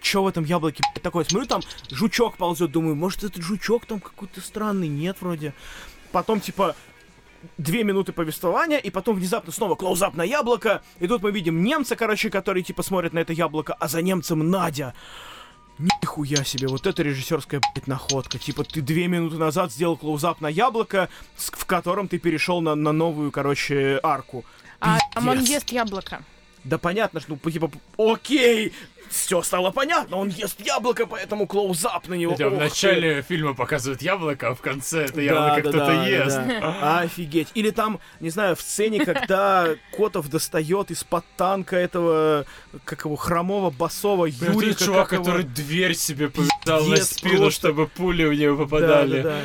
Чё в этом яблоке такое? Смотрю, там жучок ползет, думаю, может этот жучок там какой-то странный, нет вроде. Потом типа две минуты повествования, и потом внезапно снова клоузап на яблоко, и тут мы видим немца, короче, который типа смотрит на это яблоко, а за немцем Надя. Нихуя себе, вот это режиссерская, блядь, находка. Типа, ты две минуты назад сделал клоузап на яблоко, в котором ты перешел на, на новую, короче, арку. А там он ест яблоко. Да понятно, что, ну, типа, окей, все стало понятно, он ест яблоко, поэтому клоузап на него. Хотя в начале фильма показывают яблоко, а в конце это Да, яблоко да, кто-то да, да, ест. да. Офигеть. Или там, не знаю, в сцене, когда Котов достает из-под танка этого, как его, хромого, басового Юрика. это чувак, его- который дверь себе повязал на спину, просто. чтобы пули в Да, попадали. да, да.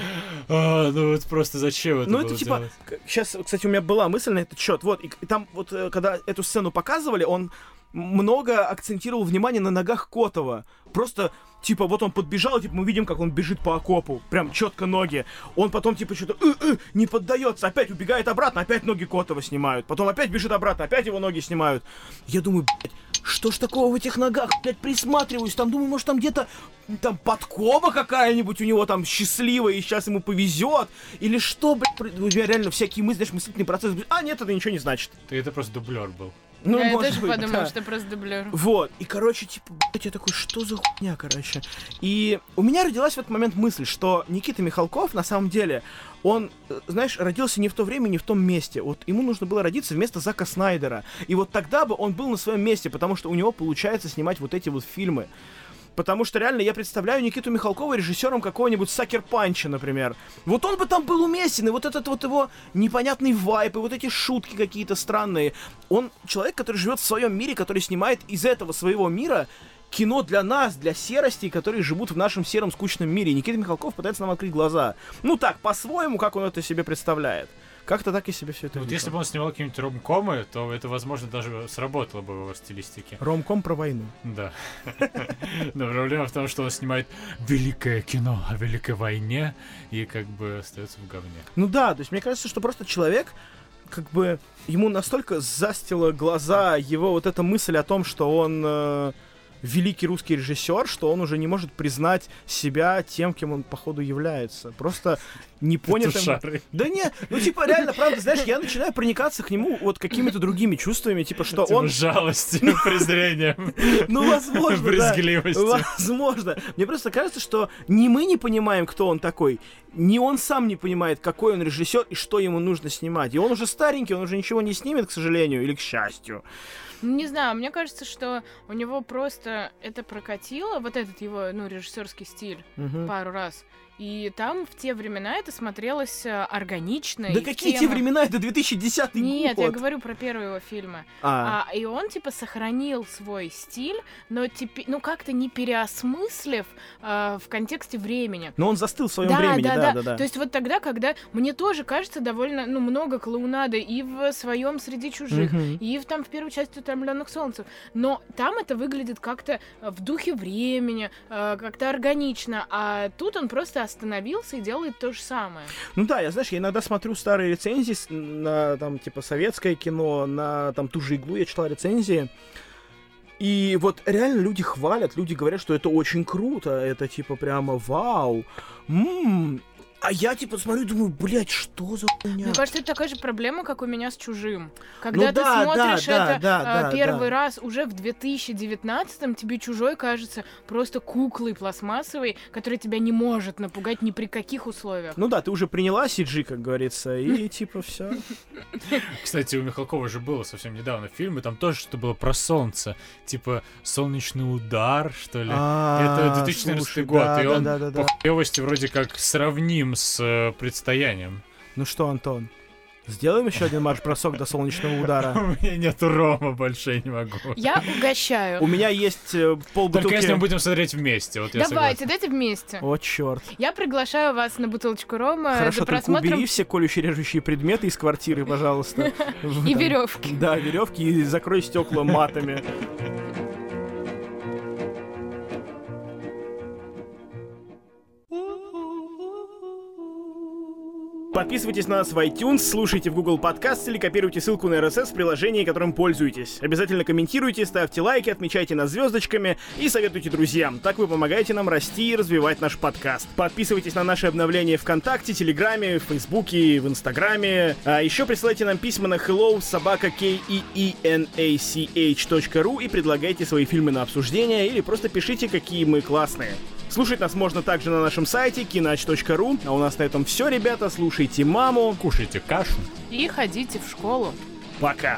А, ну вот просто зачем это Ну, это типа, делать? сейчас, кстати, у меня была мысль на этот счет. Вот, и, и там вот, э, когда эту сцену показывали, он много акцентировал внимание на ногах Котова. Просто, типа, вот он подбежал, типа, мы видим, как он бежит по окопу. Прям четко ноги. Он потом, типа, что-то «Э, э», не поддается, опять убегает обратно, опять ноги Котова снимают. Потом опять бежит обратно, опять его ноги снимают. Я думаю, блядь, что ж такого в этих ногах, блядь, присматриваюсь. Там, думаю, может, там где-то там подкова какая-нибудь у него там счастливая, и сейчас ему повезет. Или что, блядь, у меня реально всякие мысли, знаешь, мыслительный процесс. А, нет, это ничего не значит. Ты это просто дублер был. Ну, я может тоже быть, подумала, да. что просто дублер. Вот, и, короче, типа, блядь, я такой, что за хуйня, короче. И у меня родилась в этот момент мысль, что Никита Михалков, на самом деле, он, э, знаешь, родился не в то время, не в том месте. Вот ему нужно было родиться вместо Зака Снайдера. И вот тогда бы он был на своем месте, потому что у него получается снимать вот эти вот фильмы. Потому что реально я представляю Никиту Михалкова режиссером какого-нибудь Сакер Панча, например. Вот он бы там был уместен, и вот этот вот его непонятный вайп, и вот эти шутки какие-то странные. Он человек, который живет в своем мире, который снимает из этого своего мира кино для нас, для серостей, которые живут в нашем сером скучном мире. Никита Михалков пытается нам открыть глаза. Ну так, по-своему, как он это себе представляет. Как-то так и себе все это Вот если бы он снимал какие-нибудь ромкомы, то это, возможно, даже сработало бы в его стилистике. Ромком про войну. Да. Но проблема в том, что он снимает великое кино о Великой войне и как бы остается в говне. Ну да, то есть мне кажется, что просто человек, как бы, ему настолько застило глаза его вот эта мысль о том, что он э, великий русский режиссер, что он уже не может признать себя тем, кем он, походу, является. Просто непонятым... Петушары. Да не, ну типа реально, правда, знаешь, я начинаю проникаться к нему вот какими-то другими чувствами, типа что Типа он... жалостью, презрением, Ну, возможно, брезгливостью. Возможно. Мне просто кажется, что ни мы не понимаем, кто он такой, ни он сам не понимает, какой он режиссер и что ему нужно снимать. И он уже старенький, он уже ничего не снимет, к сожалению, или к счастью. Ну, Не знаю, мне кажется, что у него просто это прокатило, вот этот его, ну, режиссерский стиль Мгм. пару раз. И там в те времена это смотрелось э, органично. Да какие те тему- времена? Это 2010 Нет, год. я говорю про первые его фильмы. А, А, и он, типа, сохранил свой стиль, но теперь, ну, как-то не переосмыслив э, в контексте времени. но он застыл в своем да, времени, да, да, да, да, да. То есть вот тогда, когда мне тоже кажется довольно, ну, много клоунады и в своем среди чужих, Мгм. и в, там в первой части «Утомленных солнцев». Но там это выглядит как-то в духе времени, э, как-то органично. А тут он просто остановился и делает то же самое. Ну да, я, знаешь, я иногда смотрю старые рецензии на, там, типа, советское кино, на, там, ту же «Иглу» я читал рецензии. И вот реально люди хвалят, люди говорят, что это очень круто, это, типа, прямо вау. М, А я, типа, смотрю, думаю, блядь, что за хуйня? Мне кажется, это такая же проблема, как у меня с чужим. Когда Ну ты да, смотришь да, это да, а, да, первый да. раз уже в 2019-м, тебе чужой кажется просто куклой пластмассовой, которая тебя не может напугать ни при каких условиях. Ну да, ты уже приняла CG, как говорится, и типа все. Кстати, у Михалкова же было совсем недавно фильм, и там тоже что-то было про солнце. Типа «Солнечный удар», что ли. Это 2014 год, и он А, да, да, да. по хуёвости вроде как сравним с э, «Предстоянием». Ну что, Антон, сделаем еще один марш-бросок до солнечного У удара? меня нету рома больше, я не могу. Я угощаю. У меня есть э, Только полбутылки... если мы будем смотреть вместе, вот я Давайте, дайте вместе. О, черт. Я приглашаю вас на бутылочку рома Хорошо, за только просмотром убери все колющие режущие предметы из квартиры, пожалуйста. и веревки. Да, веревки и закрой стекла матами. Подписывайтесь на нас в iTunes, слушайте в Google Podcast или копируйте ссылку на RSS в приложении, которым пользуетесь. Обязательно комментируйте, ставьте лайки, отмечайте нас звездочками и советуйте друзьям. Так вы помогаете нам расти и развивать наш подкаст. Подписывайтесь на наши обновления ВКонтакте, Телеграме, в Фейсбуке, в Инстаграме. А еще присылайте нам письма на hello собака k e e n a c h.ru и предлагайте свои фильмы на обсуждение или просто пишите, какие мы классные. Слушать нас можно также на нашем сайте kinaч.ru. А у нас на этом все, ребята. Слушайте маму. Кушайте кашу. И ходите в школу. Пока.